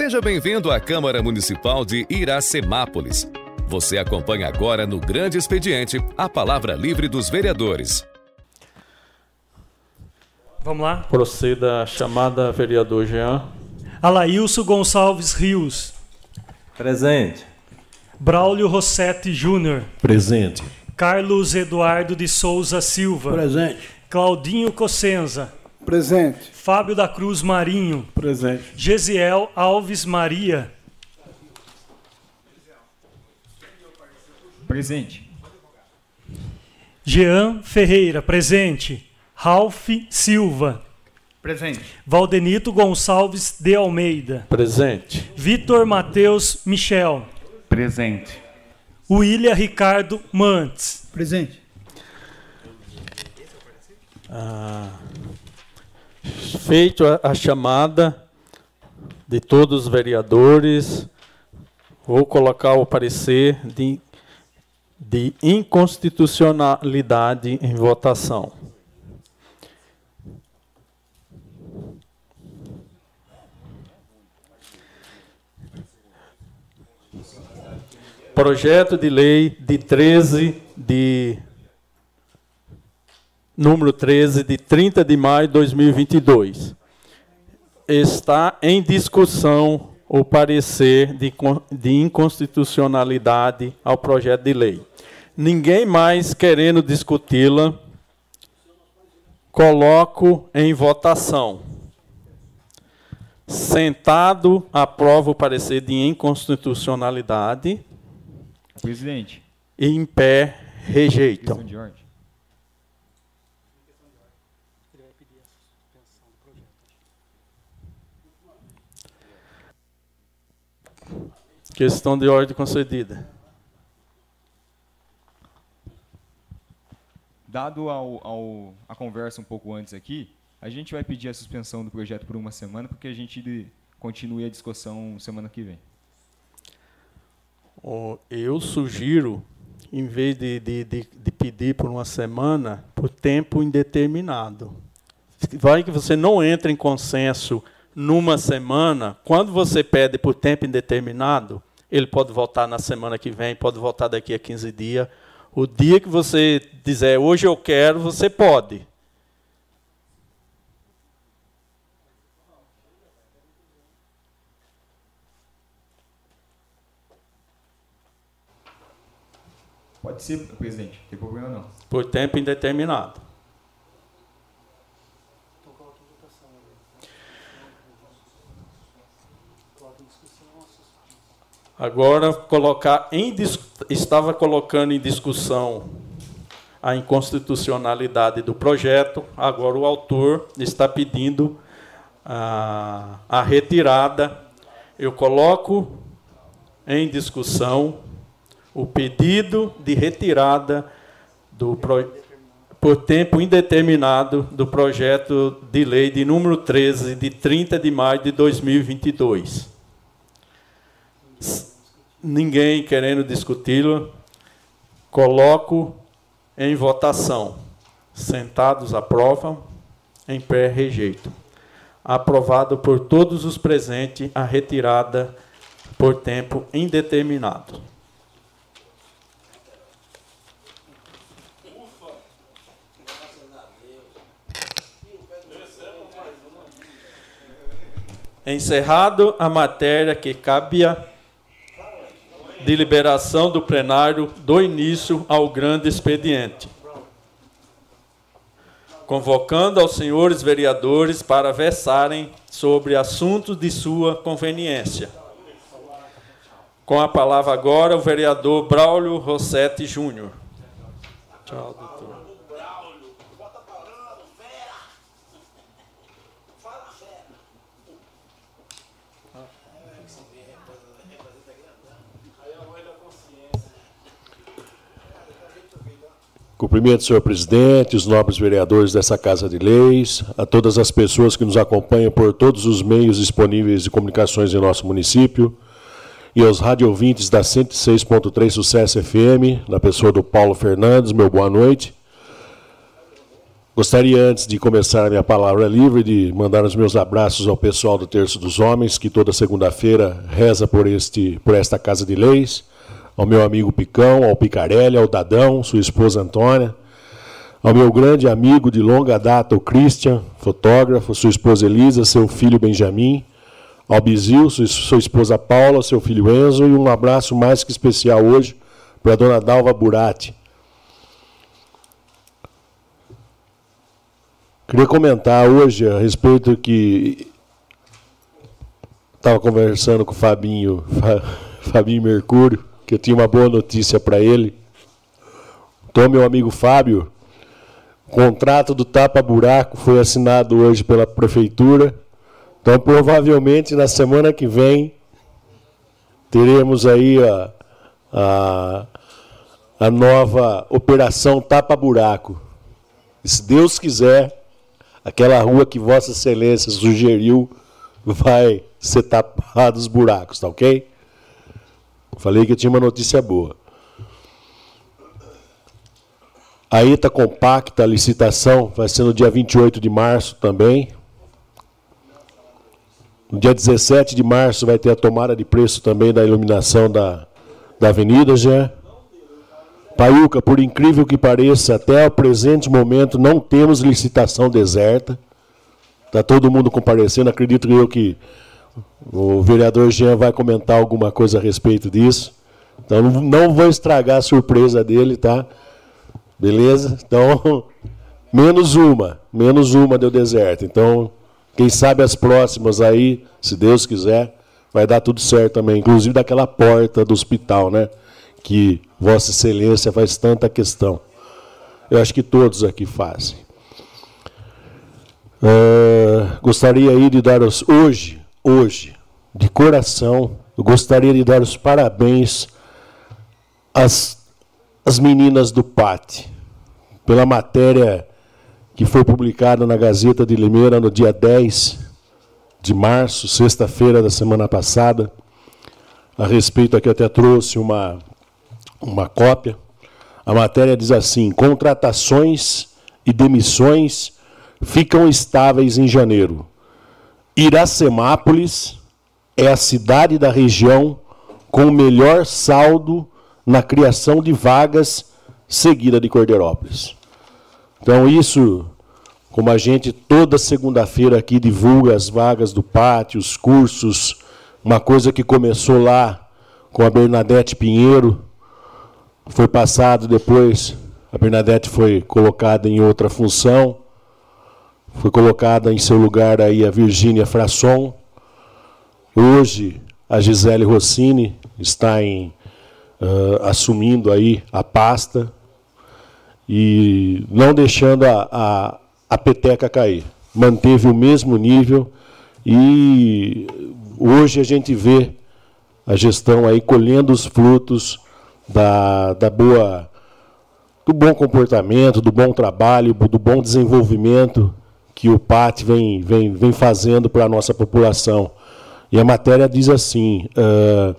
Seja bem-vindo à Câmara Municipal de Iracemápolis. Você acompanha agora no Grande Expediente a palavra livre dos vereadores. Vamos lá. Proceda a chamada vereador Jean. Alailson Gonçalves Rios. Presente. Braulio Rossetti Júnior. Presente. Carlos Eduardo de Souza Silva. Presente. Claudinho Cossenza. Presente. Fábio da Cruz Marinho. Presente. Gesiel Alves Maria. Presente. Jean Ferreira, presente. Ralph Silva. Presente. Valdenito Gonçalves de Almeida. Presente. Vitor Matheus Michel. Presente. William Ricardo Mantes. Presente. Ah, feito a, a chamada de todos os vereadores, vou colocar o parecer de, de inconstitucionalidade em votação. Projeto de lei de 13 de número 13 de 30 de maio de 2022. Está em discussão o parecer de, de inconstitucionalidade ao projeto de lei. Ninguém mais querendo discuti-la, coloco em votação. Sentado, aprovo o parecer de inconstitucionalidade. Presidente. E em pé, rejeitam. Questão Questão de ordem concedida. Dado ao, ao, a conversa um pouco antes aqui, a gente vai pedir a suspensão do projeto por uma semana, porque a gente de, continue a discussão semana que vem. Oh, Eu sugiro, em vez de, de, de, de pedir por uma semana, por tempo indeterminado. Vai que você não entra em consenso numa semana, quando você pede por tempo indeterminado, ele pode voltar na semana que vem, pode voltar daqui a 15 dias. O dia que você dizer, hoje eu quero, você pode. Pode ser, presidente, não tem problema não. Por tempo indeterminado. Agora colocar em estava colocando em discussão a inconstitucionalidade do projeto. Agora o autor está pedindo a, a retirada. Eu coloco em discussão o pedido de retirada do pro, por tempo indeterminado do projeto de lei de número 13 de 30 de maio de 2022 ninguém querendo discuti-lo, coloco em votação. Sentados aprovam, em pé rejeito. Aprovado por todos os presentes a retirada por tempo indeterminado. Encerrado a matéria que cabia de liberação do plenário do início ao grande expediente. Convocando aos senhores vereadores para versarem sobre assuntos de sua conveniência. Com a palavra agora o vereador Braulio Rossetti Júnior. Tchau, Cumprimento, senhor presidente, os nobres vereadores dessa Casa de Leis, a todas as pessoas que nos acompanham por todos os meios disponíveis de comunicações em nosso município, e aos radiovintes da 106.3 Sucesso FM, na pessoa do Paulo Fernandes, meu boa noite. Gostaria, antes de começar a minha palavra livre, de mandar os meus abraços ao pessoal do Terço dos Homens, que toda segunda-feira reza por, este, por esta Casa de Leis, ao meu amigo Picão, ao Picarelli, ao Dadão, sua esposa Antônia, ao meu grande amigo de longa data, o Christian, fotógrafo, sua esposa Elisa, seu filho Benjamin, ao Bizil, sua esposa Paula, seu filho Enzo, e um abraço mais que especial hoje para a dona Dalva Burati, Queria comentar hoje a respeito que estava conversando com o Fabinho, Fabinho Mercúrio, que eu tinha uma boa notícia para ele. Então, meu amigo Fábio, o contrato do tapa-buraco foi assinado hoje pela prefeitura. Então, provavelmente na semana que vem teremos aí a, a, a nova operação tapa-buraco. Se Deus quiser, aquela rua que Vossa Excelência sugeriu vai ser tapada os buracos, tá ok? Falei que tinha uma notícia boa. A ETA compacta, a licitação, vai ser no dia 28 de março também. No dia 17 de março vai ter a tomada de preço também da iluminação da, da avenida, já. Paiuca, por incrível que pareça, até o presente momento não temos licitação deserta. Está todo mundo comparecendo. Acredito eu que o vereador Jean vai comentar alguma coisa a respeito disso. Então não vou estragar a surpresa dele, tá? Beleza? Então, menos uma. Menos uma deu deserto. Então, quem sabe as próximas aí, se Deus quiser, vai dar tudo certo também. Inclusive daquela porta do hospital, né? Que Vossa Excelência faz tanta questão. Eu acho que todos aqui fazem. Uh, gostaria aí de dar os, hoje, hoje, de coração, eu gostaria de dar os parabéns às, às meninas do PAT, pela matéria que foi publicada na Gazeta de Limeira no dia 10 de março, sexta-feira da semana passada, a respeito aqui até trouxe uma uma cópia. A matéria diz assim: contratações e demissões ficam estáveis em janeiro. Iracemápolis é a cidade da região com o melhor saldo na criação de vagas, seguida de Cordeirópolis. Então, isso, como a gente toda segunda-feira aqui divulga as vagas do pátio, os cursos, uma coisa que começou lá com a Bernadette Pinheiro, foi passado depois, a Bernadette foi colocada em outra função, foi colocada em seu lugar aí a Virgínia Frasson. Hoje, a Gisele Rossini está em, uh, assumindo aí a pasta e não deixando a, a, a peteca cair. Manteve o mesmo nível e hoje a gente vê a gestão aí colhendo os frutos da, da boa, do bom comportamento, do bom trabalho, do bom desenvolvimento que o PAT vem, vem, vem fazendo para a nossa população. E a matéria diz assim: uh,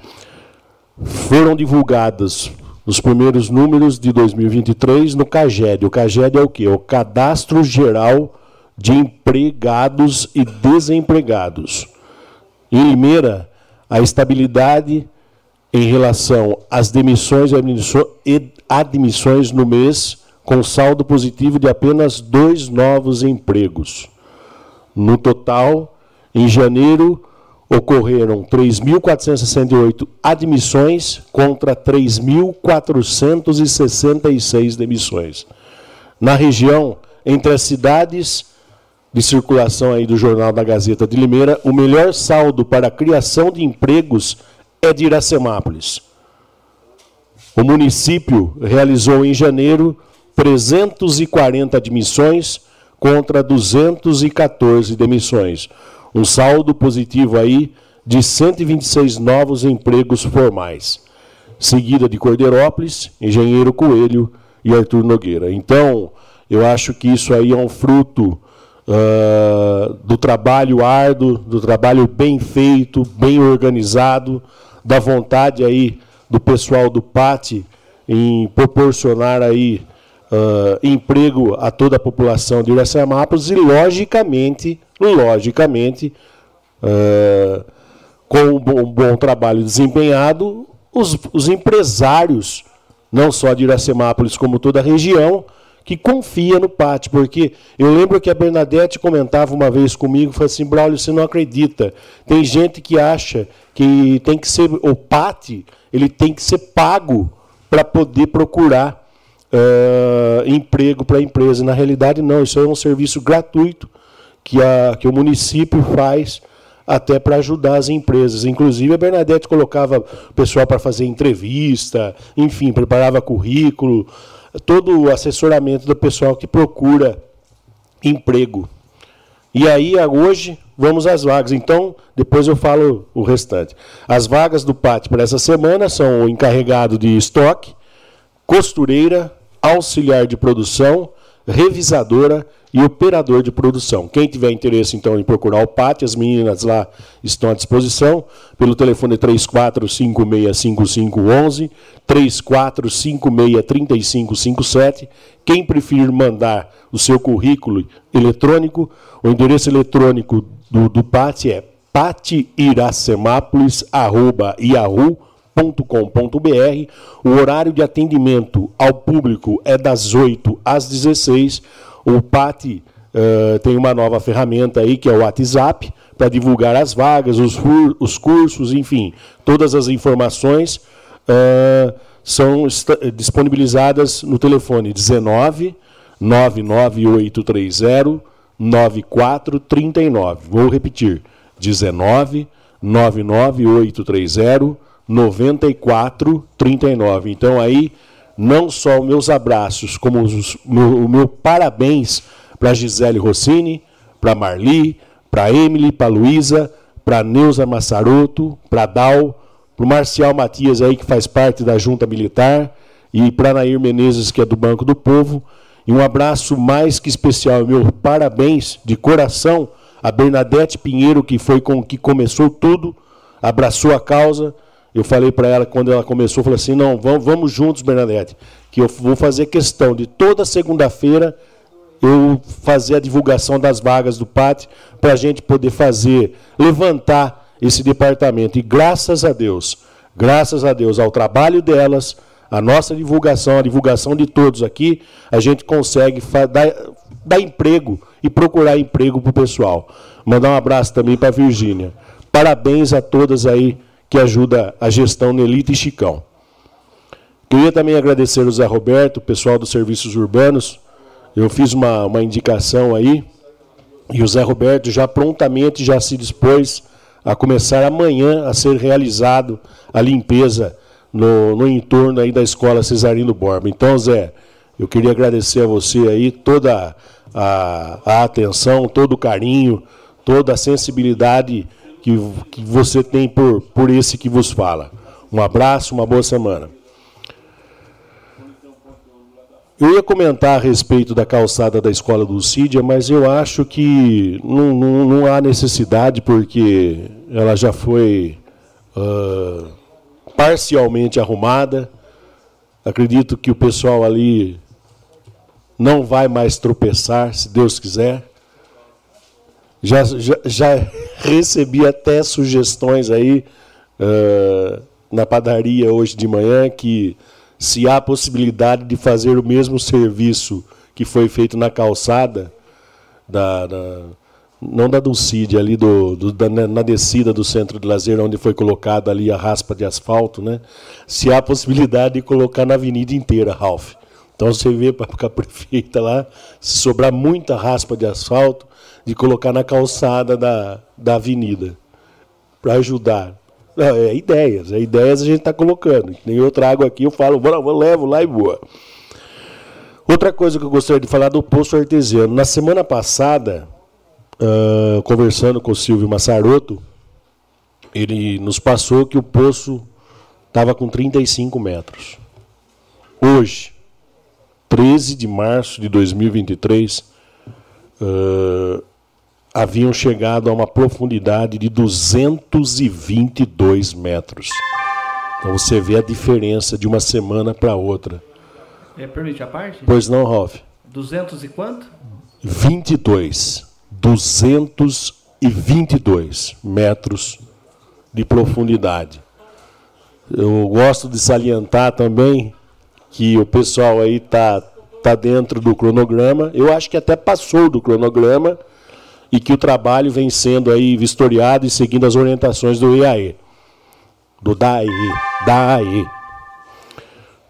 foram divulgadas os primeiros números de 2023 no CAGED. O CAGED é o quê? O Cadastro Geral de Empregados e Desempregados. Em Limeira, a estabilidade em relação às demissões e admissões no mês, com saldo positivo de apenas dois novos empregos. No total, em janeiro, ocorreram 3.468 admissões contra 3.466 demissões. Na região, entre as cidades de circulação aí do Jornal da Gazeta de Limeira, o melhor saldo para a criação de empregos é de Iracemápolis. O município realizou em janeiro 340 admissões contra 214 demissões. Um saldo positivo aí de 126 novos empregos formais. Seguida de Cordeirópolis, Engenheiro Coelho e Arthur Nogueira. Então, eu acho que isso aí é um fruto uh, do trabalho árduo, do trabalho bem feito, bem organizado, da vontade aí do pessoal do PAT em proporcionar aí uh, emprego a toda a população de Iracemápolis e, logicamente, logicamente, uh, com um bom, um bom, trabalho desempenhado, os, os, empresários, não só de Iracemápolis, como toda a região, que confia no PAT, porque eu lembro que a Bernadette comentava uma vez comigo, falou assim, Braulio, você não acredita, tem gente que acha que tem que ser, o PAT, ele tem que ser pago para poder procurar uh, emprego para a empresa. Na realidade, não, isso é um serviço gratuito que, a, que o município faz até para ajudar as empresas. Inclusive, a Bernadette colocava o pessoal para fazer entrevista, enfim, preparava currículo, todo o assessoramento do pessoal que procura emprego. E aí, hoje, vamos às vagas. Então, depois eu falo o restante. As vagas do PAT para essa semana são o encarregado de estoque, costureira, auxiliar de produção, revisadora e operador de produção. Quem tiver interesse, então, em procurar o PAT, as meninas lá estão à disposição, pelo telefone 34565511, 34563557. Quem preferir mandar o seu currículo eletrônico, o endereço eletrônico do, do PAT é patiracemápolis.yahoo.com com.br O horário de atendimento ao público é das 8 às 16. O PAT uh, tem uma nova ferramenta aí, que é o WhatsApp, para divulgar as vagas, os, os, cursos, enfim, todas as informações uh, são disponibilizadas no telefone 19 99830 9439. Vou repetir: 19 99830 9439. Então aí não só os meus abraços, como os, meu, o meu parabéns para Gisele Rossini, para Marli, para Emily, para Luísa, para Neuza Massaroto, para Dal, para o Marcial Matias aí que faz parte da Junta Militar e para Nair Menezes que é do Banco do Povo. E um abraço mais que especial, meu parabéns de coração a Bernadette Pinheiro que foi com que começou tudo, abraçou a causa eu falei para ela quando ela começou, falei assim, não, vamos, vamos juntos, Bernadette, que eu vou fazer questão de toda segunda-feira eu fazer a divulgação das vagas do PAT para a gente poder fazer, levantar esse departamento. E graças a Deus, graças a Deus, ao trabalho delas, a nossa divulgação, a divulgação de todos aqui, a gente consegue dar, dar emprego e procurar emprego para o pessoal. Mandar um abraço também para a Virgínia. Parabéns a todas aí que ajuda a gestão Nelita e Chicão. Queria também agradecer ao Zé Roberto, o pessoal dos serviços urbanos. Eu fiz uma, uma indicação aí, e o Zé Roberto já prontamente já se dispôs a começar amanhã a ser realizado a limpeza no, no entorno aí da escola Cesarino Borba. Então, Zé, eu queria agradecer a você aí toda a, a atenção, todo o carinho, toda a sensibilidade que, que você tem por, por esse que vos fala. Um abraço, uma boa semana. Eu ia comentar a respeito da calçada da escola do Cídia, mas eu acho que não, não, não há necessidade, porque ela já foi uh, parcialmente arrumada. Acredito que o pessoal ali não vai mais tropeçar, se Deus quiser. Já, já, já recebi até sugestões aí uh, na padaria hoje de manhã que se há possibilidade de fazer o mesmo serviço que foi feito na calçada, da, da não da Dulcide, ali do, do da, na descida do centro de lazer, onde foi colocada ali a raspa de asfalto, né? se há possibilidade de colocar na avenida inteira, Ralph. Então você vê para a prefeita lá, se sobrar muita raspa de asfalto, de colocar na calçada da, da avenida para ajudar. É, é, ideias, é ideias a gente está colocando. Nem eu trago aqui, eu falo, vou, vou, levo lá e boa. Outra coisa que eu gostaria de falar do poço artesiano. Na semana passada, uh, conversando com o Silvio Massaroto, ele nos passou que o poço estava com 35 metros. Hoje, 13 de março de 2023, uh, haviam chegado a uma profundidade de 222 metros. Então você vê a diferença de uma semana para outra. É, permite a parte? Pois não, Ralf? 200 e quanto? 22. 222 metros de profundidade. Eu gosto de salientar também que o pessoal aí está tá dentro do cronograma. Eu acho que até passou do cronograma e que o trabalho vem sendo aí vistoriado e seguindo as orientações do IAE, do DAE, DAE.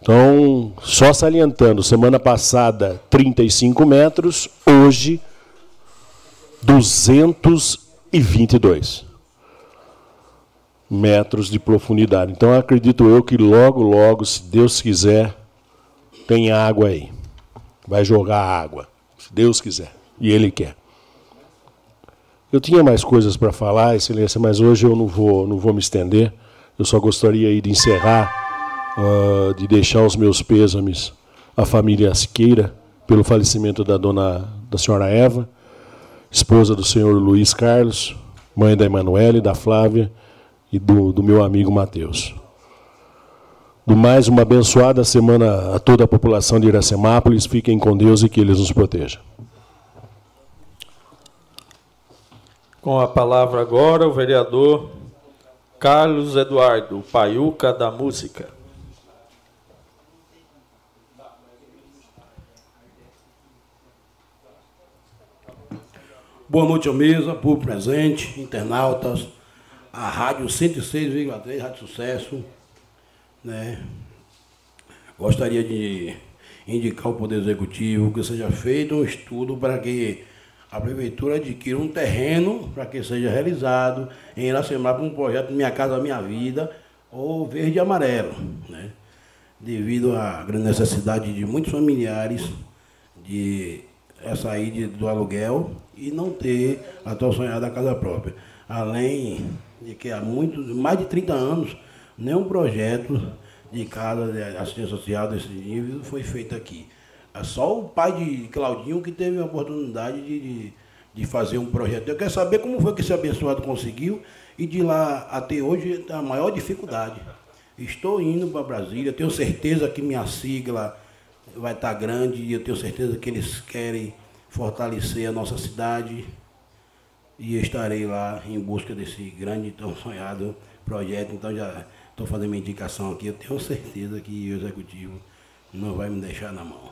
Então, só salientando, semana passada 35 metros, hoje 222 metros de profundidade. Então acredito eu que logo, logo, se Deus quiser, tem água aí. Vai jogar água, se Deus quiser. E Ele quer. Eu tinha mais coisas para falar, Excelência, mas hoje eu não vou, não vou me estender. Eu só gostaria de encerrar, uh, de deixar os meus pêsames à família Siqueira pelo falecimento da dona, da senhora Eva, esposa do senhor Luiz Carlos, mãe da Emanuele, da Flávia e do, do meu amigo Mateus. Do mais, uma abençoada semana a toda a população de Iracemápolis. Fiquem com Deus e que Ele nos proteja. Com a palavra agora o vereador Carlos Eduardo, Paiuca da Música. Boa noite à mesa, por presente, internautas, a Rádio 106,3, Rádio Sucesso. Né? Gostaria de indicar ao Poder Executivo que seja feito um estudo para que a Prefeitura adquira um terreno para que seja realizado em Iracemar um projeto Minha Casa Minha Vida ou Verde e Amarelo. Né? Devido à grande necessidade de muitos familiares de sair do aluguel e não ter a tão sonhada casa própria. Além de que há muitos, mais de 30 anos, nenhum projeto de casa de assistência social desse nível foi feito aqui. É só o pai de Claudinho que teve a oportunidade de, de, de, fazer um projeto. Eu quero saber como foi que esse abençoado conseguiu e de lá até hoje a maior dificuldade. Estou indo para Brasília, tenho certeza que minha sigla vai estar grande e eu tenho certeza que eles querem fortalecer a nossa cidade e estarei lá em busca desse grande tão sonhado projeto. Então já estou fazendo minha indicação aqui. Eu tenho certeza que o executivo não vai me deixar na mão.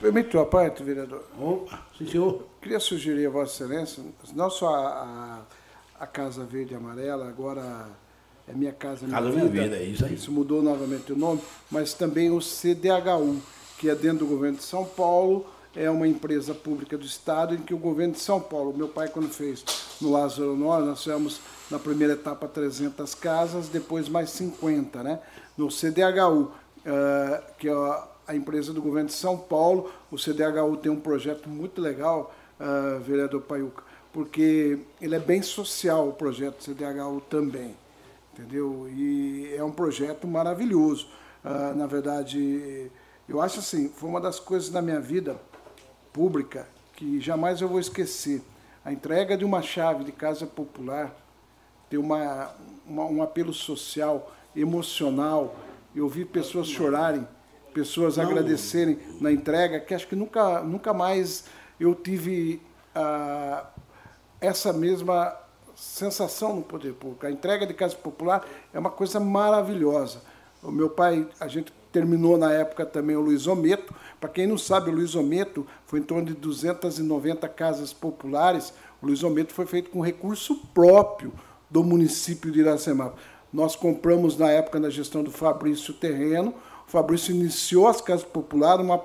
Permite a parte, vereador? Opa, sim, senhor. Queria sugerir a Vossa Excelência, não só a, a, a Casa Verde e Amarela, agora é Minha Casa Minha Casa Vida. Minha Vida, é isso aí. Isso mudou novamente o nome, mas também o CDHU, que é dentro do governo de São Paulo, é uma empresa pública do Estado em que o governo de São Paulo, meu pai quando fez no Lázaro Honório, nós fizemos na primeira etapa 300 casas, depois mais 50, né? No CDHU, eh, que é a empresa do governo de São Paulo, o CDHU tem um projeto muito legal, uh, vereador Paiuca, porque ele é bem social o projeto CDHU também, entendeu? E é um projeto maravilhoso. Uh, na verdade, eu acho assim, foi uma das coisas na minha vida pública que jamais eu vou esquecer. A entrega de uma chave de casa popular tem uma, uma, um apelo social, emocional. Eu vi pessoas chorarem, pessoas Não. agradecerem na entrega, que acho que nunca, nunca mais eu tive ah, essa mesma sensação no poder público. A entrega de casa popular é uma coisa maravilhosa. O meu pai, a gente terminou na época também o Luiz Ometo. Para quem não sabe, o Luiz Ometo foi em torno de 290 casas populares. O Luiz Ometo foi feito com recurso próprio do município de Iracema. Nós compramos na época na gestão do Fabrício o terreno. O Fabrício iniciou as casas populares, uma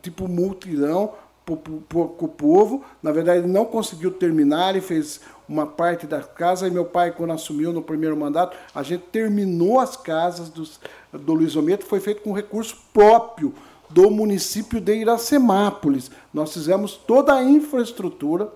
tipo multidão com o povo. Na verdade, ele não conseguiu terminar, ele fez uma parte da casa. E meu pai, quando assumiu no primeiro mandato, a gente terminou as casas dos, do Luiz Ometo, foi feito com recurso próprio do município de Iracemápolis. Nós fizemos toda a infraestrutura,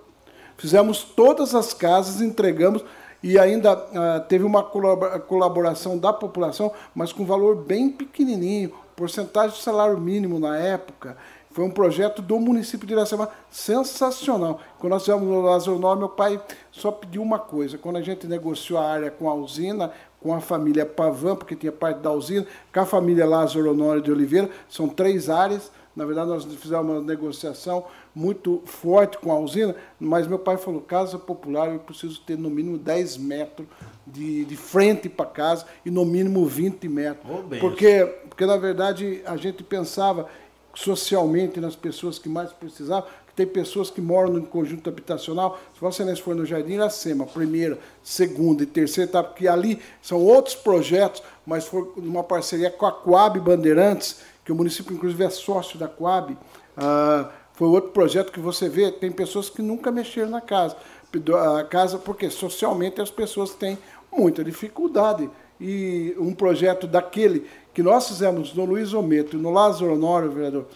fizemos todas as casas, entregamos e ainda uh, teve uma colaboração da população, mas com valor bem pequenininho, porcentagem de salário mínimo na época. Foi um projeto do município de Iracema sensacional. Quando nós fizemos Lázaro Nó, meu pai só pediu uma coisa. Quando a gente negociou a área com a usina, com a família Pavan, porque tinha parte da usina, com a família Lázaro Honório de Oliveira, são três áreas. Na verdade, nós fizemos uma negociação muito forte com a usina, mas meu pai falou: Casa Popular, eu preciso ter no mínimo 10 metros de, de frente para casa e no mínimo 20 metros. Benção. porque, porque, na verdade, a gente pensava socialmente nas pessoas que mais precisavam, que tem pessoas que moram no conjunto habitacional. Se você for no Jardim Iracema, primeira, segunda e terceira etapa, porque ali são outros projetos, mas foi uma parceria com a Coab Bandeirantes, que o município, inclusive, é sócio da Coab. Ah, foi outro projeto que você vê, tem pessoas que nunca mexeram na casa. A casa, porque socialmente as pessoas têm muita dificuldade. E um projeto daquele que nós fizemos no Luiz Ometo e no Lázaro Honório, vereador,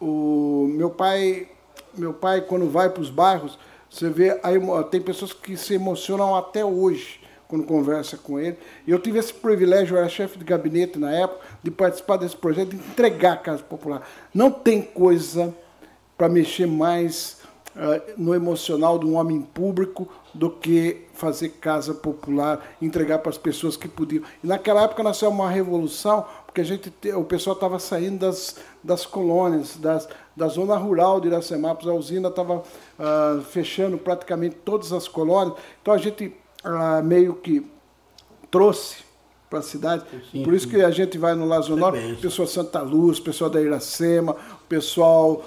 o meu pai, meu pai quando vai para os bairros, você vê, aí, tem pessoas que se emocionam até hoje quando conversa com ele. E eu tive esse privilégio, eu era chefe de gabinete na época, de participar desse projeto, de entregar a Casa Popular. Não tem coisa para mexer mais uh, no emocional de um homem público do que fazer casa popular, entregar para as pessoas que podiam. E naquela época nasceu uma revolução, porque a gente, o pessoal estava saindo das, das colônias, das, da zona rural de Iracemápolis, a usina estava uh, fechando praticamente todas as colônias. Então a gente uh, meio que trouxe para a cidade. Sim, Por isso que a gente vai no Lazonor, pessoal de Santa Luz, pessoal da Iracema, pessoal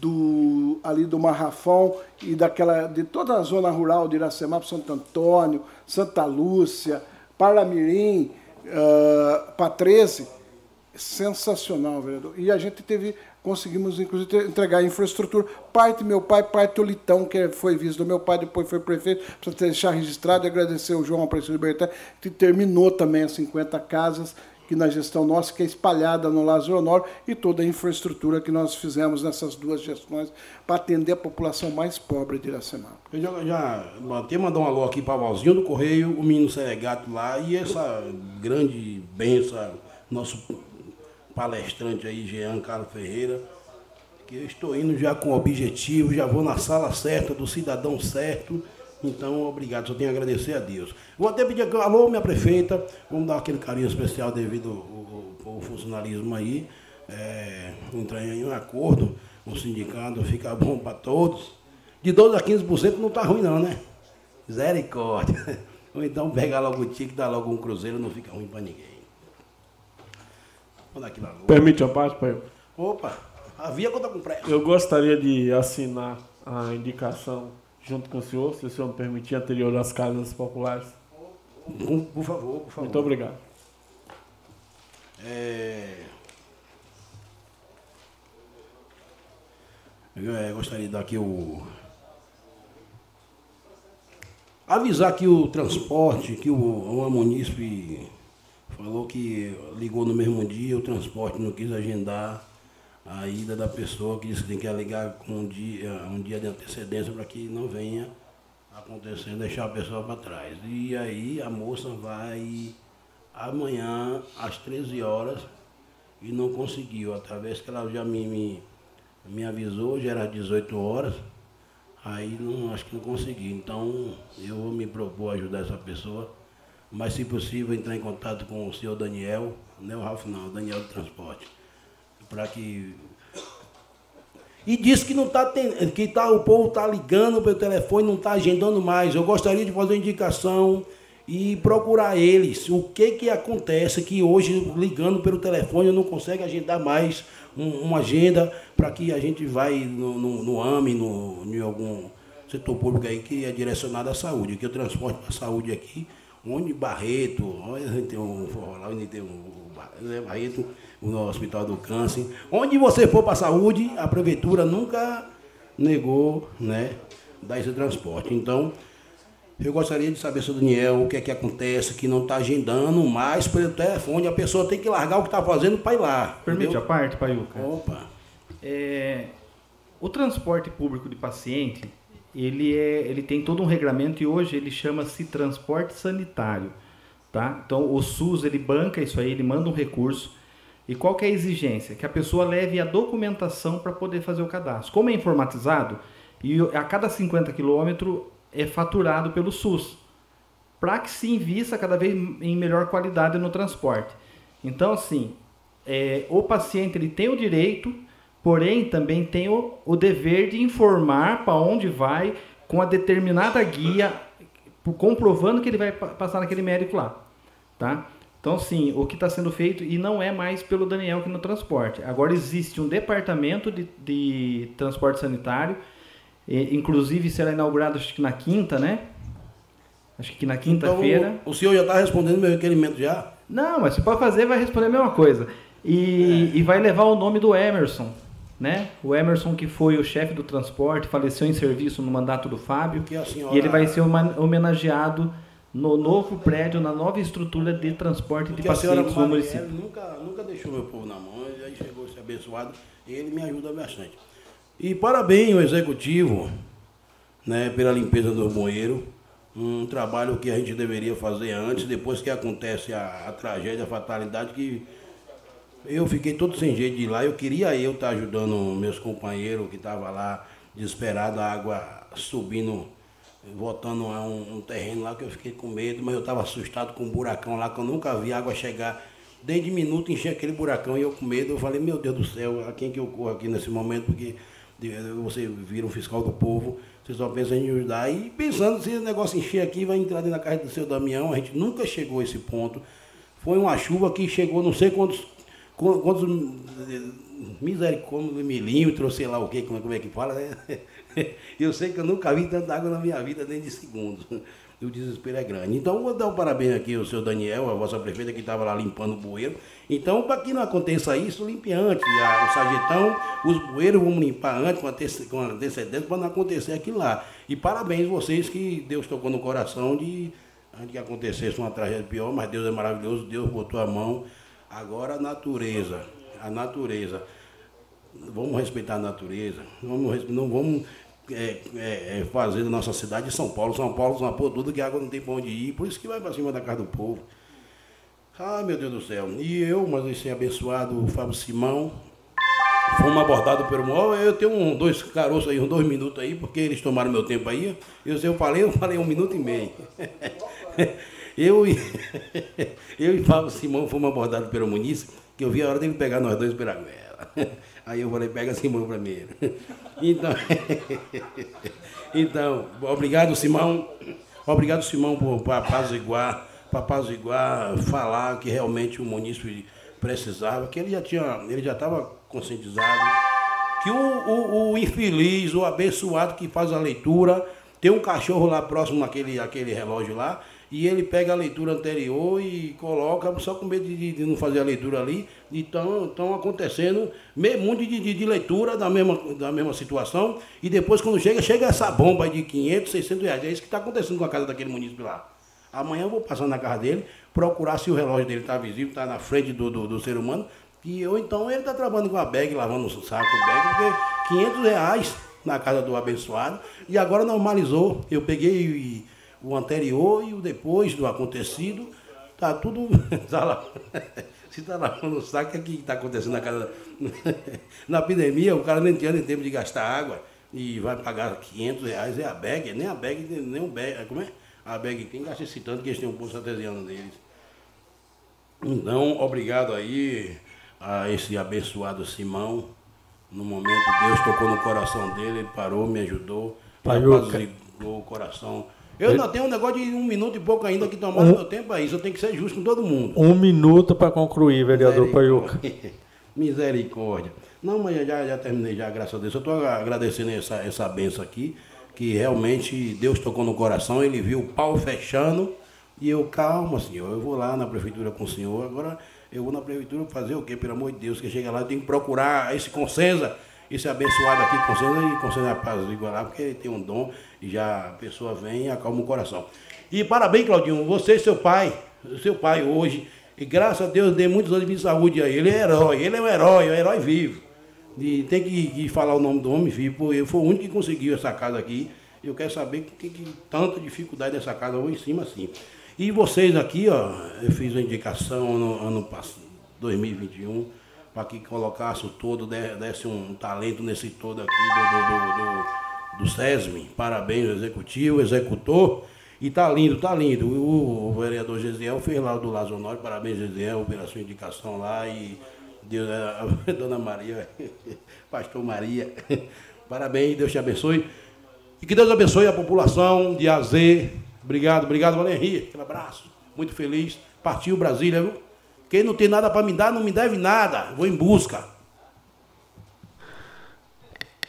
do ali do Marrafão e daquela de toda a zona rural de Iracema, Santo Antônio, Santa Lúcia, Paramirim, uh, Patrese, sensacional, vereador. E a gente teve conseguimos inclusive entregar infraestrutura. Parte meu pai, parte o Litão, que foi vice do meu pai, depois foi prefeito, precisa deixar registrado e agradecer o João Aparecido Bertão, que terminou também as 50 casas que na gestão nossa, que é espalhada no Lázaro Honório, e toda a infraestrutura que nós fizemos nessas duas gestões para atender a população mais pobre de Iracema. Eu já, já até mandar um alô aqui para o Valzinho do Correio, o menino Seregato lá, e essa grande benção, nosso palestrante aí, Jean Carlos Ferreira, que eu estou indo já com objetivo, já vou na sala certa, do cidadão certo. Então, obrigado, só tenho a agradecer a Deus. Vou até pedir, alô, minha prefeita, vamos dar aquele carinho especial devido ao, ao, ao funcionalismo aí, é, entrar em um acordo com o sindicato, fica bom para todos. De 12 a 15% não está ruim não, né? Misericórdia. Ou então pegar logo o tique, dar logo um cruzeiro, não fica ruim para ninguém. Aqui Permite a parte, pai? Opa, havia conta com pressa. Eu gostaria de assinar a indicação junto com o senhor, se o senhor me permitir, anterior às casas populares. Por, favor, por favor. Muito obrigado. É... Eu gostaria de dar aqui o. Avisar que o transporte, que o, o munícipe Falou que ligou no mesmo dia, o transporte não quis agendar a ida da pessoa, que que tem que ligar com um dia, um dia de antecedência para que não venha acontecer, deixar a pessoa para trás. E aí a moça vai amanhã às 13 horas e não conseguiu, através que ela já me, me, me avisou, já era às 18 horas, aí não, acho que não consegui. Então eu vou me propor ajudar essa pessoa mas se possível entrar em contato com o senhor Daniel, não é o Ralf não, o Daniel do Transporte, para que e disse que não tá que tá o povo tá ligando pelo telefone, não está agendando mais. Eu gostaria de fazer uma indicação e procurar eles. O que que acontece que hoje ligando pelo telefone não consegue agendar mais um, uma agenda para que a gente vai no, no, no AME, no, em algum setor público aí que é direcionado à saúde, que o transporte para a saúde aqui onde Barreto, onde tem um lá, onde tem um né, Barreto, no Hospital do Câncer. Onde você for para a saúde, a prefeitura nunca negou né, dar esse transporte. Então, eu gostaria de saber, seu Daniel, o que é que acontece, que não está agendando mais pelo telefone, a pessoa tem que largar o que está fazendo para ir lá. Permite entendeu? a parte, Paiuca? Opa. É, o transporte público de paciente, ele, é, ele tem todo um regramento e hoje ele chama-se transporte sanitário. Tá? Então o SUS ele banca isso aí, ele manda um recurso E qual é a exigência? Que a pessoa leve a documentação para poder fazer o cadastro. Como é informatizado, e a cada 50 quilômetros é faturado pelo SUS, para que se invista cada vez em melhor qualidade no transporte. Então, assim, é, o paciente ele tem o direito, porém também tem o, o dever de informar para onde vai com a determinada guia, comprovando que ele vai passar naquele médico lá, tá? Então, sim, o que está sendo feito, e não é mais pelo Daniel que no transporte. Agora existe um departamento de, de transporte sanitário, e, inclusive será inaugurado acho que na quinta, né? Acho que na quinta-feira. Então, o, o senhor já está respondendo meu requerimento já? Não, mas se pode fazer, vai responder a mesma coisa. E, é. e vai levar o nome do Emerson, né? O Emerson que foi o chefe do transporte, faleceu em serviço no mandato do Fábio. Senhora... E ele vai ser homenageado no novo prédio, na nova estrutura de transporte de pacientes no município. Nunca, nunca deixou meu povo na mão, ele aí chegou a ser abençoado, ele me ajuda bastante. E parabéns ao executivo, né, pela limpeza do banheiro, um trabalho que a gente deveria fazer antes, depois que acontece a, a tragédia, a fatalidade, que eu fiquei todo sem jeito de ir lá, eu queria eu estar ajudando meus companheiros que estavam lá, desesperado, a água subindo voltando a um, um, terreno lá que eu fiquei com medo, mas eu estava assustado com um buracão lá, que eu nunca vi água chegar. Desde minuto encher aquele buracão e eu com medo, eu falei, meu Deus do céu, a quem que eu corro aqui nesse momento, porque você vira um fiscal do povo, você só pensa em ajudar. E pensando, se o negócio encher aqui, vai entrar dentro da casa do seu Damião, a gente nunca chegou a esse ponto. Foi uma chuva que chegou não sei quantos, quantos misericórdia milímetros, sei lá o que, como, é que fala, né? eu sei que eu nunca vi tanta água na minha vida nem de segundos. O desespero é grande. Então, vou dar um parabéns aqui ao seu Daniel, a vossa prefeita que estava lá limpando o bueiro. Então, para que não aconteça isso, limpe antes. A, o sarjetão, os bueiros vamos limpar antes, com antecedência, para não acontecer aquilo lá. E parabéns vocês que Deus tocou no coração de antes que acontecesse uma tragédia pior, mas Deus é maravilhoso, Deus botou a mão. Agora a natureza, a natureza. Vamos respeitar a natureza, vamos, não vamos é, é, é, fazer da nossa cidade São Paulo. São Paulo, São Paulo, tudo que água não tem para onde ir, por isso que vai para cima da casa do povo. Ai meu Deus do céu. E eu, mas esse abençoado o Fábio Simão, fomos abordados pelo maior. Eu tenho um, dois caroços aí, uns dois minutos aí, porque eles tomaram meu tempo aí. Eu, eu falei, eu falei um minuto e meio. eu e, eu e Fábio Simão fomos abordados pelo Muniz, que eu vi a hora dele pegar nós dois pela goela. Aí eu falei, pega Simão primeiro. Então, então, obrigado, Simão. Obrigado, Simão, por apaziguar, para apaziguar, falar que realmente o munícipe precisava, que ele já tinha, ele já estava conscientizado, que o, o, o, infeliz, o abençoado que faz a leitura, tem um cachorro lá próximo naquele aquele relógio lá, e ele pega a leitura anterior e coloca, só com medo de, de não fazer a leitura ali. Então, estão acontecendo mundo de, de, de, leitura da mesma, da mesma situação. E depois, quando chega, chega essa bomba de 500, 600 reais. É isso que está acontecendo com a casa daquele município lá. Amanhã eu vou passar na casa dele, procurar se o relógio dele está visível, está na frente do, do, do, ser humano. E, ou então ele está trabalhando com a bag, lavando o saco, bag, porque 500 reais na casa do abençoado. E agora normalizou. Eu peguei e o anterior e o depois do acontecido, tá tudo. Tá lá, se está lavando o saco, o que está acontecendo na casa. na epidemia, o cara nem tinha nem tempo de gastar água e vai pagar 500 reais, é a bag, nem a bag, nem o bag, como é? A bag, quem gasta esse tanto que eles têm um poço artesiano deles. Então, obrigado aí a esse abençoado Simão. No momento, Deus tocou no coração dele, ele parou, me ajudou, apaziguou o coração eu ainda tenho um negócio de um minuto e pouco ainda que tomar um, meu tempo é isso. Eu tenho que ser justo com todo mundo. Um minuto para concluir, vereador Paiuca. Misericórdia. Não, mas já, já terminei já, graças a Deus. Eu estou agradecendo essa, essa benção aqui, que realmente Deus tocou no coração, ele viu o pau fechando, e eu, calma, senhor, eu vou lá na prefeitura com o senhor, agora eu vou na prefeitura fazer o quê? Pelo amor de Deus, que chega lá, eu tenho que procurar esse consenso esse abençoado aqui conceda e conceda a paz igual porque ele tem um dom e já a pessoa vem e acalma o coração. E parabéns, Claudinho, você e seu pai, seu pai hoje, e graças a Deus dê muitos anos de saúde aí. Ele é herói, ele é um herói, é um herói vivo. E tem que, que falar o nome do homem vivo, porque foi o único que conseguiu essa casa aqui. Eu quero saber que, que tanta dificuldade dessa casa, vou em cima assim. E vocês aqui, ó, eu fiz uma indicação ano, ano passado 2021, para que colocasse o todo, desse um talento nesse todo aqui do, do, do, do SESM. Parabéns, executivo, executor. E tá lindo, tá lindo. O, o vereador Gesiel fez lá do Lazonório, parabéns, Gesiel, pela sua indicação lá. E Deus, a, a Dona Maria, Pastor Maria, parabéns, Deus te abençoe. E que Deus abençoe a população de AZ. Obrigado, obrigado, Valéria. Aquele abraço. Muito feliz. Partiu Brasília, viu? Quem não tem nada para me dar, não me deve nada. Vou em busca.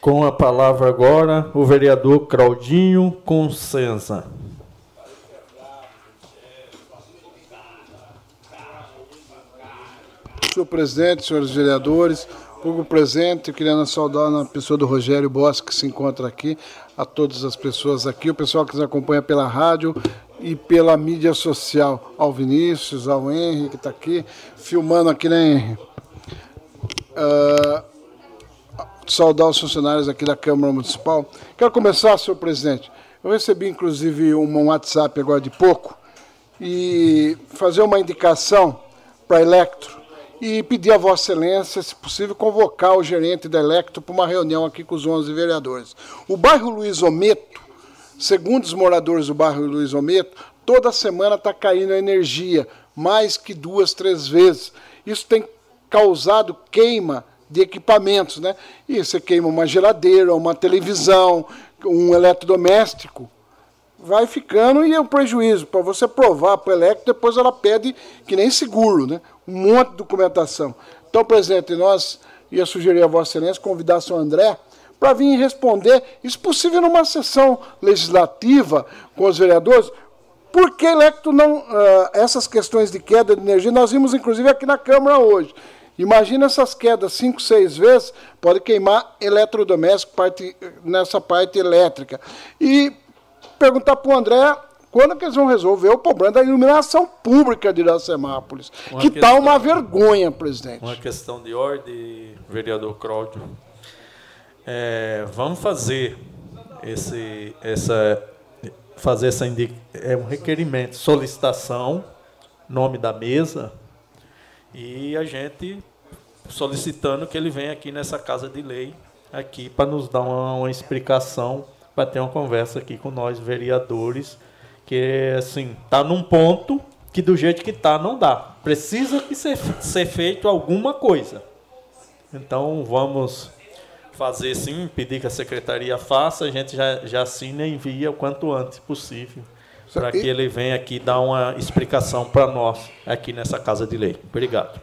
Com a palavra agora, o vereador Claudinho Consenza. Senhor presidente, senhores vereadores, público presente, eu queria saudar na pessoa do Rogério Bosque, que se encontra aqui, a todas as pessoas aqui, o pessoal que nos acompanha pela rádio e pela mídia social, ao Vinícius, ao Henry, que está aqui, filmando aqui, né, Henry? Uh, saudar os funcionários aqui da Câmara Municipal. Quero começar, senhor presidente. Eu recebi, inclusive, um WhatsApp agora de pouco e fazer uma indicação para a Electro e pedir a Vossa Excelência, se possível, convocar o gerente da Electro para uma reunião aqui com os 11 vereadores. O bairro Luiz Ometo, segundo os moradores do bairro Luiz Ometo, toda semana está caindo a energia, mais que duas, três vezes. Isso tem causado queima de equipamentos, né? E você queima uma geladeira, uma televisão, um eletrodoméstico, vai ficando e é um prejuízo. Para você provar para o elétrico, depois ela pede que nem seguro, né? um monte de documentação. Então, presidente, nós ia sugerir a Vossa Excelência convidar o André para vir responder, isso possível numa sessão legislativa com os vereadores, por que electo não. Uh, essas questões de queda de energia, nós vimos inclusive aqui na Câmara hoje. Imagina essas quedas cinco, seis vezes, pode queimar eletrodoméstico parte, nessa parte elétrica. E perguntar para o André quando que eles vão resolver o problema da iluminação pública de Iracemápolis? Uma que está uma vergonha, presidente. Uma questão de ordem, vereador Cláudio. É, vamos fazer esse, essa, fazer essa é um requerimento, solicitação, nome da mesa, e a gente solicitando que ele venha aqui nessa casa de lei aqui para nos dar uma, uma explicação, para ter uma conversa aqui com nós vereadores que assim, tá num ponto que do jeito que tá não dá. Precisa que ser, ser feito alguma coisa. Então vamos fazer sim, pedir que a secretaria faça, a gente já, já assina e envia o quanto antes possível. Para que ele venha aqui dar uma explicação para nós aqui nessa Casa de Lei. Obrigado.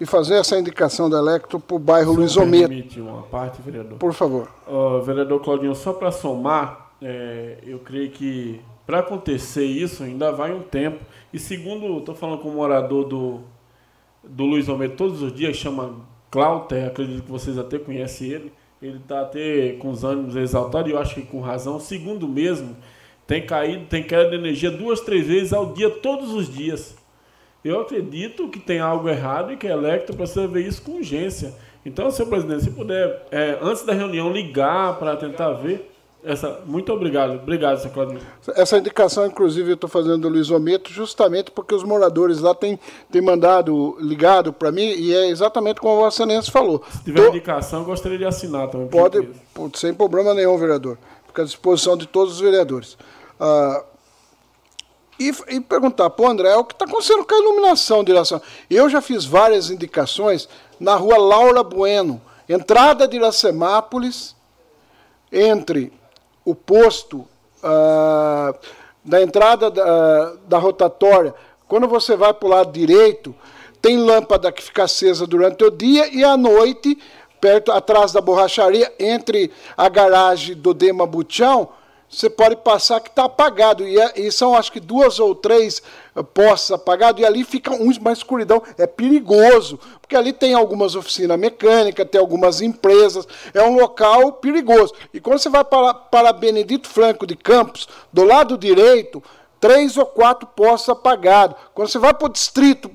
E fazer essa indicação da Electro para o bairro Luiz Ometo. uma parte, vereador. Por favor. Uh, vereador Claudinho, só para somar, é, eu creio que para acontecer isso, ainda vai um tempo. E segundo, estou falando com um morador do, do Luiz Almeida todos os dias, chama Clauter, acredito que vocês até conhecem ele. Ele está até com os ânimos exaltados, e eu acho que com razão. Segundo mesmo, tem caído, tem queda de energia duas, três vezes ao dia, todos os dias. Eu acredito que tem algo errado e que a Electro precisa ver isso com urgência. Então, senhor presidente, se puder, é, antes da reunião, ligar para tentar ver essa, muito obrigado. Obrigado, seu Claudio. Essa indicação, inclusive, eu estou fazendo do Luiz Ometo justamente porque os moradores lá têm, têm mandado, ligado para mim, e é exatamente como a Vossa Excelência falou. Se tiver Tô... indicação, eu gostaria de assinar também. Pode, sem problema nenhum, vereador. Fica à disposição de todos os vereadores. Ah, e, e, perguntar para o André o que está acontecendo com a iluminação de. Eu já fiz várias indicações na rua Laura Bueno, entrada de Iracemápolis, entre o posto ah, da entrada da, da rotatória, quando você vai para o lado direito, tem lâmpada que fica acesa durante o dia e à noite, perto atrás da borracharia, entre a garagem do Dema Butião, você pode passar que está apagado. E, é, e, são acho que duas ou três uh, postes apagados, e ali fica uma escuridão. É perigoso, porque ali tem algumas oficinas mecânicas, tem algumas empresas, é um local perigoso. E quando você vai para, para Benedito Franco de Campos, do lado direito, três ou quatro postes apagados. Quando você vai para o distrito,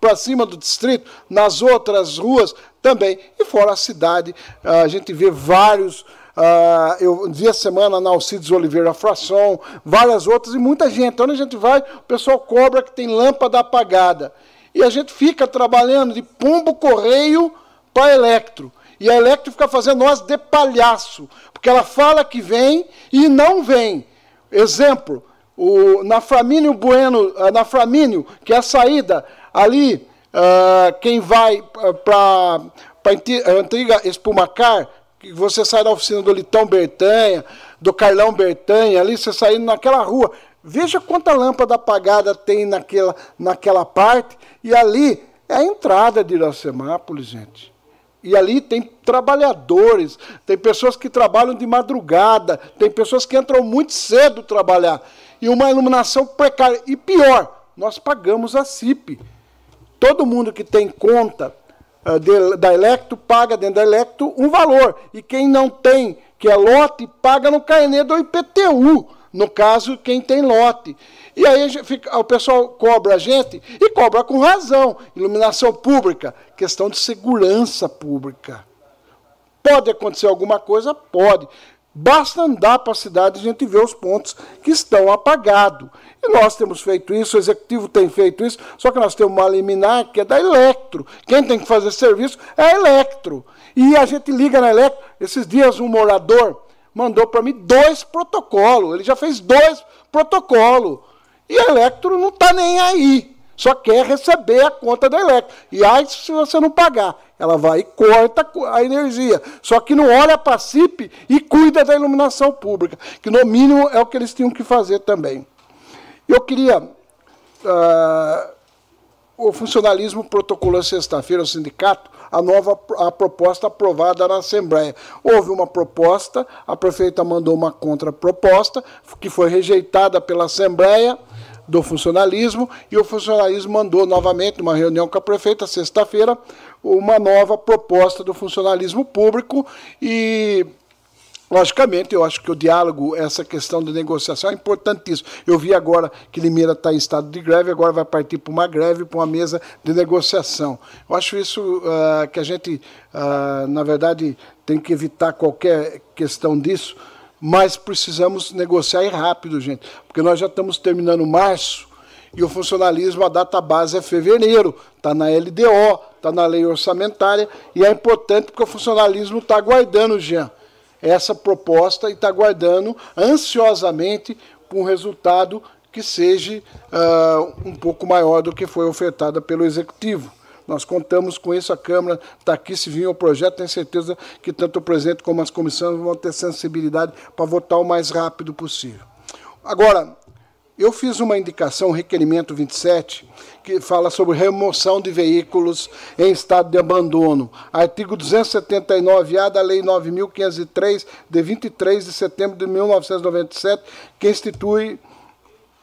para cima do distrito, nas outras ruas também. E fora a cidade, a gente vê vários Uh, eu vi a semana na Alcides Oliveira Fração, várias outras, e muita gente. Onde a gente vai, o pessoal cobra que tem lâmpada apagada. E a gente fica trabalhando de pombo correio para Electro. E a Electro fica fazendo nós de palhaço, porque ela fala que vem e não vem. Exemplo, o, na Flamínio Bueno, na Flamínio, que é a saída ali, uh, quem vai para a antiga Espumacar, que você sai da oficina do Litão Bertanha, do Carlão Bertanha, ali você saindo naquela rua, veja quanta lâmpada apagada tem naquela, naquela parte, e ali é a entrada de Iracemápolis, gente. E ali tem trabalhadores, tem pessoas que trabalham de madrugada, tem pessoas que entram muito cedo trabalhar. E uma iluminação precária. E pior, nós pagamos a CIP. Todo mundo que tem conta uh, de, da Electro paga dentro da Electro um valor. E quem não tem, que é lote, paga no carnê do IPTU. No caso, quem tem lote. E aí fica, o pessoal cobra a gente, e cobra com razão. Iluminação pública, questão de segurança pública. Pode acontecer alguma coisa? Pode. Basta andar para a cidade e a gente vê os pontos que estão apagados. E nós temos feito isso, o executivo tem feito isso, só que nós temos uma liminar que é da Electro. Quem tem que fazer serviço é a Electro. E a gente liga na Electro. Esses dias um morador mandou para mim dois protocolos. Ele já fez dois protocolos. E a Electro não está nem aí. Só quer receber a conta da Electro. E aí, se você não pagar, ela vai e corta a energia. Só que não olha para a CIP e cuida da iluminação pública, que no mínimo é o que eles tinham que fazer também. Eu queria. Uh, o funcionalismo protocolou sexta-feira ao sindicato a nova a proposta aprovada na Assembleia. Houve uma proposta, a prefeita mandou uma contraproposta, que foi rejeitada pela Assembleia do funcionalismo, e o funcionalismo mandou novamente, uma reunião com a prefeita, sexta-feira, uma nova proposta do funcionalismo público, e Logicamente, eu acho que o diálogo, essa questão de negociação é importantíssimo. Eu vi agora que Limeira está em estado de greve, agora vai partir para uma greve, para uma mesa de negociação. Eu acho isso uh, que a gente, uh, na verdade, tem que evitar qualquer questão disso, mas precisamos negociar rápido, gente, porque nós já estamos terminando março e o funcionalismo, a data base é fevereiro, está na LDO, está na lei orçamentária, e é importante porque o funcionalismo está aguardando, Jean essa proposta e está aguardando ansiosamente um resultado que seja uh, um pouco maior do que foi ofertada pelo Executivo. Nós contamos com isso, a Câmara está aqui, se vir o projeto, tenho certeza que tanto o presidente como as comissões vão ter sensibilidade para votar o mais rápido possível. Agora, eu fiz uma indicação, requerimento 27, que fala sobre remoção de veículos em estado de abandono. Artigo 279-A da Lei 9.503, de 23 de setembro de 1997, que institui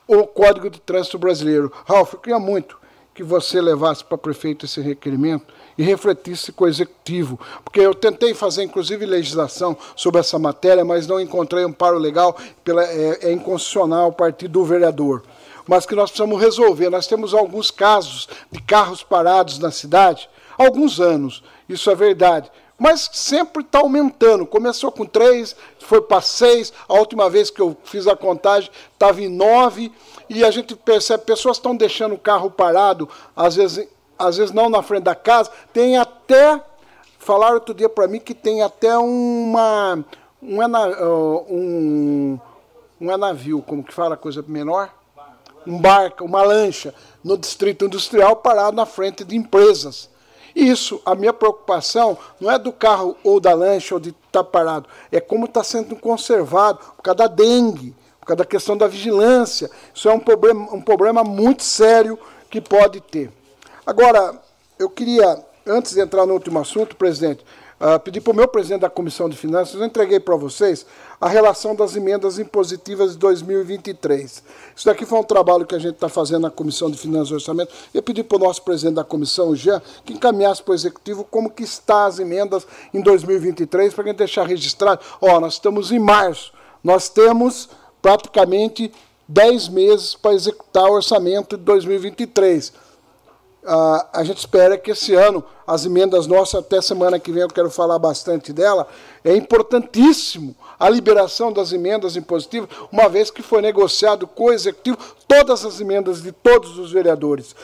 o Código de Trânsito Brasileiro. Ralf, eu queria muito que você levasse para o prefeito esse requerimento e refletisse com o executivo, porque eu tentei fazer inclusive legislação sobre essa matéria, mas não encontrei um paro legal, pela, é, é inconstitucional partir do vereador. Mas que nós precisamos resolver. Nós temos alguns casos de carros parados na cidade, alguns anos, isso é verdade. Mas sempre está aumentando. Começou com três, foi para seis. A última vez que eu fiz a contagem estava em nove. E a gente percebe pessoas estão deixando o carro parado, às vezes às vezes não na frente da casa, tem até, falaram outro dia para mim que tem até uma, um, um, um navio, como que fala, coisa menor? Um barco, uma lancha, no distrito industrial parado na frente de empresas. Isso, a minha preocupação não é do carro ou da lancha ou de estar tá parado, é como está sendo conservado por causa da dengue, por causa da questão da vigilância. Isso é um problema, um problema muito sério que pode ter. Agora, eu queria, antes de entrar no último assunto, presidente, uh, pedir para o meu presidente da Comissão de Finanças, eu entreguei para vocês a relação das emendas impositivas de 2023. Isso daqui foi um trabalho que a gente está fazendo na Comissão de Finanças e Orçamento. Eu pedi para o nosso presidente da comissão, Jean, que encaminhasse para o Executivo como que está as emendas em 2023, para a gente deixar registrado. Ó, nós estamos em março, nós temos praticamente 10 meses para executar o orçamento de 2023 Uh, a gente espera que esse ano, as emendas nossas, até semana que vem eu quero falar bastante dela, é importantíssimo a liberação das emendas impositivas, uma vez que foi negociado com o Executivo todas as emendas de todos os vereadores.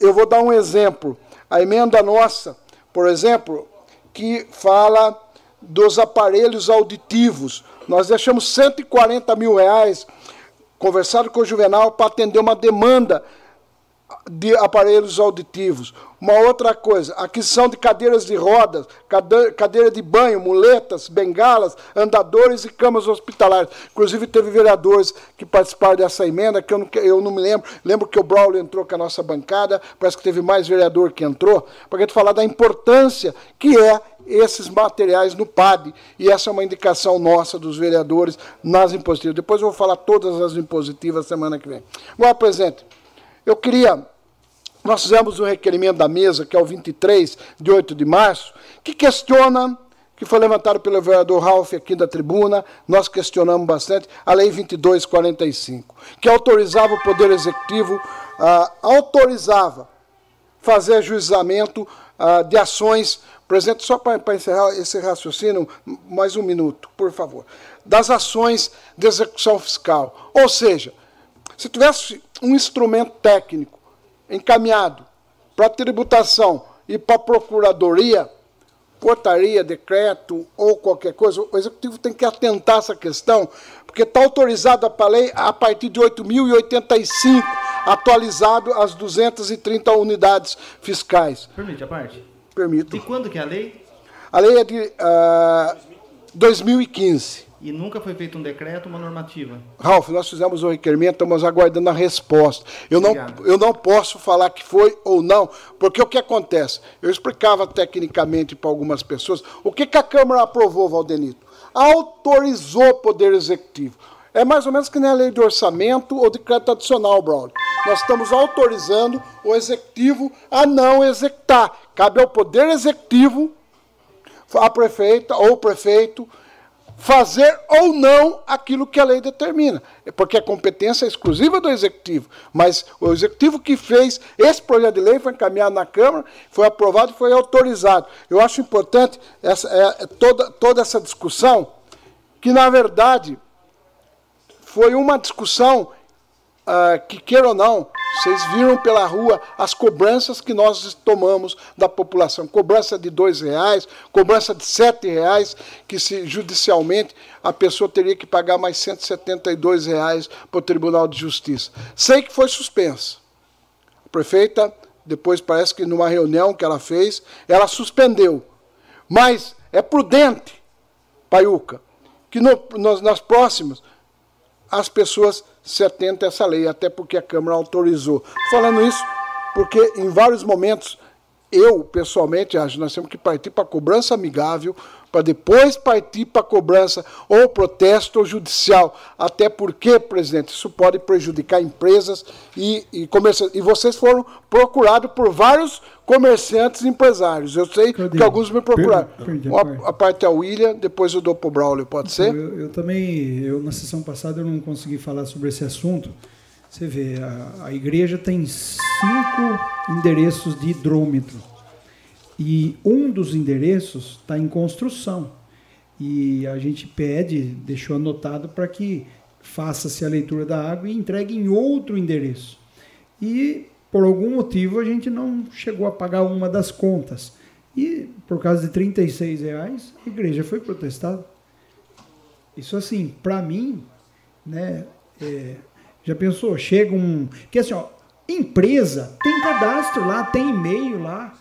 eu vou dar um exemplo. A emenda nossa, por exemplo, que fala dos aparelhos auditivos. Nós deixamos 140 mil reais, conversado com o Juvenal, para atender uma demanda de aparelhos auditivos. Uma outra coisa, aquisição de cadeiras de rodas, cadeira de banho, muletas, bengalas, andadores e camas hospitalares. Inclusive, teve vereadores que participaram dessa emenda, que eu não, eu não me lembro. Lembro que o Braulio entrou com a nossa bancada, parece que teve mais vereador que entrou, para gente falar da importância que é esses materiais no PAD. E essa é uma indicação nossa dos vereadores nas impositivas. Depois eu vou falar todas as impositivas semana que vem. Agora, presidente, eu queria. Nós fizemos um requerimento da mesa, que é o 23, de 8 de março, que questiona, que foi levantado pelo vereador Ralph aqui da tribuna, nós questionamos bastante, a Lei 2245, que autorizava o Poder Executivo, ah, autorizava fazer ajuizamento ah, de ações. Presidente, só para encerrar esse raciocínio, mais um minuto, por favor. Das ações de execução fiscal. Ou seja, se tivesse um instrumento técnico encaminhado para tributação e para procuradoria, portaria, decreto ou qualquer coisa, o executivo tem que atentar essa questão, porque está autorizado a lei a partir de 8.085, atualizado as 230 unidades fiscais. Permite a parte? Permito. De quando que é a lei? A lei é de uh, ah, 2015. E nunca foi feito um decreto, uma normativa? Ralf, nós fizemos o requerimento, estamos aguardando a resposta. Eu não, eu não posso falar que foi ou não, porque o que acontece? Eu explicava tecnicamente para algumas pessoas o que, que a Câmara aprovou, Valdenito. Autorizou o Poder Executivo. É mais ou menos que nem a lei de orçamento ou decreto adicional, Braulio. Nós estamos autorizando o Executivo a não executar. Cabe ao Poder Executivo, a prefeita ou o prefeito, fazer ou não aquilo que a lei determina, porque a competência é exclusiva do executivo. Mas o executivo que fez esse projeto de lei foi encaminhado na Câmara, foi aprovado e foi autorizado. Eu acho importante essa, é, toda, toda essa discussão, que na verdade foi uma discussão uh, que, queira ou não, vocês viram pela rua as cobranças que nós tomamos da população. Cobrança de dois reais, cobrança de sete reais, que se judicialmente a pessoa teria que pagar mais 172 reais para o Tribunal de Justiça. Sei que foi suspensa. A prefeita, depois parece que numa reunião que ela fez, ela suspendeu. Mas é prudente, Paiuca, que no, nas, nas próximas as pessoas se atentem a essa lei, até porque a Câmara autorizou. Falando isso, porque em vários momentos, eu pessoalmente acho que nós temos que partir para cobrança amigável, para depois partir para a cobrança ou protesto ou judicial. Até porque, presidente, isso pode prejudicar empresas e, e comerciantes. E vocês foram procurados por vários comerciantes e empresários. Eu sei Cadê? que alguns me procuraram. Perdi, a, a, parte é o William, depois eu dou para o Braulio, pode então, ser? Eu, eu, também, eu na sessão passada eu não consegui falar sobre esse assunto. Você vê, a, a igreja tem cinco endereços de hidrômetro e um dos endereços está em construção. E a gente pede, deixou anotado para que faça-se a leitura da água e entregue em outro endereço. E por algum motivo a gente não chegou a pagar uma das contas. E por causa de 36 reais, a igreja foi protestada. Isso assim, para mim, né, é, já pensou? Chega um. Que assim, ó, empresa tem cadastro lá, tem e-mail lá.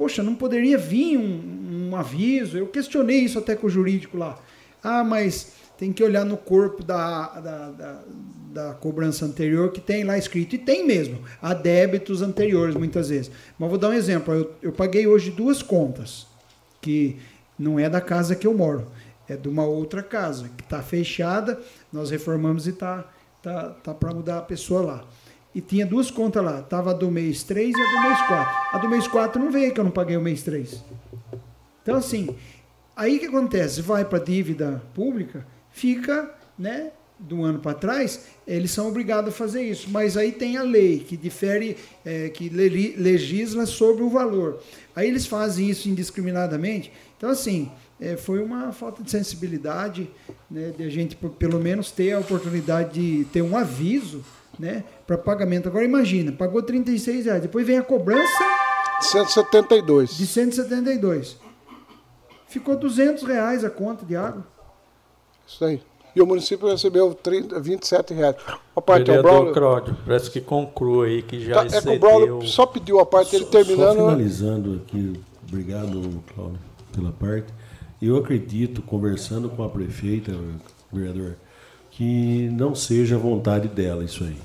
Poxa, não poderia vir um, um aviso? Eu questionei isso até com o jurídico lá. Ah, mas tem que olhar no corpo da, da, da, da, cobrança anterior que tem lá escrito. E tem mesmo. Há débitos anteriores, muitas vezes. Mas vou dar um exemplo. Eu, eu paguei hoje duas contas, que não é da casa que eu moro. É de uma outra casa, que está fechada, nós reformamos e está tá, tá para mudar a pessoa lá e tinha duas contas lá. Tava a do mês 3 e a do mês 4. A do mês 4 não veio que eu não paguei o mês 3. Então, assim, aí que acontece? Vai para dívida pública, fica, né? Do ano para trás, eles são obrigados a fazer isso. Mas aí tem a lei que difere, é, que legisla sobre o valor. Aí eles fazem isso indiscriminadamente. Então, assim, é, foi uma falta de sensibilidade né, de a gente, pelo menos, ter a oportunidade de ter um aviso né, para pagamento. Agora imagina, pagou 36 reais, depois vem a cobrança 172. de 172. Ficou 200 reais a conta de água. Isso aí. E o município recebeu 30, 27 reais. A parte é o Vereador Braulio. Cláudio, parece que conclua aí que já Tá, é que o excedeu. Braulio só pediu a parte dele terminando. Só finalizando aqui, obrigado, Cláudio, pela parte. Eu acredito, conversando com a prefeita, vereador, que não seja vontade dela isso aí.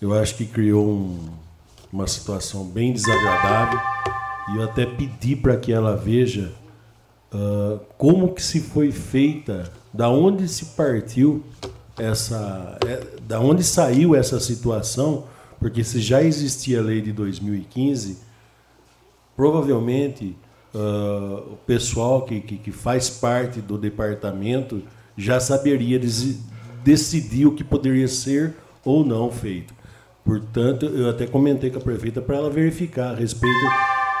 Eu acho que criou um- uma situação bem desagradável e eu até pedi para que ela veja ah, como que se foi feita, da onde se partiu essa, é, da onde saiu essa situação, porque se já existia a lei de 2015, provavelmente ah, o pessoal que, que, que faz parte do departamento já saberia decidir o que poderia ser ou não feito. Portanto, eu até comentei com a prefeita para ela verificar a respeito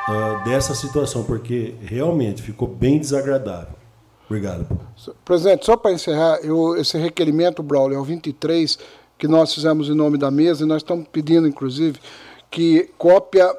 ah, dessa situação, porque realmente ficou bem desagradável. Obrigado. Presidente, só para encerrar, eu, esse requerimento, Braulio, é o 23, que nós fizemos em nome da mesa, e nós estamos pedindo, inclusive, que cópia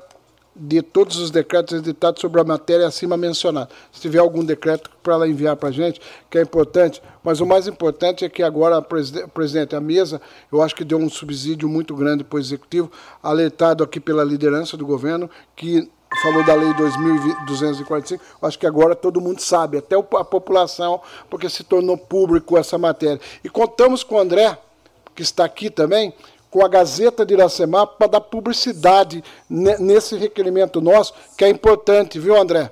de todos os decretos editados sobre a matéria acima mencionada. Se tiver algum decreto para ela enviar para a gente, que é importante, mas o mais importante é que agora, preside- presidente, a mesa, eu acho que deu um subsídio muito grande para o Executivo, alertado aqui pela liderança do governo, que falou da lei 2245, acho que agora todo mundo sabe, até a população, porque se tornou público essa matéria. E contamos com o André, que está aqui também, com a Gazeta de Iracemá, para dar publicidade ne- nesse requerimento nosso, que é importante, viu, André?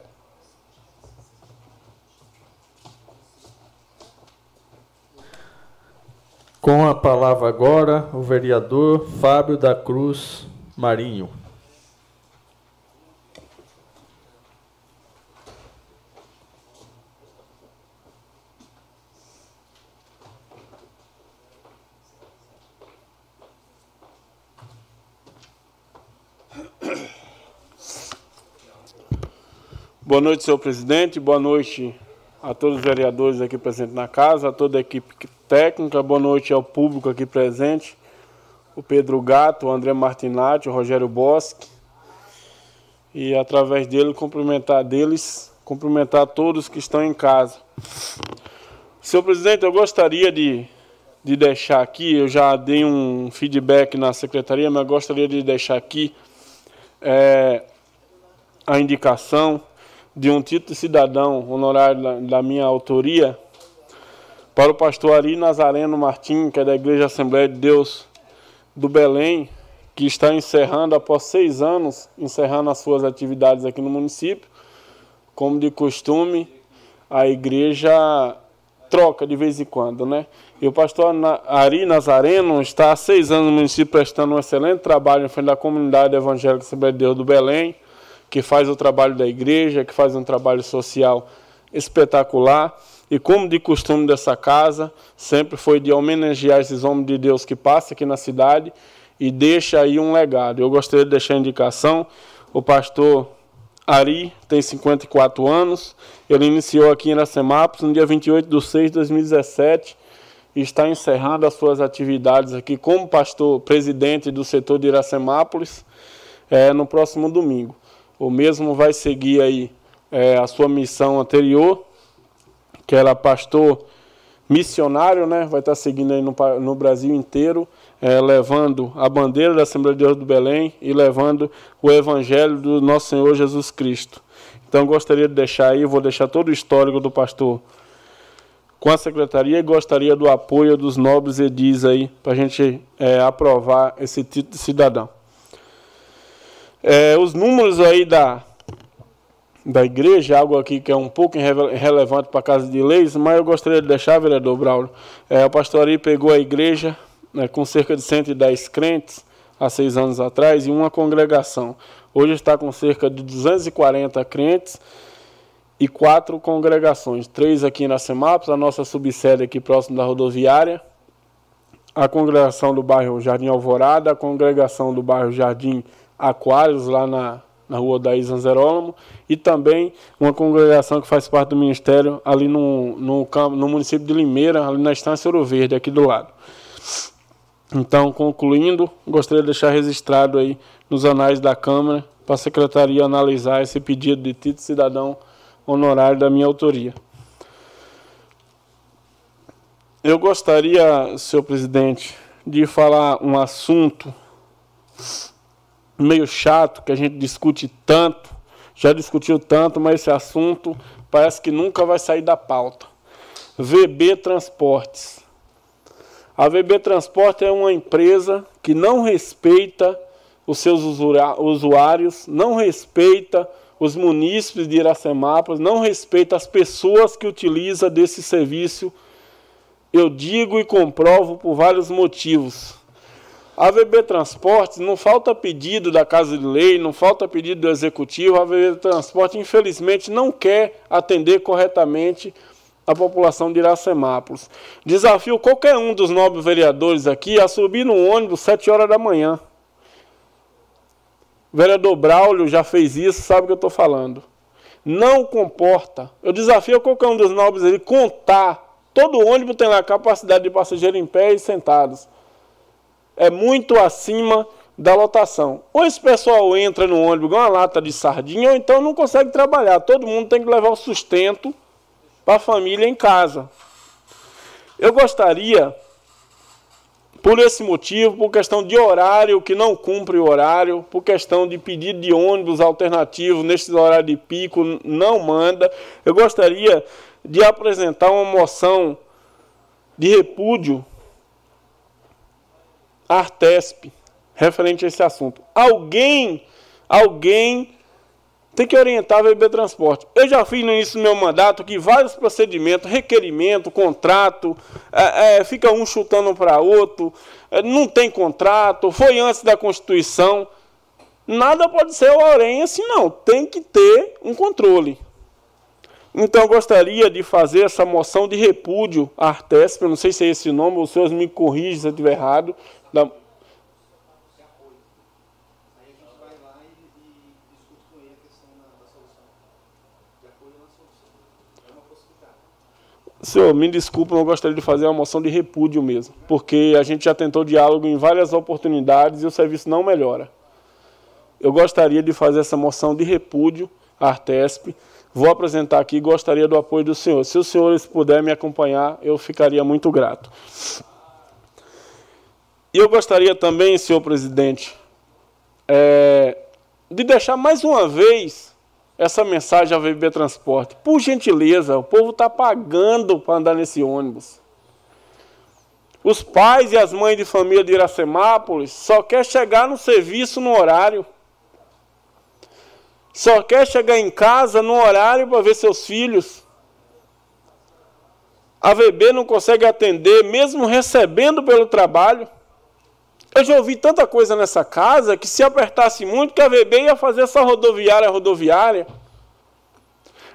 Com a palavra agora, o vereador Fábio da Cruz Marinho. Boa noite, senhor presidente. Boa noite a todos os vereadores aqui presentes na casa, a toda a equipe técnica. Boa noite ao público aqui presente. O Pedro Gato, o André Martinati, o Rogério Bosque. E através dele cumprimentar deles, cumprimentar todos que estão em casa. Senhor presidente, eu gostaria de, de deixar aqui, eu já dei um feedback na secretaria, mas gostaria de deixar aqui é, a indicação de um título cidadão honorário da, da minha autoria para o pastor Ari Nazareno Martim, que é da Igreja Assembleia de Deus do Belém, que está encerrando, após seis anos, encerrando as suas atividades aqui no município. Como de costume, a igreja troca de vez em quando, né? E o pastor Ari Nazareno está há seis anos no município prestando um excelente trabalho em frente da comunidade evangélica Assembleia de Deus do Belém, que faz o trabalho da igreja, que faz um trabalho social espetacular. E como de costume dessa casa, sempre foi de homenagear esses homens de Deus que passam aqui na cidade e deixa aí um legado. Eu gostaria de deixar a indicação, o pastor Ari tem 54 anos, ele iniciou aqui em Iracemápolis no dia 28 de 6 de 2017 e está encerrando as suas atividades aqui como pastor presidente do setor de Iracemápolis eh, no próximo domingo. O mesmo vai seguir aí eh, a sua missão anterior, que era pastor missionário, né? Vai estar seguindo aí no, no Brasil inteiro, eh, levando a bandeira da Assembleia de Deus do Belém e levando o Evangelho do nosso Senhor Jesus Cristo. Então, gostaria de deixar aí, vou deixar todo o histórico do pastor com a secretaria e gostaria do apoio dos nobres edis aí, para a gente eh, aprovar esse título de cidadão. Eh, os números aí da, da igreja, algo aqui que é um pouco irrelevante para a Casa de Leis, mas eu gostaria de deixar, vereador Braulio, é, pastor Ari pegou a igreja né, com cerca de 110 crentes, há seis anos atrás, e uma congregação. Hoje está com cerca de 240 crentes e quatro congregações. Três aqui na Semapos, a nossa subsede aqui próximo da rodoviária, a congregação do bairro Jardim Alvorada, a congregação do bairro Jardim Aquários, lá na, na rua da Zanzerólamo, e também uma congregação que faz parte do ministério ali no, no, no município de Limeira, ali na Estância Ouro Verde, aqui do lado. Então, concluindo, gostaria de deixar registrado aí nos anais da Câmara para a Secretaria analisar esse pedido de título cidadão honorário da minha autoria. Eu gostaria, senhor presidente, de falar um assunto meio chato que a gente discute tanto, já discutiu tanto, mas esse assunto parece que nunca vai sair da pauta. VB Transportes. A VB Transporte é uma empresa que não respeita os seus usuários, não respeita os munícipes de Iracemápolis, não respeita as pessoas que utilizam desse serviço. Eu digo e comprovo por vários motivos. A VB Transportes, não falta pedido da Casa de Lei, não falta pedido do Executivo, a VB Transportes, infelizmente, não quer atender corretamente a população de Iracemápolis. Desafio qualquer um dos nobres vereadores aqui a subir no ônibus 7 horas da manhã. O vereador Braulio já fez isso, sabe o que eu estou falando. Não comporta. Eu desafio qualquer um dos nobres ali contar. Todo ônibus tem lá a capacidade de passageiro em pé e sentados é muito acima da lotação. Ou esse pessoal entra no ônibus igual uma lata de sardinha, ou então não consegue trabalhar. Todo mundo tem que levar o sustento para a família em casa. Eu gostaria, por esse motivo, por questão de horário que não cumpre o horário, por questão de pedido de ônibus alternativo nesse horário de pico não manda, eu gostaria de apresentar uma moção de repúdio Artesp, referente a esse assunto. Alguém, alguém tem que orientar a VB Transporte. Eu já fiz no início do meu mandato que vários procedimentos, requerimento, contrato, é, é, fica um chutando para outro, é, não tem contrato, foi antes da Constituição. Nada pode ser o orem assim, não. Tem que ter um controle. Então, eu gostaria de fazer essa moção de repúdio à Artesp, eu não sei se é esse nome, os senhores me corrigem se eu estiver errado, da... Senhor, me desculpe, eu gostaria de fazer uma moção de repúdio mesmo, porque a gente já tentou diálogo em várias oportunidades e o serviço não melhora. Eu gostaria de fazer essa moção de repúdio à Artesp. Vou apresentar aqui, gostaria do apoio do senhor. Se os senhores puderem me acompanhar, eu ficaria muito grato. E eu gostaria também, senhor presidente, é, de deixar mais uma vez essa mensagem à VB Transporte. Por gentileza, o povo está pagando para andar nesse ônibus. Os pais e as mães de família de Iracemápolis só quer chegar no serviço no horário. Só quer chegar em casa no horário para ver seus filhos. A VB não consegue atender, mesmo recebendo pelo trabalho. Eu já ouvi tanta coisa nessa casa que se apertasse muito, que a VB ia fazer essa rodoviária rodoviária.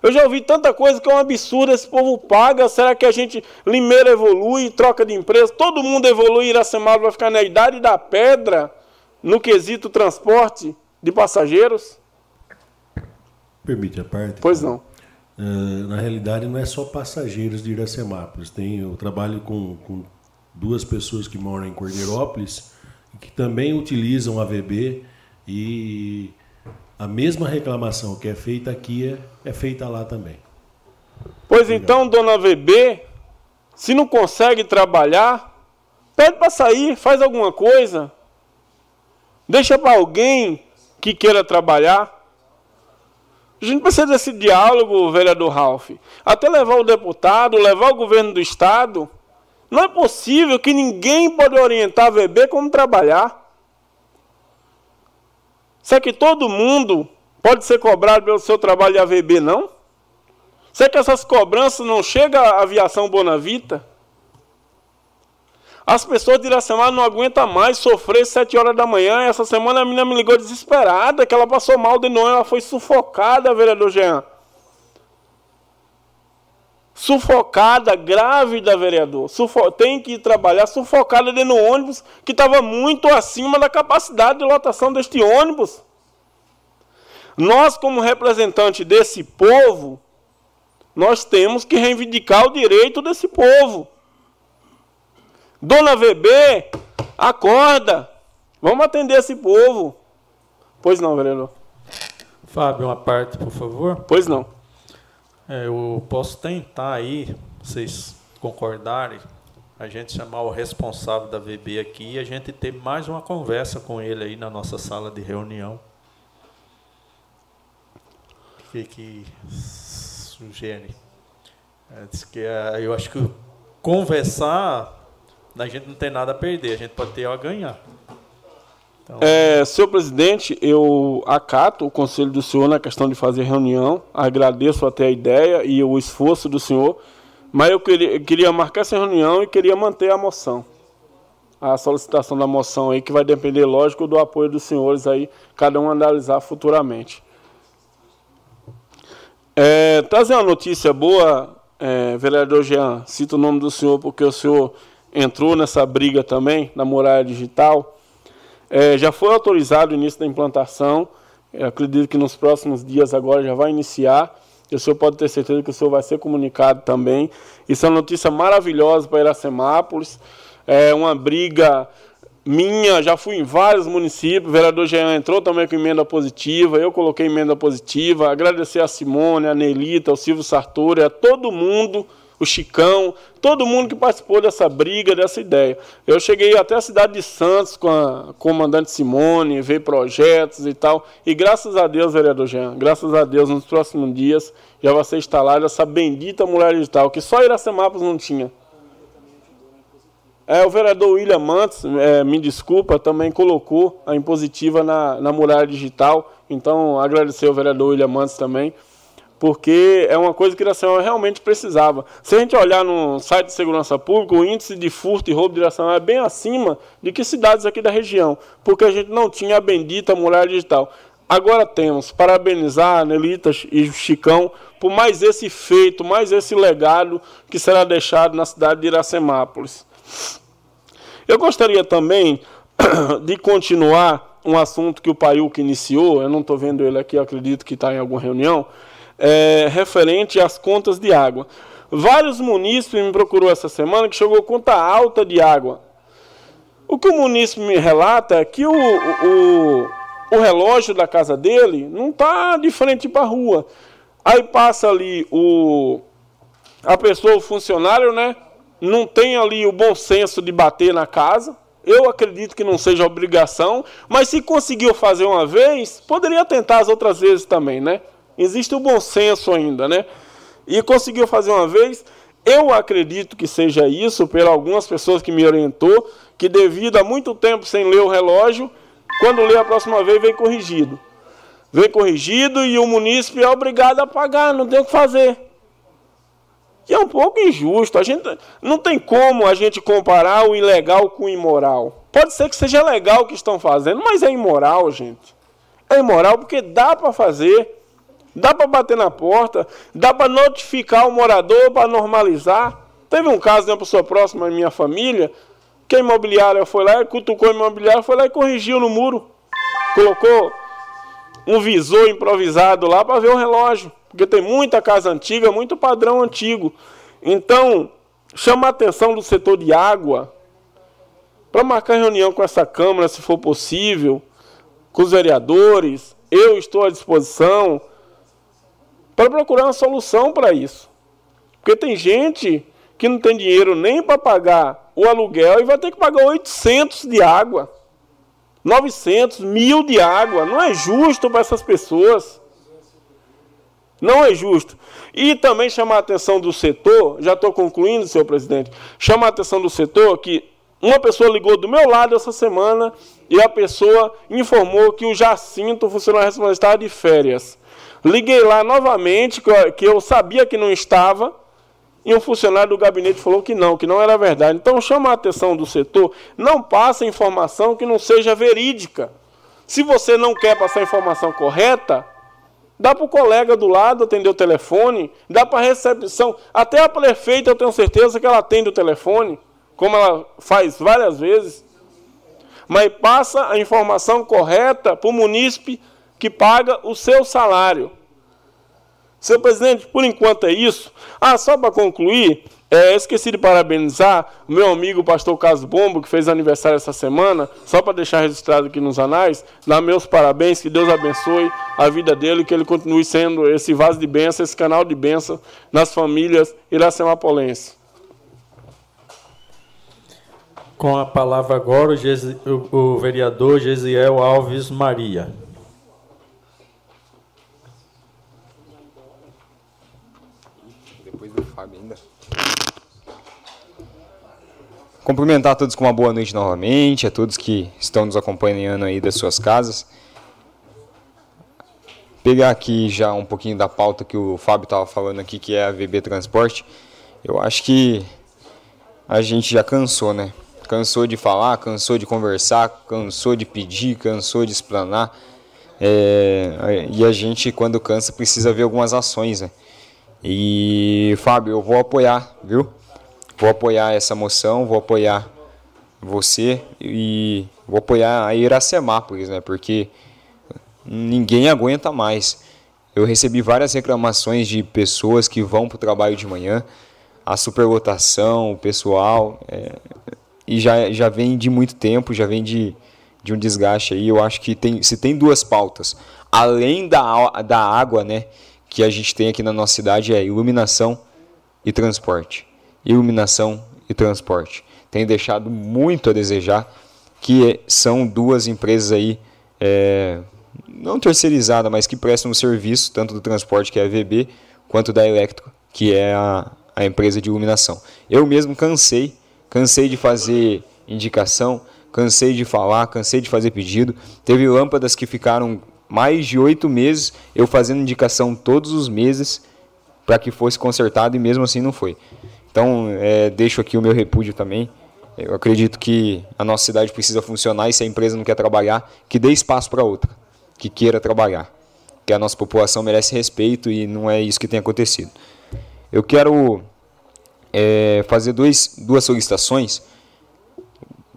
Eu já ouvi tanta coisa que é um absurdo, esse povo paga, será que a gente, Limeira evolui, troca de empresa, todo mundo evolui, Iracemado vai ficar na idade da pedra, no quesito transporte de passageiros? Permite a parte? Pois não. Uh, na realidade, não é só passageiros de Iracemápolis. Tem, eu trabalho com, com duas pessoas que moram em Cordeirópolis que também utilizam a VB e a mesma reclamação que é feita aqui é, é feita lá também. Pois Obrigado. então, dona VB, se não consegue trabalhar, pede para sair, faz alguma coisa. Deixa para alguém que queira trabalhar. A gente precisa desse diálogo, vereador Ralph. Até levar o deputado, levar o governo do estado não é possível que ninguém pode orientar a VB como trabalhar. Será que todo mundo pode ser cobrado pelo seu trabalho de AVB, não? Será que essas cobranças não chegam à aviação Bonavita? As pessoas de Iracema não aguentam mais sofrer sete horas da manhã. Essa semana a menina me ligou desesperada, que ela passou mal de noite, ela foi sufocada, vereador Jean. Sufocada, grávida, vereador. Sufo tem que trabalhar sufocada dentro do ônibus que estava muito acima da capacidade de lotação deste ônibus. Nós, como representante desse povo, nós temos que reivindicar o direito desse povo. Dona VB, acorda! Vamos atender esse povo. Pois não, vereador. Fábio, uma parte, por favor. Pois não. É, eu posso tentar aí, vocês concordarem, a gente chamar o responsável da VB aqui e a gente ter mais uma conversa com ele aí na nossa sala de reunião. O que, que sugere? É, que, é, eu acho que conversar, a gente não tem nada a perder, a gente pode ter a ganhar. Então, é, senhor presidente, eu acato o conselho do senhor na questão de fazer reunião, agradeço até a ideia e o esforço do senhor, mas eu queria, eu queria marcar essa reunião e queria manter a moção. A solicitação da moção aí, que vai depender, lógico, do apoio dos senhores aí, cada um analisar futuramente. É, trazer uma notícia boa, é, vereador Jean, cito o nome do senhor porque o senhor entrou nessa briga também, na muralha digital. É, já foi autorizado o início da implantação, Eu acredito que nos próximos dias agora já vai iniciar. O senhor pode ter certeza que o senhor vai ser comunicado também. Isso é uma notícia maravilhosa para Iracemápolis. É uma briga minha, já fui em vários municípios, o vereador Jean entrou também com emenda positiva, eu coloquei emenda positiva, agradecer a Simone, a Nelita, ao Silvio Sartori, a todo mundo, o Chicão, todo mundo que participou dessa briga, dessa ideia. Eu cheguei até a cidade de Santos com a comandante Simone, ver projetos e tal, e graças a Deus, vereador Jean, graças a Deus, nos próximos dias já vai ser instalada essa bendita mulher digital, que só Iracemápolis não tinha. É, o vereador William Mantes, é, me desculpa, também colocou a impositiva na, na muralha digital. Então, agradecer ao vereador William Mantes também, porque é uma coisa que a senhora realmente precisava. Se a gente olhar no site de segurança pública, o índice de furto e roubo de direção é bem acima de que cidades aqui da região, porque a gente não tinha a bendita muralha digital. Agora temos, parabenizar a Nelitas e o Chicão por mais esse feito, mais esse legado que será deixado na cidade de Iracemápolis. Eu gostaria também de continuar um assunto que o Paiuca iniciou, eu não estou vendo ele aqui, acredito que está em alguma reunião, é, referente às contas de água. Vários munícipes me procurou essa semana que chegou conta alta de água. O que o munícipe me relata é que o, o, o relógio da casa dele não está de frente para a rua. Aí passa ali o, a pessoa, o funcionário, né? não tem ali o bom senso de bater na casa. Eu acredito que não seja obrigação, mas se conseguiu fazer uma vez, poderia tentar as outras vezes também, né? Existe o bom senso ainda, né? E conseguiu fazer uma vez. Eu acredito que seja isso, por algumas pessoas que me orientou, que devido a muito tempo sem ler o relógio, quando lê a próxima vez, vem corrigido. Vem corrigido e o munícipe é obrigado a pagar, não tem o que fazer que é um pouco injusto. A gente não tem como a gente comparar o ilegal com o imoral. Pode ser que seja legal o que estão fazendo, mas é imoral, gente. É imoral porque dá para fazer, dá para bater na porta, dá para notificar o morador para normalizar. Teve um caso de uma pessoa próxima da minha família, que a imobiliária foi lá, cutucou a imobiliária, foi lá e corrigiu no muro. Colocou um visor improvisado lá para ver o relógio porque tem muita casa antiga, muito padrão antigo. Então, chama a atenção do setor de água para marcar reunião com essa Câmara, se for possível, com os vereadores. Eu estou à disposição para procurar uma solução para isso. Porque tem gente que não tem dinheiro nem para pagar o aluguel e vai ter que pagar 800 de água, 900, mil de água. Não é justo para essas pessoas. Não é justo. E também chamar a atenção do setor, já estou concluindo, senhor presidente, chamar a atenção do setor que uma pessoa ligou do meu lado essa semana e a pessoa informou que o Jacinto, funcionário responsável, estava de férias. Liguei lá novamente, que eu sabia que não estava, e um funcionário do gabinete falou que não, que não era verdade. Então chama a atenção do setor, não passa informação que não seja verídica. Se você não quer passar a informação correta, Dá para o colega do lado atender o telefone, dá para a recepção. Até a prefeita eu tenho certeza que ela atende o telefone, como ela faz várias vezes. Mas passa a informação correta para o munícipe que paga o seu salário. Senhor presidente, por enquanto é isso. Ah, só para concluir, É, esqueci de parabenizar o meu amigo pastor Caso Bombo, que fez aniversário essa semana, só para deixar registrado aqui nos anais, dar meus parabéns, que Deus abençoe a vida dele, que ele continue sendo esse vaso de bênção, esse canal de bênção nas famílias iracemapolenses. Com a palavra agora o, o vereador Gesiel Alves Maria. Depois do Fábio ainda. Cumprimentar a todos com uma boa noite novamente, a todos que estão nos acompanhando aí das suas casas. Pegar aqui já um pouquinho da pauta que o Fábio estava falando aqui, que é a VB Transporte. Eu acho que a gente já cansou, né? Cansou de falar, cansou de conversar, cansou de pedir, cansou de explanar. É, e a gente, quando cansa, precisa ver algumas ações, né? E, Fábio, eu vou apoiar, viu? Vou apoiar essa moção, vou apoiar você e vou apoiar a Iracemápolis, né? Porque ninguém aguenta mais. Eu recebi várias reclamações de pessoas que vão para o trabalho de manhã, a superlotação, o pessoal, é, e já, já vem de muito tempo, já vem de, de um desgaste aí. Eu acho que tem, se tem duas pautas, além da, da água, né, que a gente tem aqui na nossa cidade, é iluminação e transporte iluminação e transporte. Tem deixado muito a desejar, que são duas empresas aí, é, não terceirizadas, mas que prestam serviço, tanto do transporte, que é a VB, quanto da Electro, que é a, a empresa de iluminação. Eu mesmo cansei, cansei de fazer indicação, cansei de falar, cansei de fazer pedido. Teve lâmpadas que ficaram mais de oito meses, eu fazendo indicação todos os meses para que fosse consertado e mesmo assim não foi. Então, é, deixo aqui o meu repúdio também. Eu acredito que a nossa cidade precisa funcionar e se a empresa não quer trabalhar, que dê espaço para outra, que queira trabalhar. Que a nossa população merece respeito e não é isso que tem acontecido. Eu quero é, fazer dois, duas solicitações.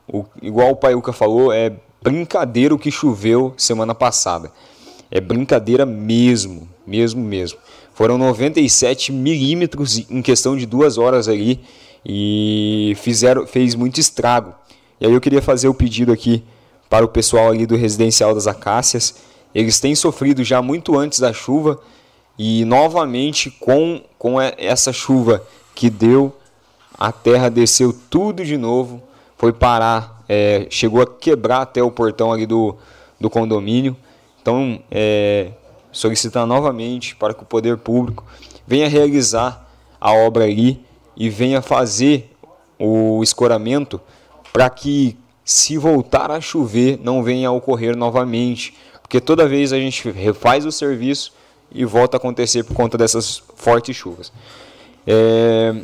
O, igual o Paiuca falou, é brincadeira o que choveu semana passada. É brincadeira mesmo, mesmo, mesmo. Foram 97 milímetros em questão de duas horas ali e fizeram, fez muito estrago. E aí eu queria fazer o pedido aqui para o pessoal ali do Residencial das Acácias. Eles têm sofrido já muito antes da chuva e novamente com, com essa chuva que deu, a terra desceu tudo de novo, foi parar, é, chegou a quebrar até o portão ali do, do condomínio. Então, é, solicitar novamente para que o poder público venha realizar a obra ali e venha fazer o escoramento para que, se voltar a chover, não venha a ocorrer novamente. Porque toda vez a gente refaz o serviço e volta a acontecer por conta dessas fortes chuvas. É...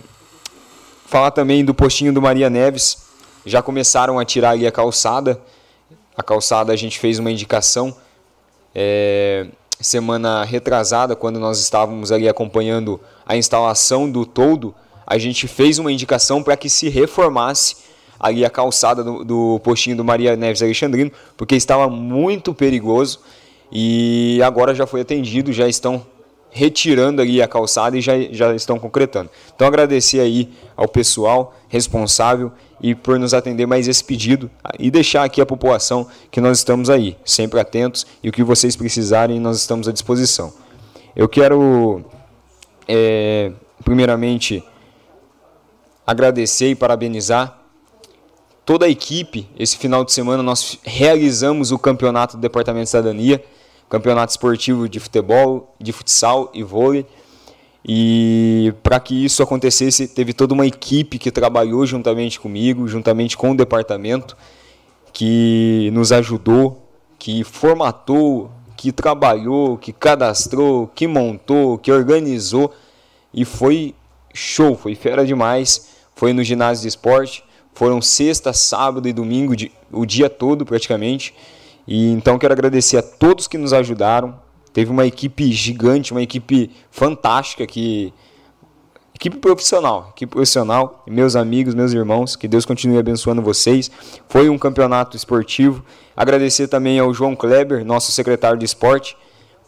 Falar também do postinho do Maria Neves. Já começaram a tirar ali a calçada. A calçada a gente fez uma indicação. É semana retrasada, quando nós estávamos ali acompanhando a instalação do toldo, a gente fez uma indicação para que se reformasse ali a calçada do, do postinho do Maria Neves Alexandrino, porque estava muito perigoso e agora já foi atendido, já estão retirando ali a calçada e já, já estão concretando. Então agradecer aí ao pessoal responsável e por nos atender mais esse pedido e deixar aqui a população que nós estamos aí, sempre atentos e o que vocês precisarem nós estamos à disposição. Eu quero, é, primeiramente, agradecer e parabenizar toda a equipe. Esse final de semana nós realizamos o campeonato do Departamento de Cidadania, campeonato esportivo de futebol, de futsal e vôlei. E para que isso acontecesse, teve toda uma equipe que trabalhou juntamente comigo, juntamente com o departamento, que nos ajudou, que formatou, que trabalhou, que cadastrou, que montou, que organizou. E foi show, foi fera demais. Foi no ginásio de esporte. Foram sexta, sábado e domingo, o dia todo praticamente. E então quero agradecer a todos que nos ajudaram, Teve uma equipe gigante, uma equipe fantástica que equipe profissional, equipe profissional, meus amigos, meus irmãos, que Deus continue abençoando vocês. Foi um campeonato esportivo. Agradecer também ao João Kleber, nosso secretário de esporte,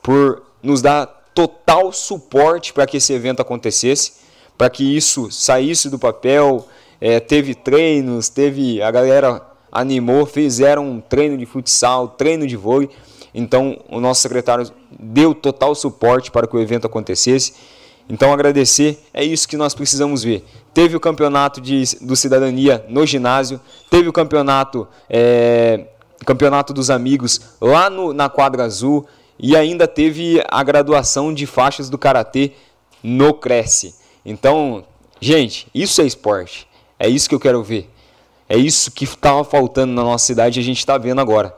por nos dar total suporte para que esse evento acontecesse, para que isso saísse do papel. É, teve treinos, teve a galera animou, fizeram um treino de futsal, treino de vôlei. Então, o nosso secretário deu total suporte para que o evento acontecesse. Então, agradecer, é isso que nós precisamos ver. Teve o campeonato de, do Cidadania no ginásio, teve o campeonato, é, campeonato dos amigos lá no, na quadra azul e ainda teve a graduação de faixas do Karatê no Cresce. Então, gente, isso é esporte. É isso que eu quero ver. É isso que estava faltando na nossa cidade e a gente está vendo agora.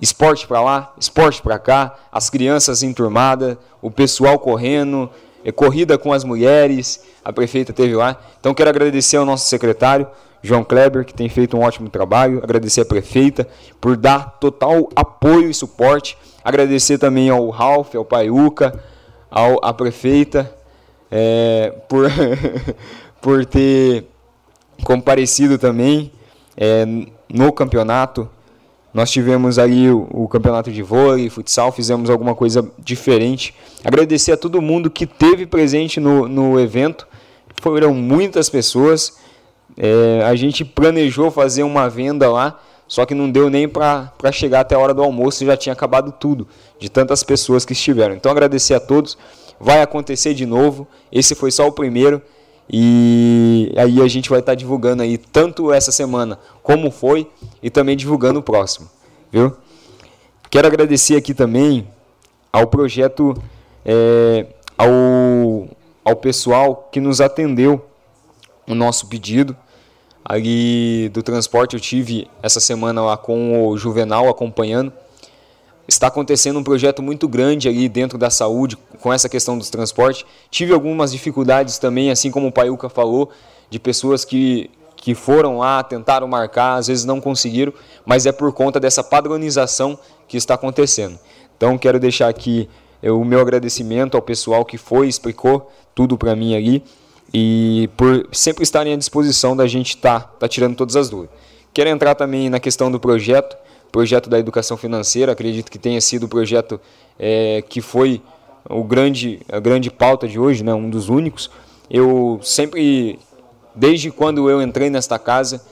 Esporte para lá, esporte para cá, as crianças enturmadas, o pessoal correndo, é, corrida com as mulheres, a prefeita teve lá. Então quero agradecer ao nosso secretário, João Kleber, que tem feito um ótimo trabalho, agradecer a prefeita por dar total apoio e suporte, agradecer também ao Ralph, ao Paiuca, à prefeita, é, por, por ter comparecido também é, no campeonato. Nós tivemos aí o, o, campeonato de vôlei, futsal, fizemos alguma coisa diferente. Agradecer a todo mundo que teve presente no, no evento. Foram muitas pessoas. É, a gente planejou fazer uma venda lá, só que não deu nem para chegar até a hora do almoço, já tinha acabado tudo, de tantas pessoas que estiveram. Então agradecer a todos. Vai acontecer de novo. Esse foi só o primeiro. E aí a gente vai estar divulgando aí tanto essa semana como foi e também divulgando o próximo, viu? Quero agradecer aqui também ao projeto, é, ao, ao pessoal que nos atendeu o nosso pedido. Ali do transporte eu tive essa semana lá com o Juvenal acompanhando está acontecendo um projeto muito grande ali dentro da saúde com essa questão dos transportes. Tive algumas dificuldades também, assim como o Paiuca falou, de pessoas que, que foram lá, tentaram marcar, às vezes não conseguiram, mas é por conta dessa padronização que está acontecendo. Então quero deixar aqui o meu agradecimento ao pessoal que foi, explicou tudo para mim ali e por sempre estarem à disposição da gente estar tá, tá tirando todas as dúvidas. Quero entrar também na questão do projeto projeto da educação financeira, acredito que tenha sido o projeto é, que foi o grande, a grande pauta de hoje, né, um dos únicos. Eu sempre, desde quando eu entrei nesta casa,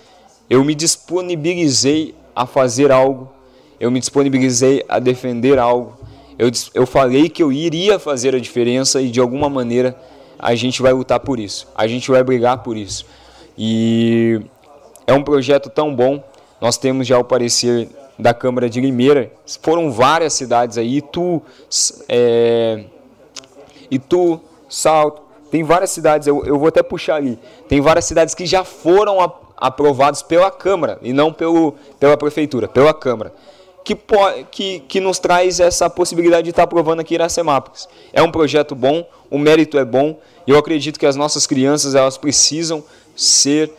eu me disponibilizei a fazer algo, eu me disponibilizei a defender algo, eu, eu falei que eu iria fazer a diferença e de alguma maneira a gente vai lutar por isso, a gente vai brigar por isso. E é um projeto tão bom, nós temos já o parecer da Câmara de Limeira. Foram várias cidades aí, Itu, é, Itu, Salto, tem várias cidades, eu, eu vou até puxar ali, tem várias cidades que já foram a, aprovadas pela Câmara e não pelo, pela Prefeitura, pela Câmara. Que, que, que nos traz essa possibilidade de estar aprovando aqui Iracemápolis. É um projeto bom, o mérito é bom, eu acredito que as nossas crianças elas precisam ser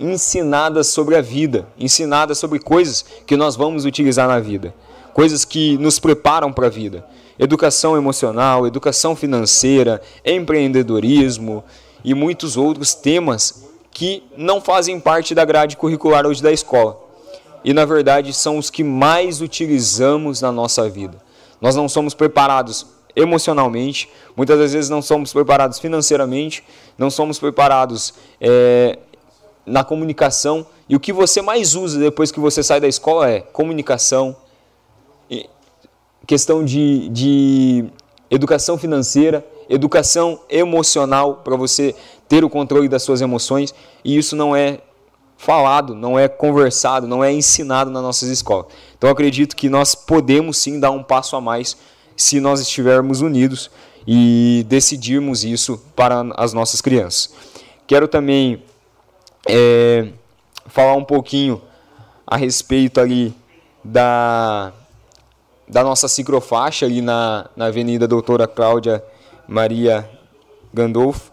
ensinadas sobre a vida, ensinadas sobre coisas que nós vamos utilizar na vida, coisas que nos preparam para a vida. Educação emocional, educação financeira, empreendedorismo e muitos outros temas que não fazem parte da grade curricular hoje da escola. E na verdade são os que mais utilizamos na nossa vida. Nós não somos preparados emocionalmente, muitas das vezes não somos preparados financeiramente, não somos preparados é, na comunicação. E o que você mais usa depois que você sai da escola é comunicação, questão de, de educação financeira, educação emocional para você ter o controle das suas emoções. E isso não é falado, não é conversado, não é ensinado nas nossas escolas. Então acredito que nós podemos sim dar um passo a mais se nós estivermos unidos e decidirmos isso para as nossas crianças. Quero também é, falar um pouquinho a respeito ali da, da nossa ciclofaixa ali na, na Avenida Doutora Cláudia Maria Gandolfo.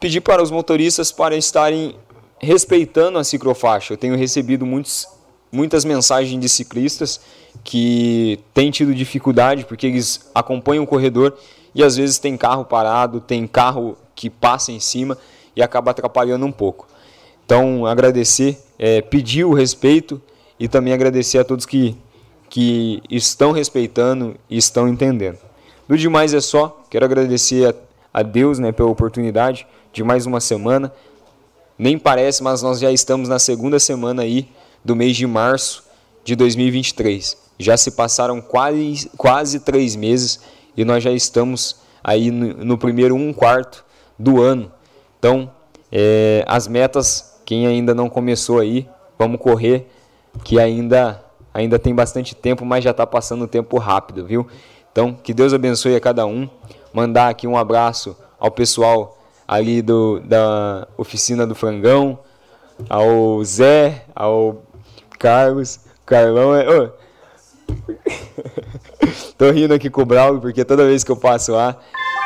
Pedir para os motoristas para estarem respeitando a ciclofaixa. Eu tenho recebido muitos, muitas mensagens de ciclistas que têm tido dificuldade porque eles acompanham o corredor e às vezes tem carro parado, tem carro que passa em cima e acaba atrapalhando um pouco. Então, agradecer, é, pedir o respeito e também agradecer a todos que, que estão respeitando e estão entendendo. Do demais é só, quero agradecer a Deus né, pela oportunidade de mais uma semana. Nem parece, mas nós já estamos na segunda semana aí do mês de março de 2023. Já se passaram quase, quase três meses e nós já estamos aí no, no primeiro um quarto do ano. Então, é, as metas, quem ainda não começou aí, vamos correr, que ainda, ainda tem bastante tempo, mas já está passando o tempo rápido, viu? Então, que Deus abençoe a cada um. Mandar aqui um abraço ao pessoal ali do, da oficina do Frangão, ao Zé, ao Carlos, Carlão. É, oh. Tô rindo aqui com o Braulio, porque toda vez que eu passo lá,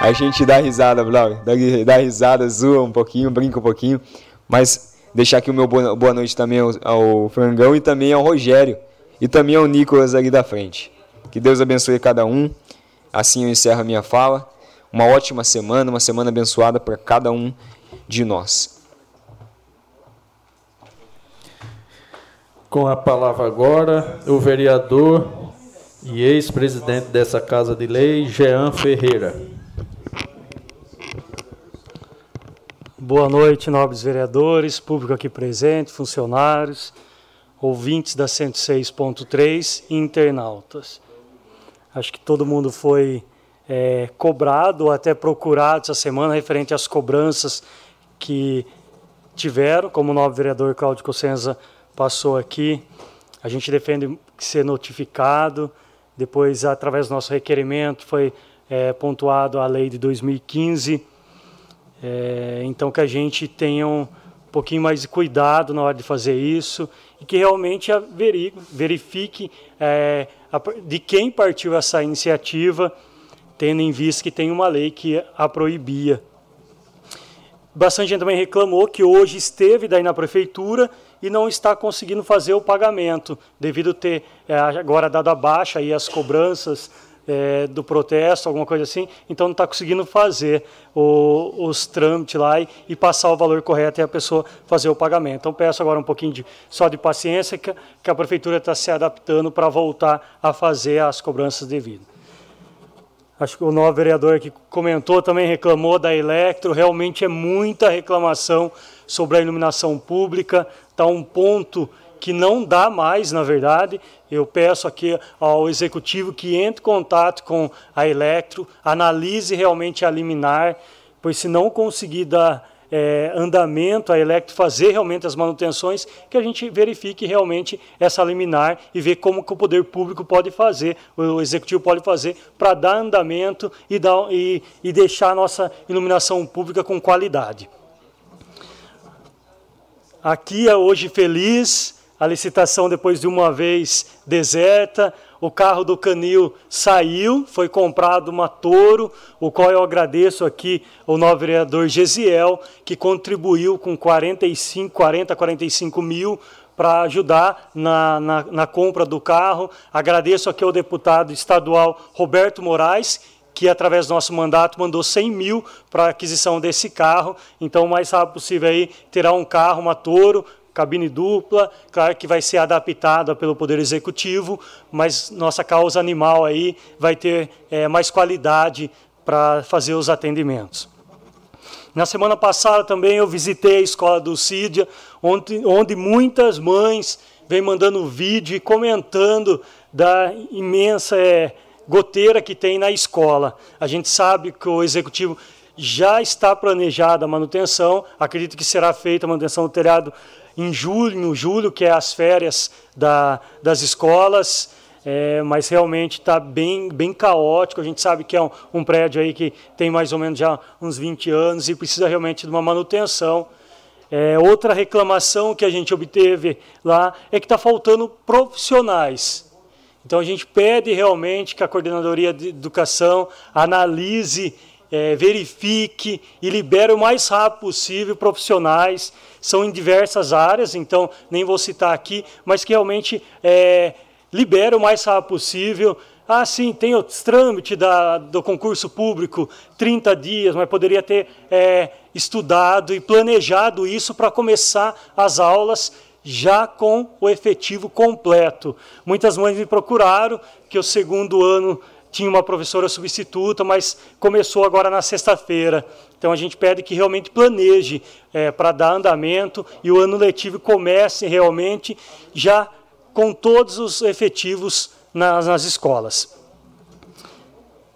a gente dá risada, Braulio. Dá, dá risada, zoa um pouquinho, brinca um pouquinho. Mas deixar aqui o meu boa noite também ao, ao Frangão e também ao Rogério. E também ao Nicolas ali da frente. Que Deus abençoe cada um. Assim eu encerro a minha fala. Uma ótima semana, uma semana abençoada para cada um de nós. Com a palavra agora, o vereador e ex-presidente dessa Casa de Lei, Jean Ferreira. Boa noite, nobres vereadores, público aqui presente, funcionários, ouvintes da 106.3 e internautas. Acho que todo mundo foi é, cobrado ou até procurado essa semana referente às cobranças que tiveram, como o novo vereador Cláudio Cossenza passou aqui. A gente defende ser notificado. Depois, através do nosso requerimento, foi é, pontuado a lei de 2015. É, então, que a gente tenha um pouquinho mais de cuidado na hora de fazer isso e que realmente verifique é, de quem partiu essa iniciativa, tendo em vista que tem uma lei que a proibia. Bastante gente também reclamou que hoje esteve daí na prefeitura e não está conseguindo fazer o pagamento, devido ter é, agora dado a baixa aí as cobranças é, do protesto, alguma coisa assim, então não está conseguindo fazer o, os trâmites lá e, e, passar o valor correto e a pessoa fazer o pagamento. Então peço agora um pouquinho de, só de paciência que, que a prefeitura está se adaptando para voltar a fazer as cobranças devidas. Acho que o novo vereador que comentou também reclamou da Electro, realmente é muita reclamação sobre a iluminação pública, está um ponto que não dá mais, na verdade. Eu peço aqui ao executivo que entre em contato com a Electro, analise realmente a liminar, pois se não conseguir dar é, andamento a Electro, fazer realmente as manutenções, que a gente verifique realmente essa liminar e ver como que o poder público pode fazer, o executivo pode fazer para dar andamento e, dar, e, e deixar a nossa iluminação pública com qualidade. Aqui é hoje feliz, a licitação depois de uma vez deserta, o carro do Canil saiu, foi comprado uma Toro, o qual eu agradeço aqui o novo vereador Gesiel, que contribuiu com 45, 40, 45 mil para ajudar na, na, na, compra do carro. Agradeço aqui ao deputado estadual Roberto Moraes, que através do nosso mandato mandou 100 mil para a aquisição desse carro. Então, o mais rápido possível aí terá um carro, uma Toro, cabine dupla, claro que vai ser adaptada pelo Poder Executivo, mas nossa causa animal aí vai ter é, mais qualidade para fazer os atendimentos. Na semana passada também eu visitei a escola do Cídia, onde, onde muitas mães vêm mandando vídeo e comentando da imensa é, goteira que tem na escola. A gente sabe que o executivo já está planejada a manutenção, acredito que será feita a manutenção do telhado em julho, julho, que é as férias da, das escolas, é, mas realmente está bem, bem caótico. A gente sabe que é um, um, prédio aí que tem mais ou menos já uns 20 anos e precisa realmente de uma manutenção. É, outra reclamação que a gente obteve lá é que está faltando profissionais. Então a gente pede realmente que a coordenadoria de educação analise é, verifique e libere o mais rápido possível profissionais. São em diversas áreas, então nem vou citar aqui, mas que realmente é, libere o mais rápido possível. Ah, sim, tem o trâmite da, do concurso público, 30 dias, mas poderia ter é, estudado e planejado isso para começar as aulas já com o efetivo completo. Muitas mães me procuraram que o segundo ano tinha uma professora substituta, mas começou agora na sexta-feira. Então a gente pede que realmente planeje é, para dar andamento e o ano letivo comece realmente já com todos os efetivos nas, nas escolas.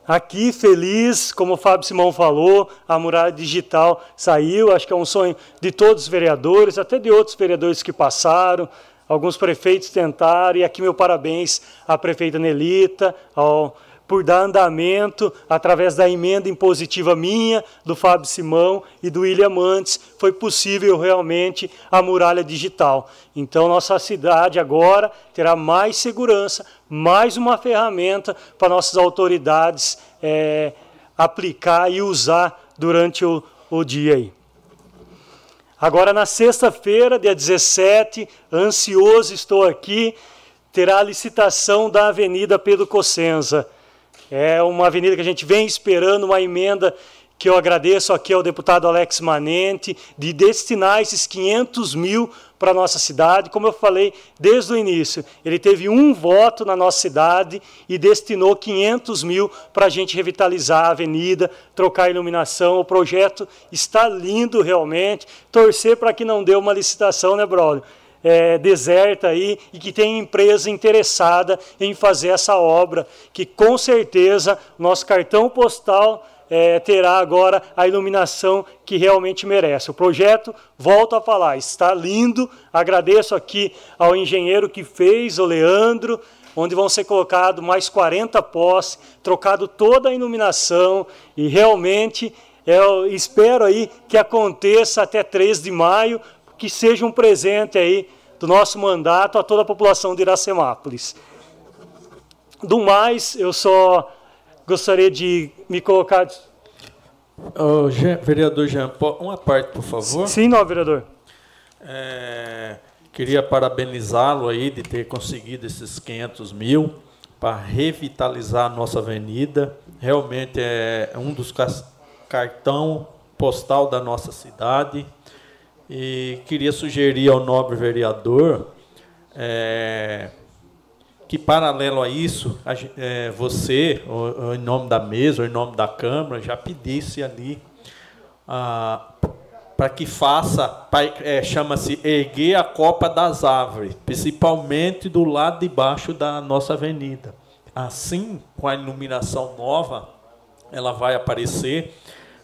Aqui, feliz, como o Fábio Simão falou, a muralha digital saiu, acho que é um sonho de todos os vereadores, até de outros vereadores que passaram, alguns prefeitos tentaram, e aqui meu parabéns à prefeita Nelita, ao por dar andamento através da emenda impositiva minha, do Fábio Simão e do William Mantes, foi possível realmente a muralha digital. Então, nossa cidade agora terá mais segurança, mais uma ferramenta para nossas autoridades é, aplicar e usar durante o, o dia aí. Agora, na sexta-feira, dia 17, ansioso estou aqui, terá a licitação da Avenida Pedro Cossenza. É uma avenida que a gente vem esperando uma emenda que eu agradeço aqui ao deputado Alex Manente, de destinar esses 500 mil para a nossa cidade. Como eu falei desde o início, ele teve um voto na nossa cidade e destinou 500 mil para a gente revitalizar a avenida, trocar a iluminação. O projeto está lindo realmente. Torcer para que não dê uma licitação, né, brother? É, deserta aí e que tem empresa interessada em fazer essa obra, que com certeza nosso cartão postal é, terá agora a iluminação que realmente merece. O projeto, volto a falar, está lindo. Agradeço aqui ao engenheiro que fez, o Leandro, onde vão ser colocados mais 40 postes, trocado toda a iluminação e realmente eu espero aí que aconteça até 3 de maio, que seja um presente aí do nosso mandato a toda a população de Iracemápolis. Do mais, eu só gostaria de me colocar. Oh, Jean, vereador Jean, uma parte, por favor. Sim, não, vereador. É, queria parabenizá-lo aí de ter conseguido esses 500 mil para revitalizar a nossa avenida. Realmente é um dos cartão postal da nossa cidade. E queria sugerir ao nobre vereador é, que, paralelo a isso, a, é, você, ou, ou em nome da mesa, ou em nome da Câmara, já pedisse ali para que faça, é, chama-se erguer a copa das árvores, principalmente do lado de baixo da nossa avenida. Assim, com a iluminação nova, ela vai aparecer.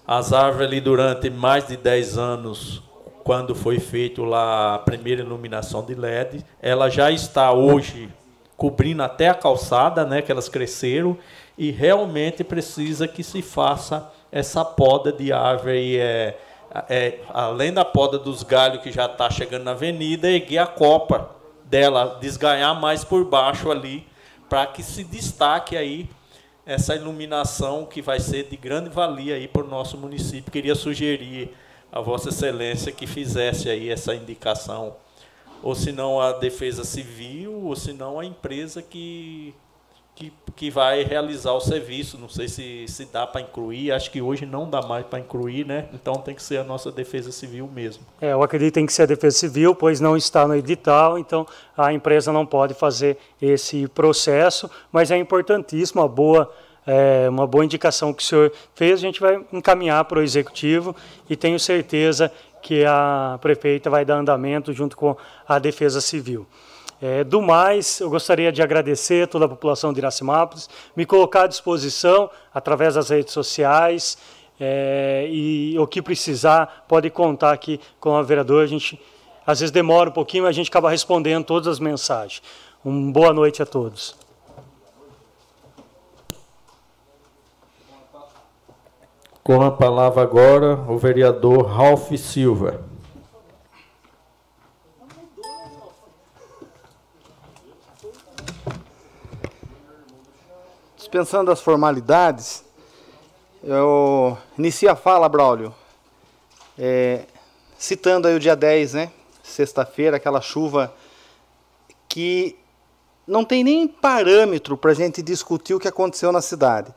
As árvores ali durante mais de 10 anos quando foi feito lá a primeira iluminação de LED, ela já está hoje cobrindo até a calçada, né, que elas cresceram e realmente precisa que se faça essa poda de árvore é, é, além da poda dos galhos que já está chegando na avenida, erguer a copa dela, desganhar mais por baixo ali, para que se destaque aí essa iluminação que vai ser de grande valia aí para o nosso município. Queria sugerir a Vossa Excelência que fizesse aí essa indicação, ou se não a Defesa Civil, ou se não a empresa que, que, que vai realizar o serviço. Não sei se, se dá para incluir, acho que hoje não dá mais para incluir, né? Então tem que ser a nossa Defesa Civil mesmo. É, eu acredito que tem que ser a Defesa Civil, pois não está no edital, então a empresa não pode fazer esse processo, mas é importantíssimo, a boa é, uma boa indicação que o senhor fez, a gente vai encaminhar para o executivo e tenho certeza que a prefeita vai dar andamento junto com a Defesa Civil. É, do mais, eu gostaria de agradecer toda a população de Iracemápolis, me colocar à disposição através das redes sociais é, e o que precisar pode contar aqui com a vereadora. A gente às vezes demora um pouquinho, mas a gente acaba respondendo todas as mensagens. Uma boa noite a todos. Com a palavra agora o vereador Ralph Silva. Dispensando as formalidades, eu inicio a fala, Braulio, é, citando aí o dia 10, né? Sexta-feira, aquela chuva que não tem nem parâmetro para a gente discutir o que aconteceu na cidade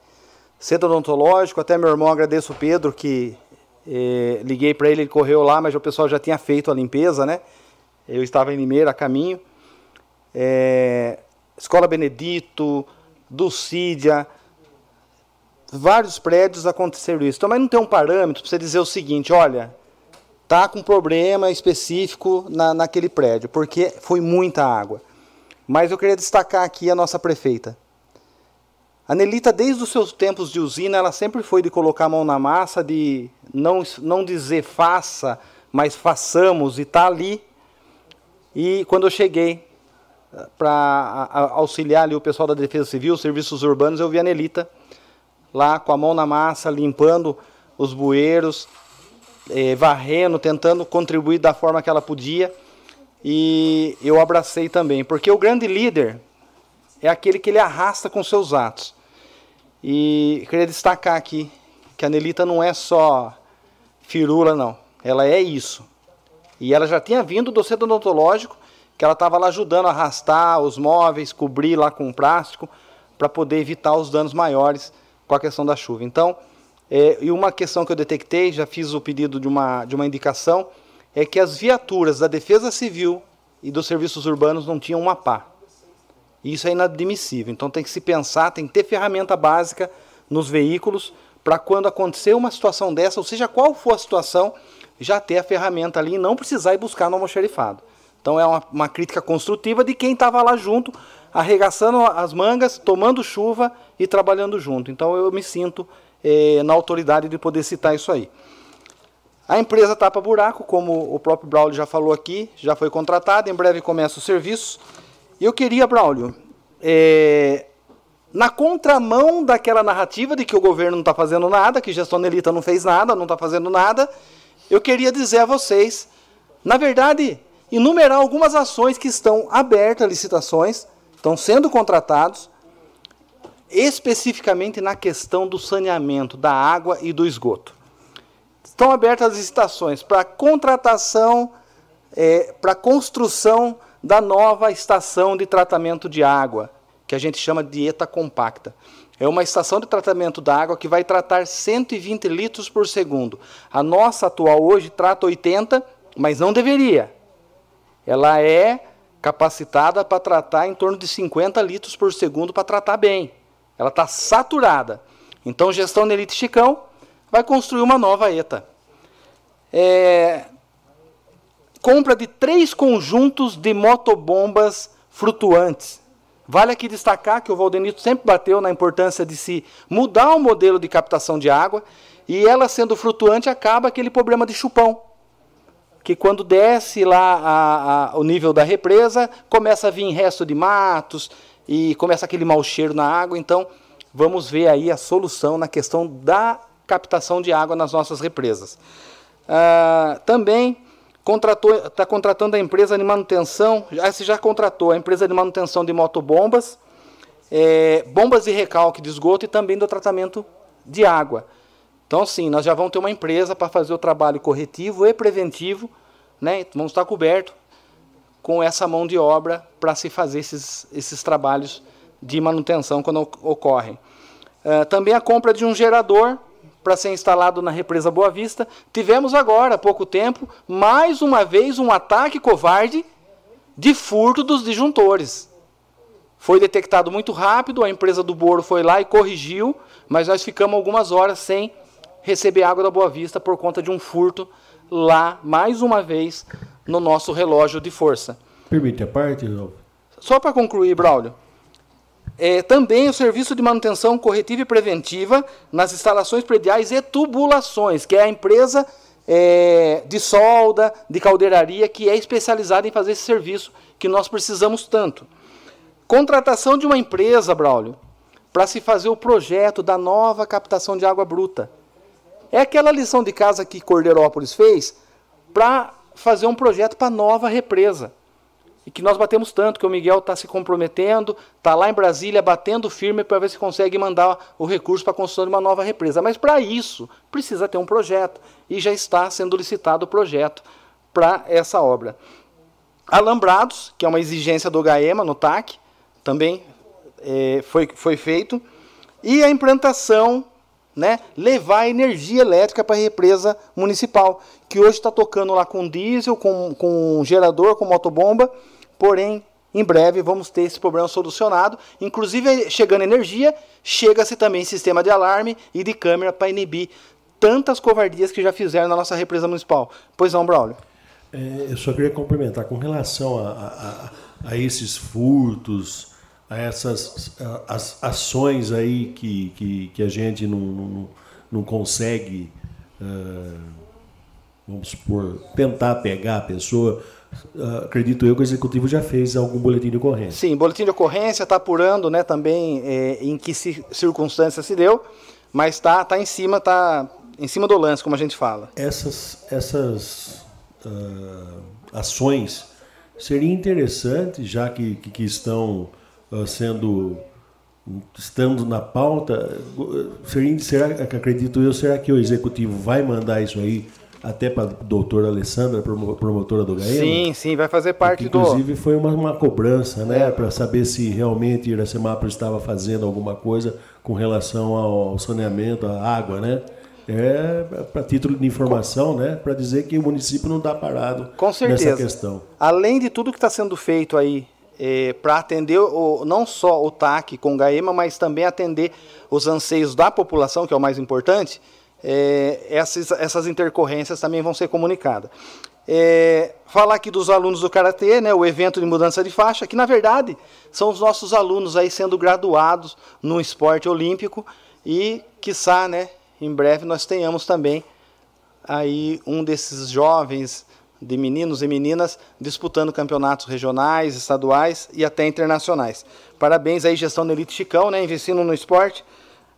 centro odontológico, até meu irmão agradeço o Pedro que eh, liguei para ele, ele correu lá, mas o pessoal já tinha feito a limpeza, né? Eu estava em Limeira a caminho. É, Escola Benedito, Dulcídia, vários prédios aconteceram isso. Então, mas não tem um parâmetro para você dizer o seguinte, olha, tá com problema específico na, naquele prédio, porque foi muita água. Mas eu queria destacar aqui a nossa prefeita. A Nelita, desde os seus tempos de usina, ela sempre foi de colocar a mão na massa, de não, não dizer faça, mas façamos, e está ali. E quando eu cheguei eh, para auxiliar ali o pessoal da Defesa Civil, serviços urbanos, eu vi a Nelita lá com a mão na massa, limpando os bueiros, eh, varrendo, tentando contribuir da forma que ela podia. E eu abracei também, porque o grande líder é aquele que ele arrasta com seus atos. E queria destacar aqui que a Nelita não é só firula, não. Ela é isso. E ela já tinha vindo do centro odontológico, que ela estava lá ajudando a arrastar os móveis, cobrir lá com plástico, para poder evitar os danos maiores com a questão da chuva. Então, é, e uma questão que eu detectei, já fiz o pedido de uma, de uma indicação, é que as viaturas da Defesa Civil e dos serviços urbanos não tinham uma pá. Isso é inadmissível. Então tem que se pensar, tem que ter ferramenta básica nos veículos para quando acontecer uma situação dessa, ou seja, qual for a situação, já ter a ferramenta ali e não precisar ir buscar no almoxerifado. Então é uma, uma crítica construtiva de quem estava lá junto, arregaçando as mangas, tomando chuva e trabalhando junto. Então eu me sinto eh, na autoridade de poder citar isso aí. A empresa Tapa Buraco, como o próprio Braulio já falou aqui, já foi contratada, em breve começa o serviço. Eu queria, Braulio, é, na contramão daquela narrativa de que o governo não está fazendo nada, que gestão Nelita não fez nada, não está fazendo nada, eu queria dizer a vocês, na verdade, enumerar algumas ações que estão abertas, licitações, estão sendo contratados, especificamente na questão do saneamento da água e do esgoto. Estão abertas as licitações para contratação, é, para construção da nova estação de tratamento de água, que a gente chama de ETA compacta. É uma estação de tratamento da água que vai tratar 120 litros por segundo. A nossa atual hoje trata 80, mas não deveria. Ela é capacitada para tratar em torno de 50 litros por segundo para tratar bem. Ela está saturada. Então, gestão Nelite Chicão vai construir uma nova ETA. É, compra de três conjuntos de motobombas flutuantes. Vale aqui destacar que o Valdenito sempre bateu na importância de se mudar o modelo de captação de água e ela sendo flutuante acaba aquele problema de chupão. Que quando desce lá a, a, o nível da represa, começa a vir resto de matos e começa aquele mau cheiro na água. Então, vamos ver aí a solução na questão da captação de água nas nossas represas. Ah, também está contratando a empresa de manutenção, já, se já contratou a empresa de manutenção de motobombas, é, bombas de recalque de esgoto e também do tratamento de água. Então, sim, nós já vamos ter uma empresa para fazer o trabalho corretivo e preventivo, né? vamos estar cobertos com essa mão de obra para se fazer esses, esses trabalhos de manutenção quando ocorrem. Uh, também a compra de um gerador para ser instalado na represa Boa Vista. Tivemos agora, há pouco tempo, mais uma vez um ataque covarde de furto dos disjuntores. Foi detectado muito rápido, a empresa do Boro foi lá e corrigiu, mas nós ficamos algumas horas sem receber água da Boa Vista por conta de um furto lá, mais uma vez, no nosso relógio de força. Permite a parte, Só para concluir, Braulio. É, também o serviço de manutenção corretiva e preventiva nas instalações prediais e tubulações, que é a empresa é, de solda, de caldeiraria, que é especializada em fazer esse serviço que nós precisamos tanto. Contratação de uma empresa, Braulio, para se fazer o projeto da nova captação de água bruta. É aquela lição de casa que Cordeirópolis fez para fazer um projeto para nova represa e que nós batemos tanto, que o Miguel está se comprometendo, está lá em Brasília batendo firme para ver se consegue mandar o recurso para a construção de uma nova represa. Mas para isso precisa ter um projeto e já está sendo licitado o projeto para essa obra. Alambrados, que é uma exigência do GAEMA no TAC, também é, foi, foi feito, e a implantação, né, levar energia elétrica para a represa municipal, que hoje está tocando lá com diesel, com, com gerador, com motobomba, porém em breve vamos ter esse problema solucionado. Inclusive, chegando energia, chega-se também sistema de alarme e de câmera para inibir tantas covardias que já fizeram na nossa represa municipal. Pois não, Braulio? É, eu só queria complementar com relação a, a, a esses furtos, a essas a, as ações aí que, que, que a gente não, não, não consegue, uh, vamos supor, tentar pegar a pessoa. Uh, acredito eu que o executivo já fez algum boletim de ocorrência. Sim, boletim de ocorrência está apurando, né, também é, em que circunstância se deu, mas está tá em cima, tá em cima do lance, como a gente fala. Essas essas uh, ações seria interessante, já que, que, que estão uh, sendo estando na pauta, seria, será acredito eu, será que o executivo vai mandar isso aí até para a doutora Alessandra, promotora do GAEMA? Sim, sim, vai fazer parte Porque, inclusive, do... Inclusive foi uma, uma cobrança, né, é. para saber se realmente Iracemápolis estava fazendo alguma coisa com relação ao, saneamento, à água, né? É para título de informação, né? Para dizer que o município não está parado Com certeza. nessa questão. Além de tudo que está sendo feito aí é, para atender o, não só o TAC com o GAEMA, mas também atender os anseios da população, que é o mais importante, é, essas, essas intercorrências também vão ser comunicadas. É, falar aqui dos alunos do Karatê, né, o evento de mudança de faixa, que na verdade são os nossos alunos aí sendo graduados no esporte olímpico e, quiçá, né, em breve nós tenhamos também aí um desses jovens de meninos e meninas disputando campeonatos regionais, estaduais e até internacionais. Parabéns aí gestão da Elite Chicão, né, investindo no esporte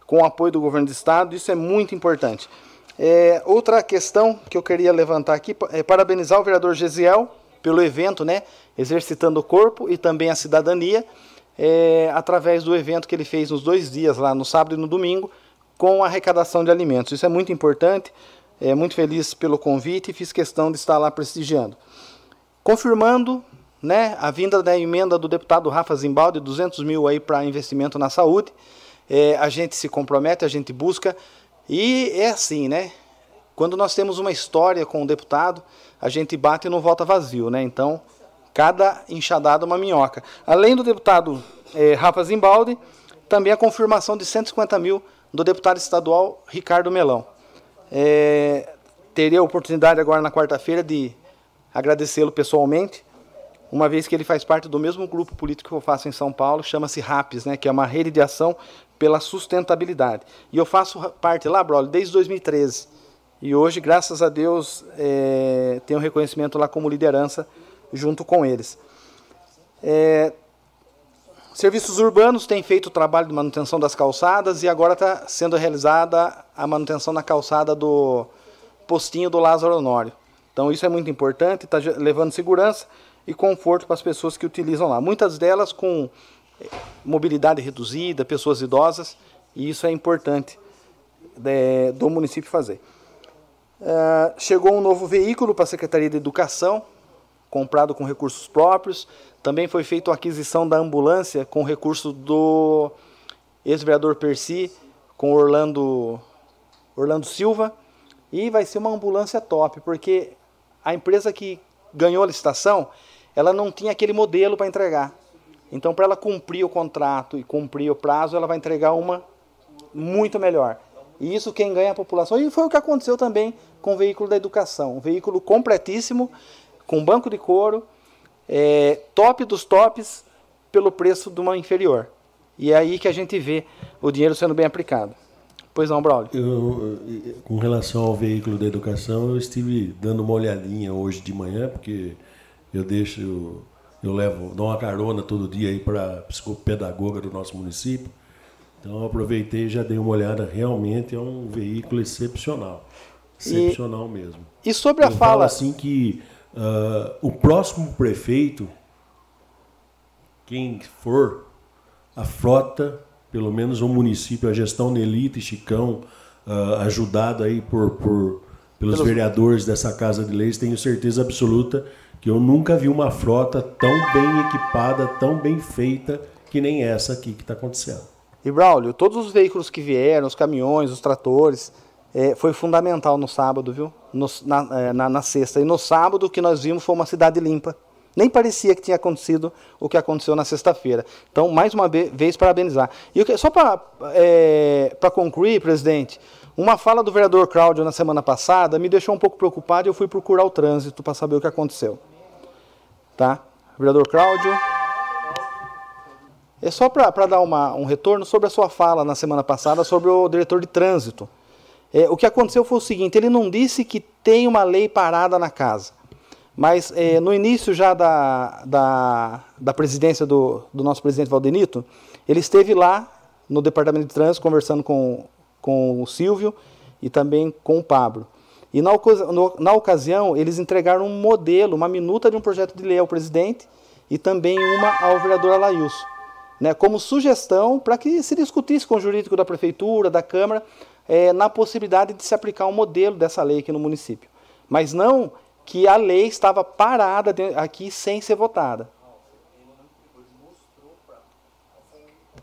com o apoio do governo do estado, isso é muito importante. É, outra questão que eu queria levantar aqui é parabenizar o vereador Gesiel pelo evento, né, exercitando o corpo e também a cidadania, é, através do evento que ele fez nos dois dias lá, no sábado e no domingo, com a arrecadação de alimentos. Isso é muito importante, é muito feliz pelo convite e fiz questão de estar lá prestigiando. Confirmando né, a vinda da emenda do deputado Rafa Zimbaldi, 200 mil aí para investimento na saúde. É, a gente se compromete, a gente busca. E é assim, né? Quando nós temos uma história com o deputado, a gente bate e não volta vazio, né? Então, cada enxadada uma minhoca. Além do deputado é, Rafa Zimbaldi, também a confirmação de 150 mil do deputado estadual Ricardo Melão. É, teria a oportunidade agora na quarta-feira de agradecê-lo pessoalmente, uma vez que ele faz parte do mesmo grupo político que eu faço em São Paulo, chama-se RAPS, né, que é uma rede de ação pela sustentabilidade. E eu faço parte lá, Brolio, desde 2013. E hoje, graças a Deus, é, tenho reconhecimento lá como liderança junto com eles. É, Serviços urbanos têm feito o trabalho de manutenção das calçadas e agora está sendo realizada a manutenção na calçada do postinho do Lázaro Honório. Então isso é muito importante, está levando segurança e conforto para as pessoas que utilizam lá. Muitas delas com mobilidade reduzida, pessoas idosas, e isso é importante é, do município fazer. Uh, chegou um novo veículo para a Secretaria de Educação, comprado com recursos próprios. Também foi feita a aquisição da ambulância com recurso do ex-vereador Percy, com Orlando, Orlando Silva. E vai ser uma ambulância top, porque a empresa que ganhou a licitação, ela não tinha aquele modelo para entregar. Então, para ela cumprir o contrato e cumprir o prazo, ela vai entregar uma muito melhor. E isso quem ganha é a população. E foi o que aconteceu também com o veículo da educação. Um veículo completíssimo, com banco de couro, é, top dos tops, pelo preço de uma inferior. E é aí que a gente vê o dinheiro sendo bem aplicado. Pois não, Braulio? Eu, com relação ao veículo da educação, eu estive dando uma olhadinha hoje de manhã, porque eu deixo, eu, levo, dou uma carona todo dia aí para a psicopedagoga do nosso município. Então eu aproveitei e já dei uma olhada. Realmente é um veículo excepcional. Excepcional e, mesmo. E sobre a eu fala. assim que Uh, o próximo prefeito, quem for, a frota, pelo menos o município, a gestão Nelita e Chicão, uh, ajudado aí por, por, pelos, pelos vereadores dessa Casa de Leis, tenho certeza absoluta que eu nunca vi uma frota tão bem equipada, tão bem feita, que nem essa aqui que está acontecendo. E Braulio, todos os veículos que vieram, os caminhões, os tratores, é, foi fundamental no sábado, viu? No, na, é, na, na, sexta. E no sábado o que nós vimos foi uma cidade limpa. Nem parecia que tinha acontecido o que aconteceu na sexta-feira. Então, mais uma vez, parabenizar. E só para é, concluir, presidente, uma fala do vereador Cláudio na semana passada me deixou um pouco preocupado e eu fui procurar o trânsito para saber o que aconteceu. Tá? Vereador Cláudio. É só para dar uma, um retorno sobre a sua fala na semana passada sobre o diretor de trânsito. É, o que aconteceu foi o seguinte: ele não disse que tem uma lei parada na casa, mas é, no início já da, da, da presidência do, do nosso presidente Valdenito, ele esteve lá no departamento de trânsito conversando com, com o Silvio e também com o Pablo. E na, na ocasião, eles entregaram um modelo, uma minuta de um projeto de lei ao presidente e também uma ao vereador Alailson né, como sugestão para que se discutisse com o jurídico da prefeitura, da Câmara, é, na possibilidade de se aplicar um modelo dessa lei aqui no município. Mas não que a lei estava parada aqui sem ser votada.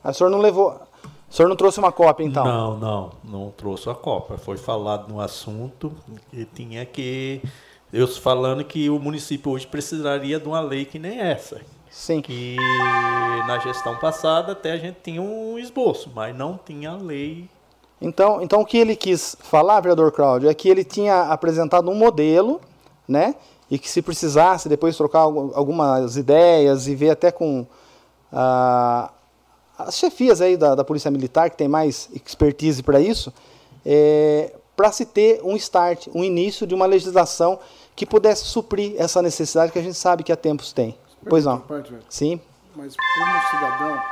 A senhor não levou. O senhor não trouxe uma cópia, então? Não, não, não trouxe a cópia. Foi falado no assunto e tinha que. Eu falando que o município hoje precisaria de uma lei que nem essa. Sim. Que na gestão passada até a gente tinha um esboço, mas não tinha lei. Então, então o que ele quis falar, vereador Cláudio, é que ele tinha apresentado um modelo, né? E que se precisasse depois trocar algumas ideias e ver até com ah, as chefias aí da, da Polícia Militar, que tem mais expertise para isso, é, para se ter um start, um início de uma legislação que pudesse suprir essa necessidade que a gente sabe que há tempos tem. Pois não. Parte, Sim. Mas como cidadão,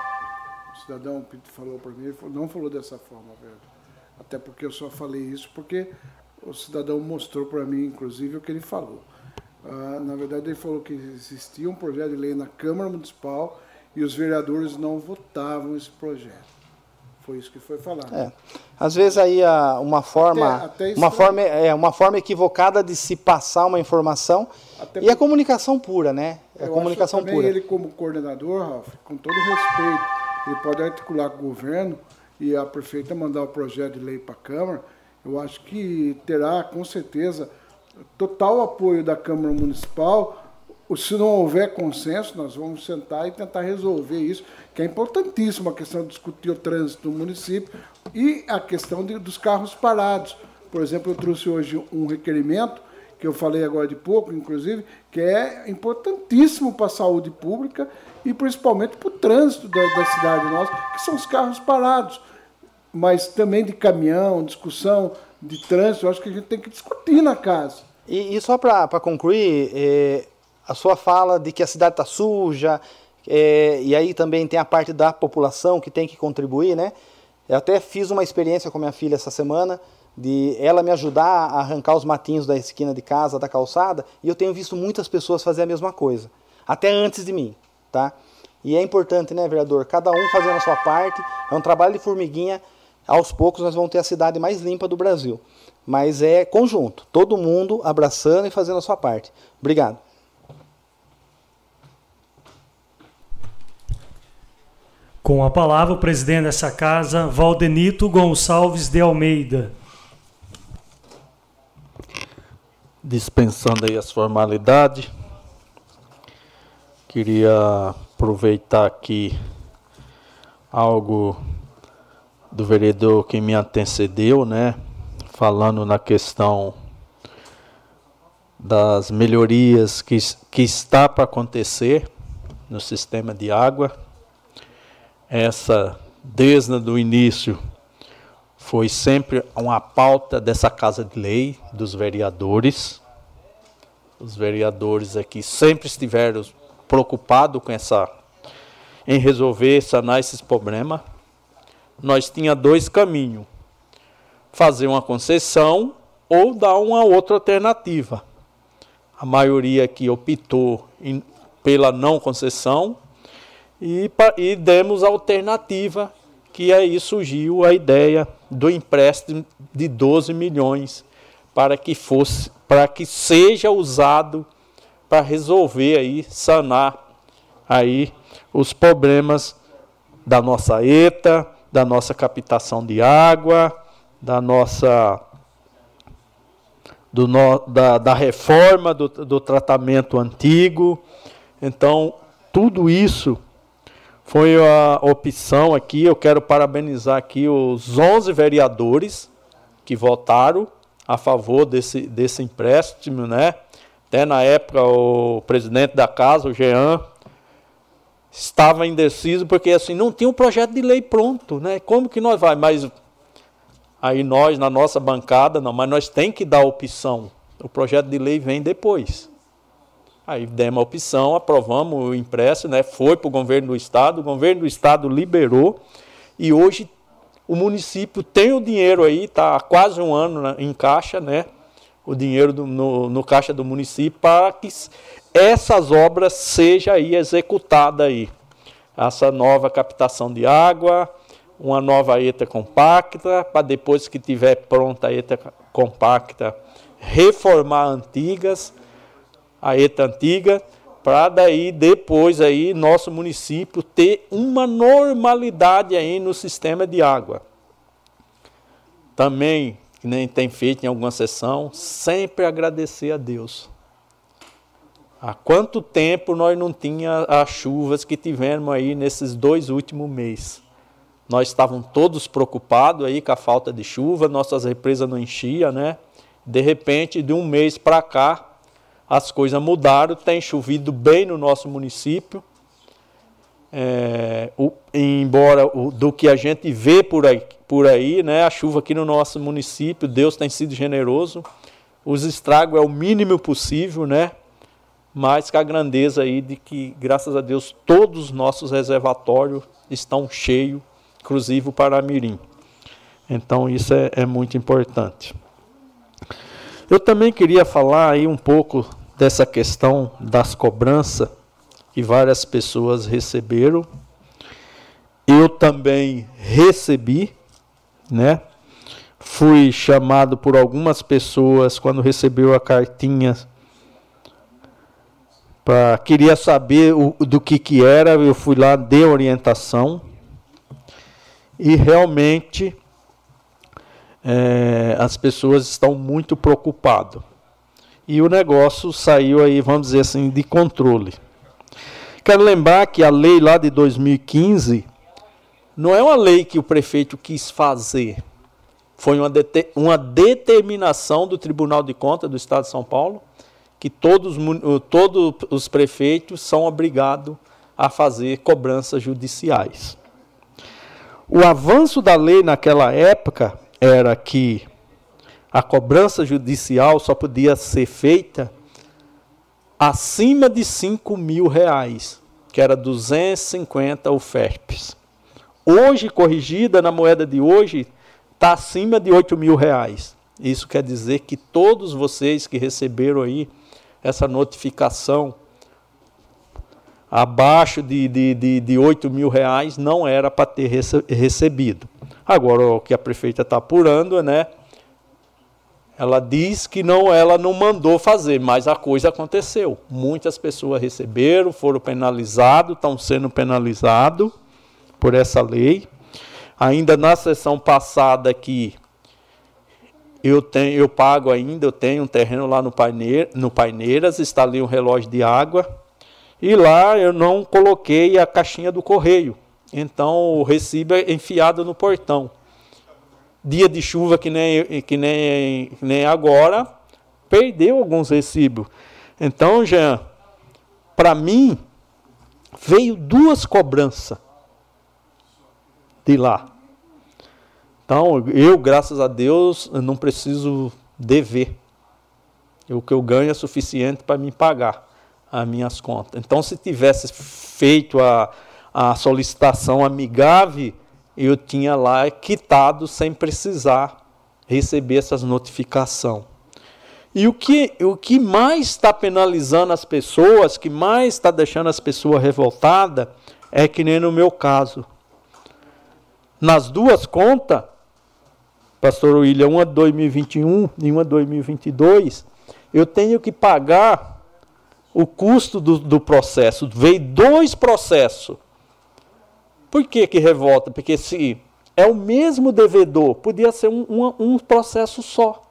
o cidadão o Pito falou para mim, não falou dessa forma, velho. Até porque eu só falei isso porque o cidadão mostrou para mim, inclusive, o que ele falou. Ah, na verdade, ele falou que existia um projeto de lei na Câmara Municipal e os vereadores não votavam esse projeto. Foi isso que foi falado. É. Às vezes aí uma forma, até, até uma forma, é uma forma equivocada de se passar uma informação até e a comunicação pura, né? A comunicação acho pura. ele como coordenador, Ralf, com todo respeito, ele pode articular com o governo e a prefeita mandar o projeto de lei para a Câmara. Eu acho que terá com certeza total apoio da Câmara Municipal se não houver consenso, nós vamos sentar e tentar resolver isso, que é importantíssimo a questão de discutir o trânsito no município e a questão de, dos carros parados. Por exemplo, eu trouxe hoje um requerimento, que eu falei agora de pouco, inclusive, que é importantíssimo para a saúde pública e principalmente para o trânsito da, da cidade nossa, que são os carros parados. Mas também de caminhão, discussão de trânsito, eu acho que a gente tem que discutir na casa. E, e só para concluir, é, a sua fala de que a cidade está suja, é, e aí também tem a parte da população que tem que contribuir, né? Eu até fiz uma experiência com minha filha essa semana, de ela me ajudar a arrancar os matinhos da esquina de casa, da calçada, e eu tenho visto muitas pessoas fazer a mesma coisa, até antes de mim, tá? E é importante, né, vereador? Cada um fazendo a sua parte, é um trabalho de formiguinha, aos poucos nós vamos ter a cidade mais limpa do Brasil. Mas é conjunto, todo mundo abraçando e fazendo a sua parte. Obrigado. Com a palavra, o presidente dessa casa, Valdenito Gonçalves de Almeida. Dispensando aí as formalidades, queria aproveitar aqui algo do vereador que me antecedeu, né? Falando na questão das melhorias que, que está para acontecer no sistema de água essa, desde o início, foi sempre uma pauta dessa Casa de Lei, dos vereadores. Os vereadores aqui sempre estiveram preocupados com essa, em resolver, sanar esses problemas. Nós tinha dois caminhos: fazer uma concessão ou dar uma outra alternativa. A maioria aqui optou em, pela não concessão e, e demos a alternativa, que aí surgiu a ideia do empréstimo de 12 milhões para que fosse, para que seja usado para resolver aí, sanar aí os problemas da nossa ETA, da nossa captação de água, da nossa do no, da, da reforma do, do tratamento antigo, Então, tudo isso foi a opção aqui. Eu quero parabenizar aqui os 11 vereadores que votaram a favor desse, desse empréstimo, né? Até na época o presidente da casa, o Jean, estava indeciso porque assim não tinha um projeto de lei pronto, né? Como que nós vai? Mas aí nós na nossa bancada, não, mas nós tem que dar opção. O projeto de lei vem depois. Aí demos a opção, aprovamos o empréstimo, né? Foi para o governo do estado, o governo do estado liberou e hoje o município tem o dinheiro aí, está há quase um ano em caixa, né? O dinheiro do, no, no caixa do município para que essas obras sejam aí executadas aí. Essa nova captação de água, uma nova ETA compacta, para depois que tiver pronta a ETA compacta, reformar antigas a ETA antiga, para daí depois aí nosso município ter uma normalidade aí no sistema de água. Também, que nem tem feito em alguma sessão, sempre agradecer a Deus. Há quanto tempo nós não tinha as chuvas que tivemos aí nesses dois últimos meses? Nós estávamos todos preocupados aí com a falta de chuva, nossas represas não enchiam, né? De repente, de um mês para cá, as coisas mudaram, tem chovido bem no nosso município. É, o, embora o, do que a gente vê por aí, por aí, né, a chuva aqui no nosso município, Deus tem sido generoso. Os estragos é o mínimo possível, né? Mas com a grandeza aí de que, graças a Deus, todos os nossos reservatórios estão cheios, inclusive o Paramirim. Então isso é, é muito importante. Eu também queria falar aí um pouco dessa questão das cobranças que várias pessoas receberam. Eu também recebi, né? Fui chamado por algumas pessoas quando recebeu a cartinha para queria saber o, do que que era, eu fui lá dei orientação e realmente é, as pessoas estão muito preocupadas e o negócio saiu aí, vamos dizer assim, de controle. Quero lembrar que a lei lá de 2015 não é uma lei que o prefeito quis fazer. Foi uma, uma determinação do Tribunal de Contas do Estado de São Paulo que todos, todos os prefeitos são obrigados a fazer cobranças judiciais. O avanço da lei naquela época era que a cobrança judicial só podia ser feita acima de 5 mil reais, que era 250 UFERPs. Hoje, corrigida na moeda de hoje, está acima de 8 mil reais. Isso quer dizer que todos vocês que receberam aí essa notificação abaixo de, de, de, de 8 mil reais não era para ter recebido. Agora, o que a prefeita está apurando, né? Ela diz que não, ela não mandou fazer, mas a coisa aconteceu. Muitas pessoas receberam, foram penalizados, estão sendo penalizados por essa lei. Ainda na sessão passada aqui, eu tenho, eu pago ainda, eu tenho um terreno lá no, Paineira, no Paineiras, está ali um relógio de água. E lá eu não coloquei a caixinha do correio. Então o recibo é enfiado no portão dia de chuva que nem, que nem, que nem agora, perdeu alguns recibos. Então, Jean, para mim, veio duas cobranças de lá. Então, eu, graças a Deus, não preciso dever. O que eu ganho é suficiente para me pagar as minhas contas. Então, se tivesse feito a, a solicitação amigável, eu tinha lá quitado sem precisar receber essas notificações. E o que, o que mais está penalizando as pessoas, que mais está deixando as pessoas revoltadas, é que nem no meu caso. Nas duas contas, Pastor William, uma de 2021 e uma de 2022, eu tenho que pagar o custo do, do processo. Veio dois processos. Por que, que revolta? Porque se é o mesmo devedor, podia ser um, um, um processo só.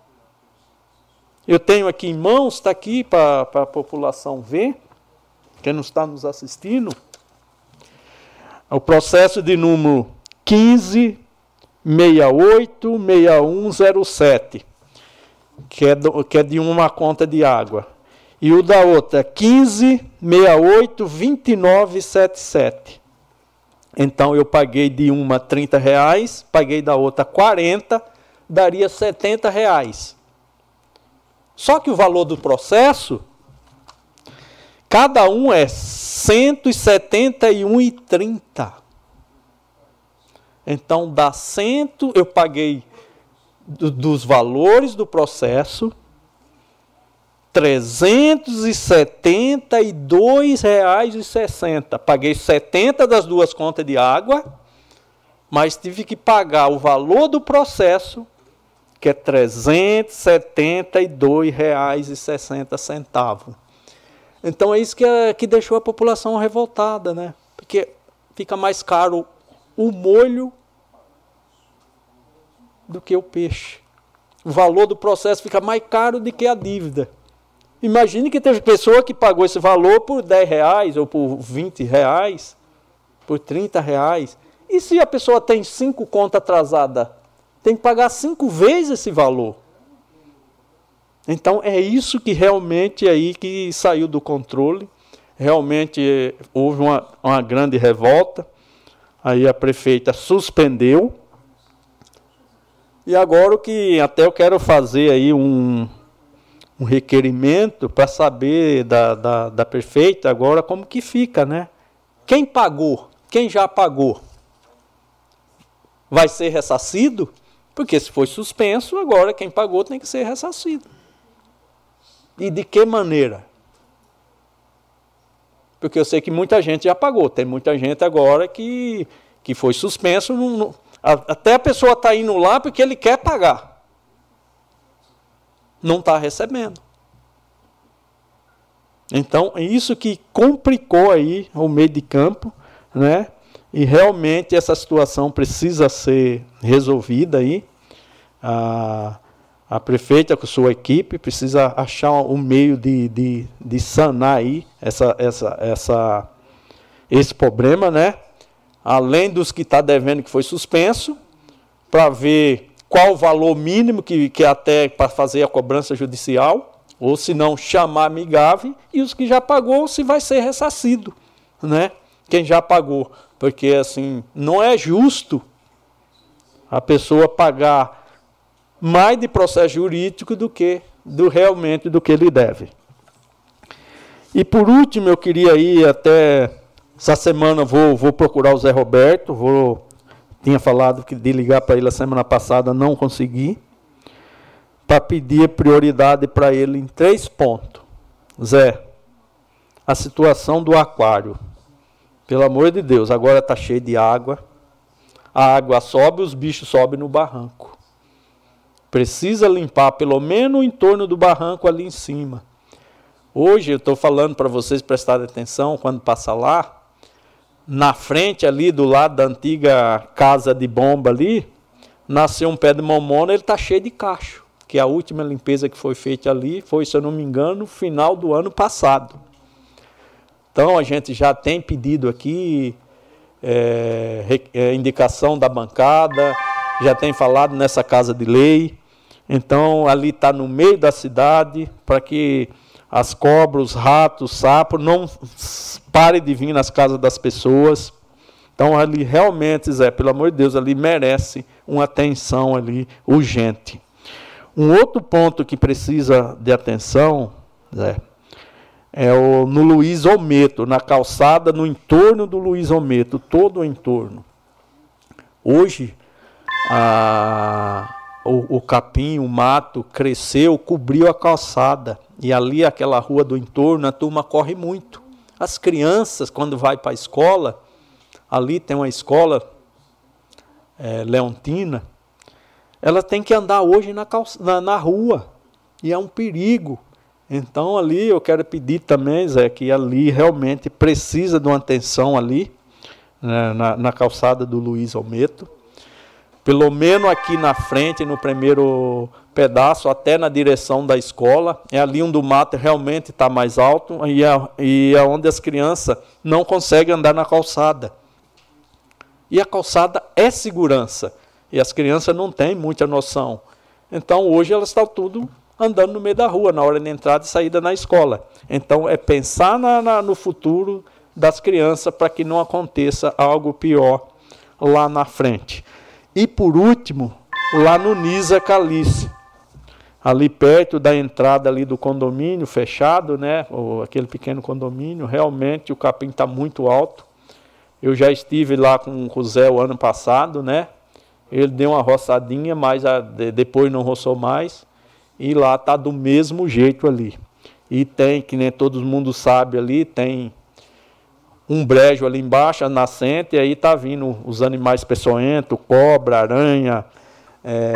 Eu tenho aqui em mãos, está aqui para a população ver. quem não está nos assistindo, o processo de número 15 6107, que é, do, que é de uma conta de água. E o da outra, 15 68 2977. Então eu paguei de uma 30 reais, paguei da outra 40, daria 70 reais. Só que o valor do processo, cada um é 171,30. Então dá cento, eu paguei do, dos valores do processo 372,60. Paguei 70 das duas contas de água, mas tive que pagar o valor do processo, que é R$ 372,60. Então é isso que, é, que deixou a população revoltada, né? Porque fica mais caro o molho do que o peixe. O valor do processo fica mais caro do que a dívida. Imagine que teve pessoa que pagou esse valor por 10 reais, ou por 20 reais, por 30 reais. E se a pessoa tem cinco contas atrasadas, tem que pagar cinco vezes esse valor. Então é isso que realmente aí que saiu do controle. Realmente eh, houve uma, uma grande revolta. Aí a prefeita suspendeu. E agora o que até eu quero fazer aí um, um requerimento para saber da, da, da prefeita agora como que fica, né? Quem pagou? Quem já pagou? Vai ser ressarcido? Porque se foi suspenso, agora quem pagou tem que ser ressarcido. E de que maneira? Porque eu sei que muita gente já pagou. Tem muita gente agora que, que foi suspenso. até a pessoa está indo lá porque ele quer pagar não está recebendo. Então, é isso que complicou aí o meio de campo, né? E realmente essa situação precisa ser resolvida aí. A, a prefeita com sua equipe precisa achar um meio de, de, de sanar aí essa, essa, essa, esse problema, né? Além dos que está devendo que foi suspenso, para ver qual o valor mínimo que, que até para fazer a cobrança judicial, ou se não chamar amigável, e os que já pagou se vai ser ressarcido, né? Quem já pagou, porque assim, não é justo a pessoa pagar mais de processo jurídico do que do realmente do que ele deve. E por último, eu queria ir até essa semana vou, vou procurar o Zé Roberto, vou tinha falado que de ligar para ele a semana passada, não consegui. Para pedir prioridade para ele em três pontos. Zé, a situação do aquário. Pelo amor de Deus, agora está cheio de água. A água sobe, os bichos sobem no barranco. Precisa limpar pelo menos o entorno do barranco ali em cima. Hoje eu estou falando para vocês prestarem atenção quando passa lá na frente ali, do lado da antiga casa de bomba ali, nasceu um pé de mamona, ele está cheio de cacho. Que a última limpeza que foi feita ali foi, se eu não me engano, no final do ano passado. Então a gente já tem pedido aqui é, é, indicação da bancada, já tem falado nessa casa de lei. Então ali está no meio da cidade para que as cobras, os ratos, os sapos não parem de vir nas casas das pessoas. Então ali realmente, Zé, pelo amor de Deus, ali merece uma atenção ali urgente. Um outro ponto que precisa de atenção, Zé, é o, no Luiz Ometo, na calçada, no entorno do Luiz Ometo, todo o entorno. Hoje, a, o, o capim, o mato cresceu, cobriu a calçada. E ali, aquela rua do entorno, a turma corre muito. As crianças, quando vai para a escola, ali tem uma escola é, leontina, ela tem que andar hoje na, na, na, rua. E é um perigo. Então ali eu quero pedir também, Zé, que ali realmente precisa de uma atenção ali, né, na, na calçada do Luiz Almeto pelo menos aqui na frente, no primeiro pedaço, até na direção da escola. É ali onde o mato realmente está mais alto e é, e é onde as crianças não conseguem andar na calçada. E a calçada é segurança. E as crianças não têm muita noção. Então hoje elas estão tudo andando no meio da rua, na hora de entrada e saída na escola. Então é pensar na, na, no futuro das crianças para que não aconteça algo pior lá na frente. E por último, lá no Nisa Calice, ali perto da entrada ali do condomínio fechado, né, ou aquele pequeno condomínio, realmente o capim está muito alto. Eu já estive lá com o Zé o ano passado, né? Ele deu uma roçadinha, mas a, de, depois não roçou mais. E lá está do mesmo jeito ali. E tem, que nem todo mundo sabe ali, tem um brejo ali embaixo, a nascente, e aí tá vindo os animais peçonhentos, cobra, aranha, é,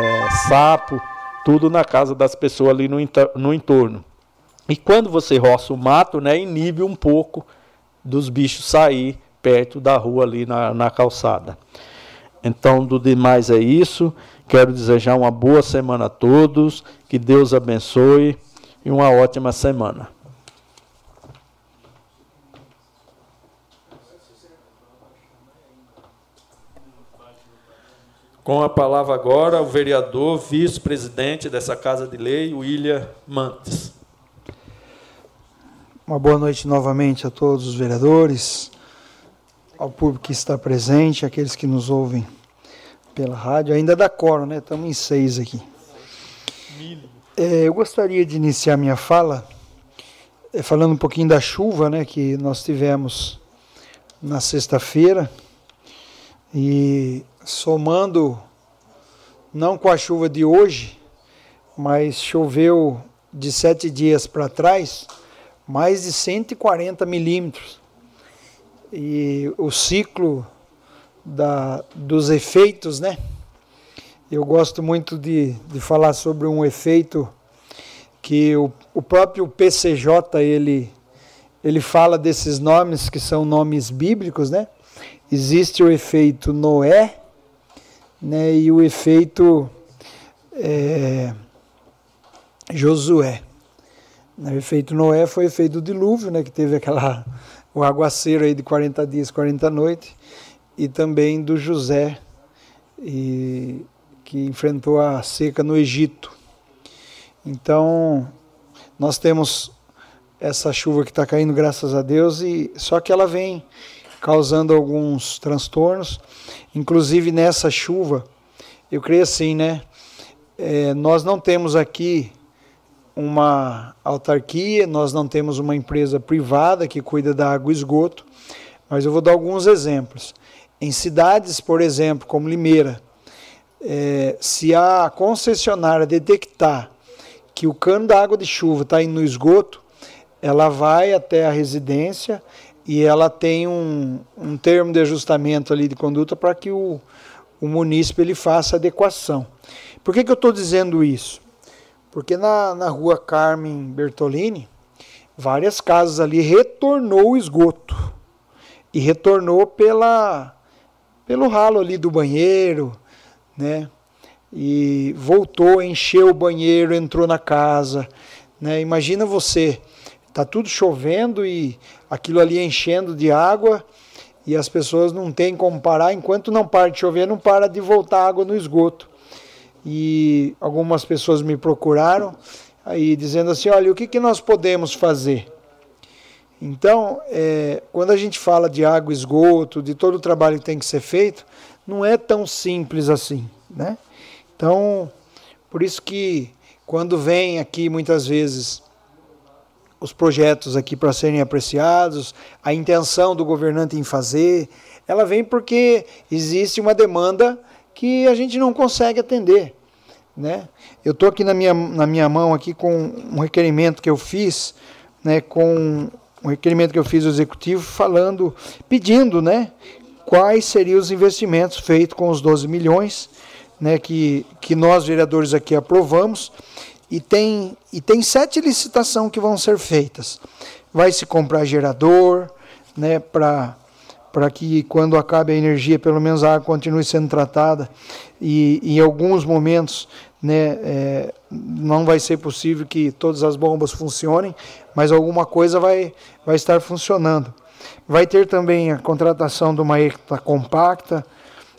sapo, tudo na casa das pessoas ali no, no entorno. E quando você roça o mato, né, inibe um pouco dos bichos sair perto da rua ali na, na calçada. Então, do demais é isso. Quero desejar uma boa semana a todos, que Deus abençoe e uma ótima semana. Com a palavra agora, o vereador, vice-presidente dessa Casa de Lei, William Mantes. Uma boa noite novamente a todos os vereadores, ao público que está presente, aqueles que nos ouvem pela rádio, ainda da Coro, né? Estamos em seis aqui. É, eu gostaria de iniciar minha fala é, falando um pouquinho da chuva, né, que nós tivemos na sexta-feira e somando, não com a chuva de hoje, mas choveu de sete dias para trás, mais de 140 milímetros. E o ciclo da, dos efeitos, né? Eu gosto muito de, de falar sobre um efeito que o, o próprio PCJ ele, ele fala desses nomes que são nomes bíblicos, né? Existe o efeito Noé, né, e o efeito é, Josué. O efeito Noé foi o efeito do dilúvio, né, que teve aquela o aguaceiro aí de 40 dias, 40 noites, e também do José, e, que enfrentou a seca no Egito. Então, nós temos essa chuva que está caindo, graças a Deus, e só que ela vem causando alguns transtornos. Inclusive nessa chuva, eu creio assim, né? É, nós não temos aqui uma autarquia, nós não temos uma empresa privada que cuida da água e esgoto, mas eu vou dar alguns exemplos. Em cidades, por exemplo, como Limeira, é, se a concessionária detectar que o cano da água de chuva está indo no esgoto, ela vai até a residência e ela tem um, um termo de ajustamento ali de conduta para que o, o munícipe ele faça adequação. Por que, que eu estou dizendo isso? Porque na, na rua Carmen Bertolini, várias casas ali retornou o esgoto. E retornou pela, pelo ralo ali do banheiro, né? E voltou, encheu o banheiro, entrou na casa. Né? Imagina você Está tudo chovendo e aquilo ali enchendo de água e as pessoas não têm como parar. Enquanto não para de chover, não para de voltar água no esgoto. E algumas pessoas me procuraram aí dizendo assim: olha, o que, que nós podemos fazer? Então, é, quando a gente fala de água, esgoto, de todo o trabalho que tem que ser feito, não é tão simples assim, né? Então, por isso que quando vem aqui muitas vezes os projetos aqui para serem apreciados, a intenção do governante em fazer, ela vem porque existe uma demanda que a gente não consegue atender. Né? Eu estou aqui na minha, na minha mão aqui com um requerimento que eu fiz, né, com um requerimento que eu fiz ao executivo falando, pedindo, né, quais seriam os investimentos feitos com os 12 milhões, né, que, que nós vereadores aqui aprovamos e tem, e tem sete licitações que vão ser feitas. Vai se comprar gerador né, para para que quando acabe a energia, pelo menos a água continue sendo tratada e em alguns momentos né, é, não vai ser possível que todas as bombas funcionem, mas alguma coisa vai, vai estar funcionando. Vai ter também a contratação de uma ECTA compacta,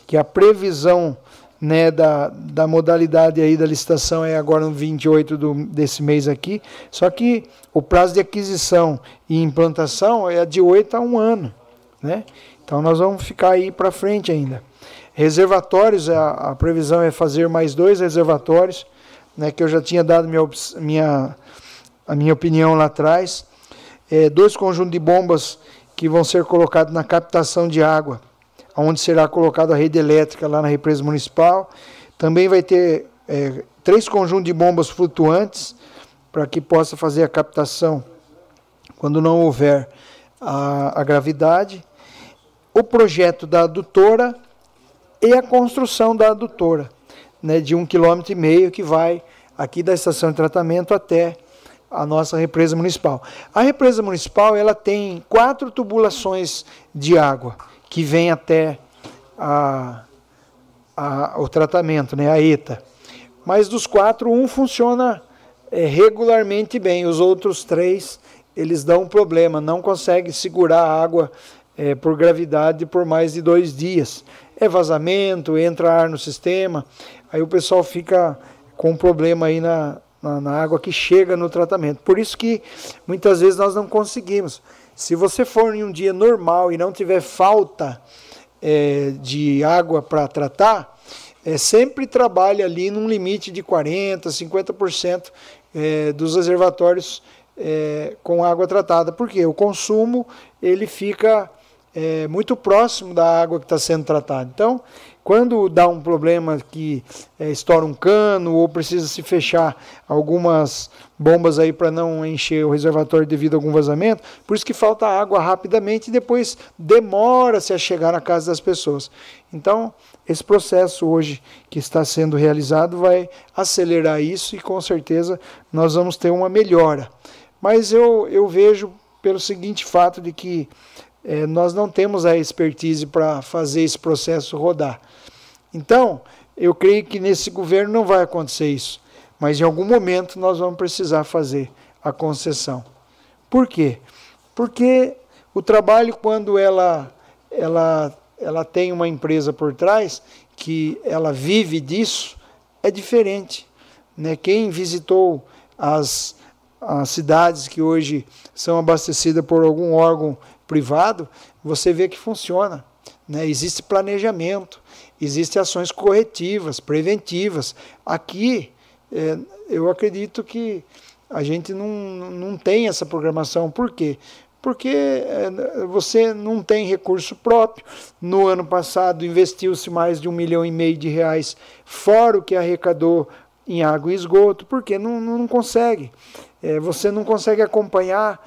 que a previsão né, da, da modalidade aí da licitação é agora no 28 do, desse mês aqui, só que o prazo de aquisição e implantação é de 8 a 1 ano. Né? Então nós vamos ficar aí para frente ainda. Reservatórios, a, a, previsão é fazer mais dois reservatórios, né, que eu já tinha dado minha, minha, a minha opinião lá atrás. É, dois conjuntos de bombas que vão ser colocados na captação de água, onde será colocada a rede elétrica lá na represa municipal. Também vai ter é, três conjuntos de bombas flutuantes para que possa fazer a captação quando não houver a, a gravidade. O projeto da adutora e a construção da adutora, né, de um quilômetro e meio que vai aqui da estação de tratamento até a nossa represa municipal. A represa municipal ela tem quatro tubulações de água que vem até a, a, o tratamento, né, a ETA. Mas dos quatro, um funciona é, regularmente bem, os outros três eles dão um problema, não conseguem segurar a água é, por gravidade por mais de dois dias é vazamento, entra ar no sistema, aí o pessoal fica com um problema aí na, na, na, água que chega no tratamento. Por isso que muitas vezes nós não conseguimos. Se você for em um dia normal e não tiver falta é, de água para tratar, é, sempre trabalhe ali num limite de 40%, 50% é, dos reservatórios é, com água tratada. Porque o consumo ele fica é, muito próximo da água que está sendo tratada. Então, quando dá um problema que é, estoura um cano ou precisa se fechar algumas bombas aí para não encher o reservatório devido a algum vazamento, por isso que falta água rapidamente e depois demora-se a chegar na casa das pessoas. Então, esse processo hoje que está sendo realizado vai acelerar isso e com certeza nós vamos ter uma melhora. Mas eu, eu vejo pelo seguinte fato de que é, nós não temos a expertise para fazer esse processo rodar. Então, eu creio que nesse governo não vai acontecer isso, mas em algum momento nós vamos precisar fazer a concessão. Por quê? Porque o trabalho, quando ela, ela, ela tem uma empresa por trás, que ela vive disso, é diferente. Né? Quem visitou as, as cidades que hoje são abastecidas por algum órgão privado, você vê que funciona. Né? Existe planejamento, existem ações corretivas, preventivas. Aqui, é, eu acredito que a gente não, não tem essa programação. Por quê? Porque é, você não tem recurso próprio. No ano passado investiu-se mais de um milhão e meio de reais, fora o que arrecadou em água e esgoto, porque não, não consegue. É, você não consegue acompanhar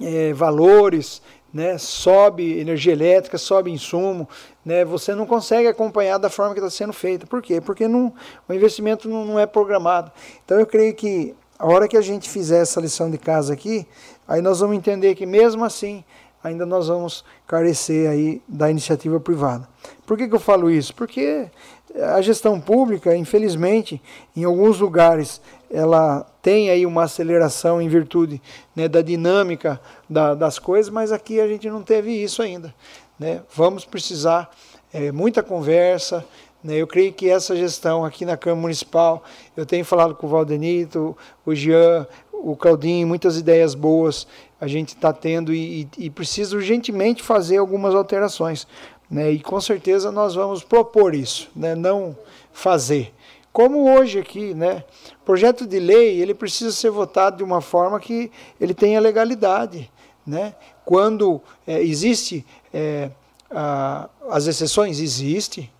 é, valores, né, sobe energia elétrica, sobe insumo, né, você não consegue acompanhar da forma que está sendo feita. Por quê? Porque não, o investimento não, não, é programado. Então eu creio que a hora que a gente fizer essa lição de casa aqui, aí nós vamos entender que mesmo assim ainda nós vamos carecer aí da iniciativa privada. Por que, que eu falo isso? Porque a gestão pública, infelizmente, em alguns lugares ela tem aí uma aceleração em virtude né, da dinâmica da, das coisas, mas aqui a gente não teve isso ainda. Né? Vamos precisar é, muita conversa. Né? Eu creio que essa gestão aqui na Câmara Municipal, eu tenho falado com o Valdenito, o Jean, o Claudinho, muitas ideias boas a gente está tendo e, e, e precisa urgentemente fazer algumas alterações. Né? E com certeza nós vamos propor isso, né? não fazer. Como hoje aqui, né? Projeto de lei, ele precisa ser votado de uma forma que ele tenha legalidade, né? Quando é, existe é, a, as exceções, existe,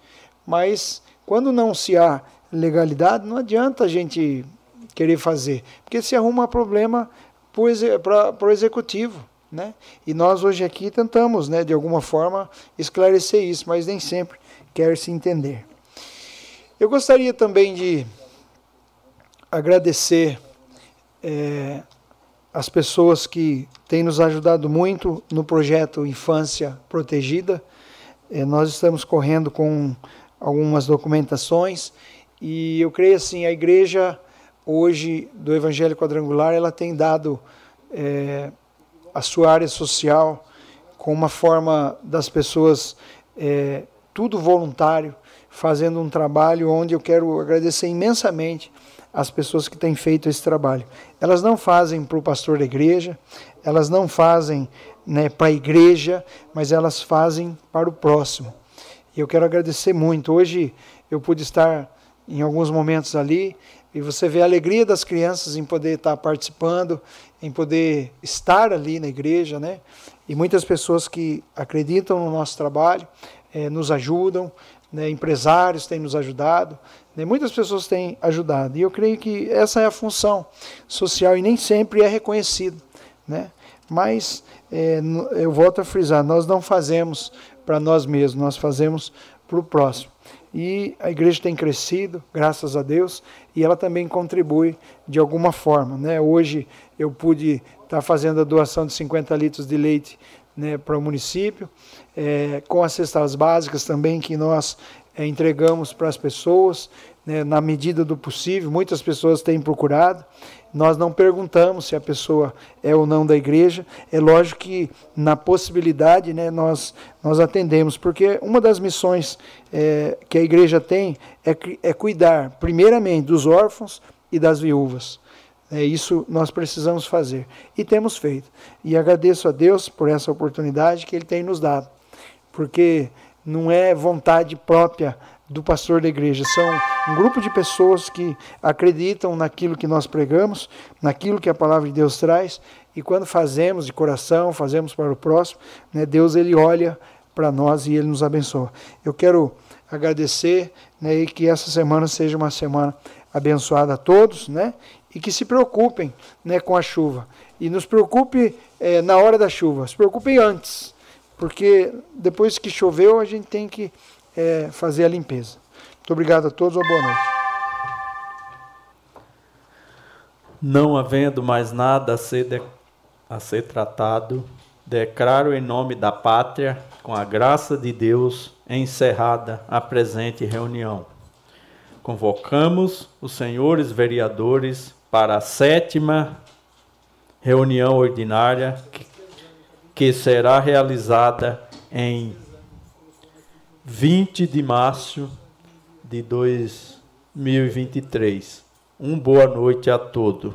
mas quando não se há legalidade, não adianta a gente querer fazer, porque se arruma problema para o executivo. Né? E nós hoje aqui tentamos, né, de alguma forma, esclarecer isso, mas nem sempre quer se entender. Eu gostaria também de agradecer é, as pessoas que têm nos ajudado muito no projeto Infância Protegida. É, nós estamos correndo com algumas documentações e eu creio assim, a igreja hoje do Evangelho Quadrangular, ela tem dado é, a sua área social com uma forma das pessoas, é, tudo voluntário, fazendo um trabalho onde eu quero agradecer imensamente as pessoas que têm feito esse trabalho. Elas não fazem para o pastor da igreja, elas não fazem né, para a igreja, mas elas fazem para o próximo. E eu quero agradecer muito. Hoje eu pude estar em alguns momentos ali e você vê a alegria das crianças em poder estar participando, em poder estar ali na igreja, né? E muitas pessoas que acreditam no nosso trabalho, é, nos ajudam, né? empresários têm nos ajudado, né? muitas pessoas têm ajudado. E eu creio que essa é a função social e nem sempre é reconhecido, né? Mas é, eu volto a frisar, nós não fazemos para nós mesmos, nós fazemos para o próximo. E a igreja tem crescido, graças a Deus, e ela também contribui de alguma forma. Né? Hoje eu pude estar fazendo a doação de 50 litros de leite né, para o município, é, com as cestas básicas também que nós é, entregamos para as pessoas, né, na medida do possível. Muitas pessoas têm procurado nós não perguntamos se a pessoa é ou não da igreja. É lógico que, na possibilidade, né, nós, nós atendemos, porque uma das missões é, que a igreja tem é, é cuidar, primeiramente, dos órfãos e das viúvas. É, isso nós precisamos fazer. E temos feito. E agradeço a Deus por essa oportunidade que Ele tem nos dado. Porque não é vontade própria do pastor da igreja. São um grupo de pessoas que acreditam naquilo que nós pregamos, naquilo que a palavra de Deus traz, e quando fazemos de coração, fazemos para o próximo, né, Deus ele olha para nós e ele nos abençoa. Eu quero agradecer né, e que essa semana seja uma semana abençoada a todos, né, e que se preocupem né, com a chuva. E nos preocupe é, na hora da chuva, se preocupem antes, porque depois que choveu a gente tem que é, fazer a limpeza. Muito obrigado a todos, uma boa noite. Não havendo mais nada a ser, de, a ser tratado, declaro em nome da pátria, com a graça de Deus, encerrada a presente reunião. Convocamos os senhores vereadores para a sétima reunião ordinária que, que será realizada em 20 de março de 2023. Um boa noite a todos.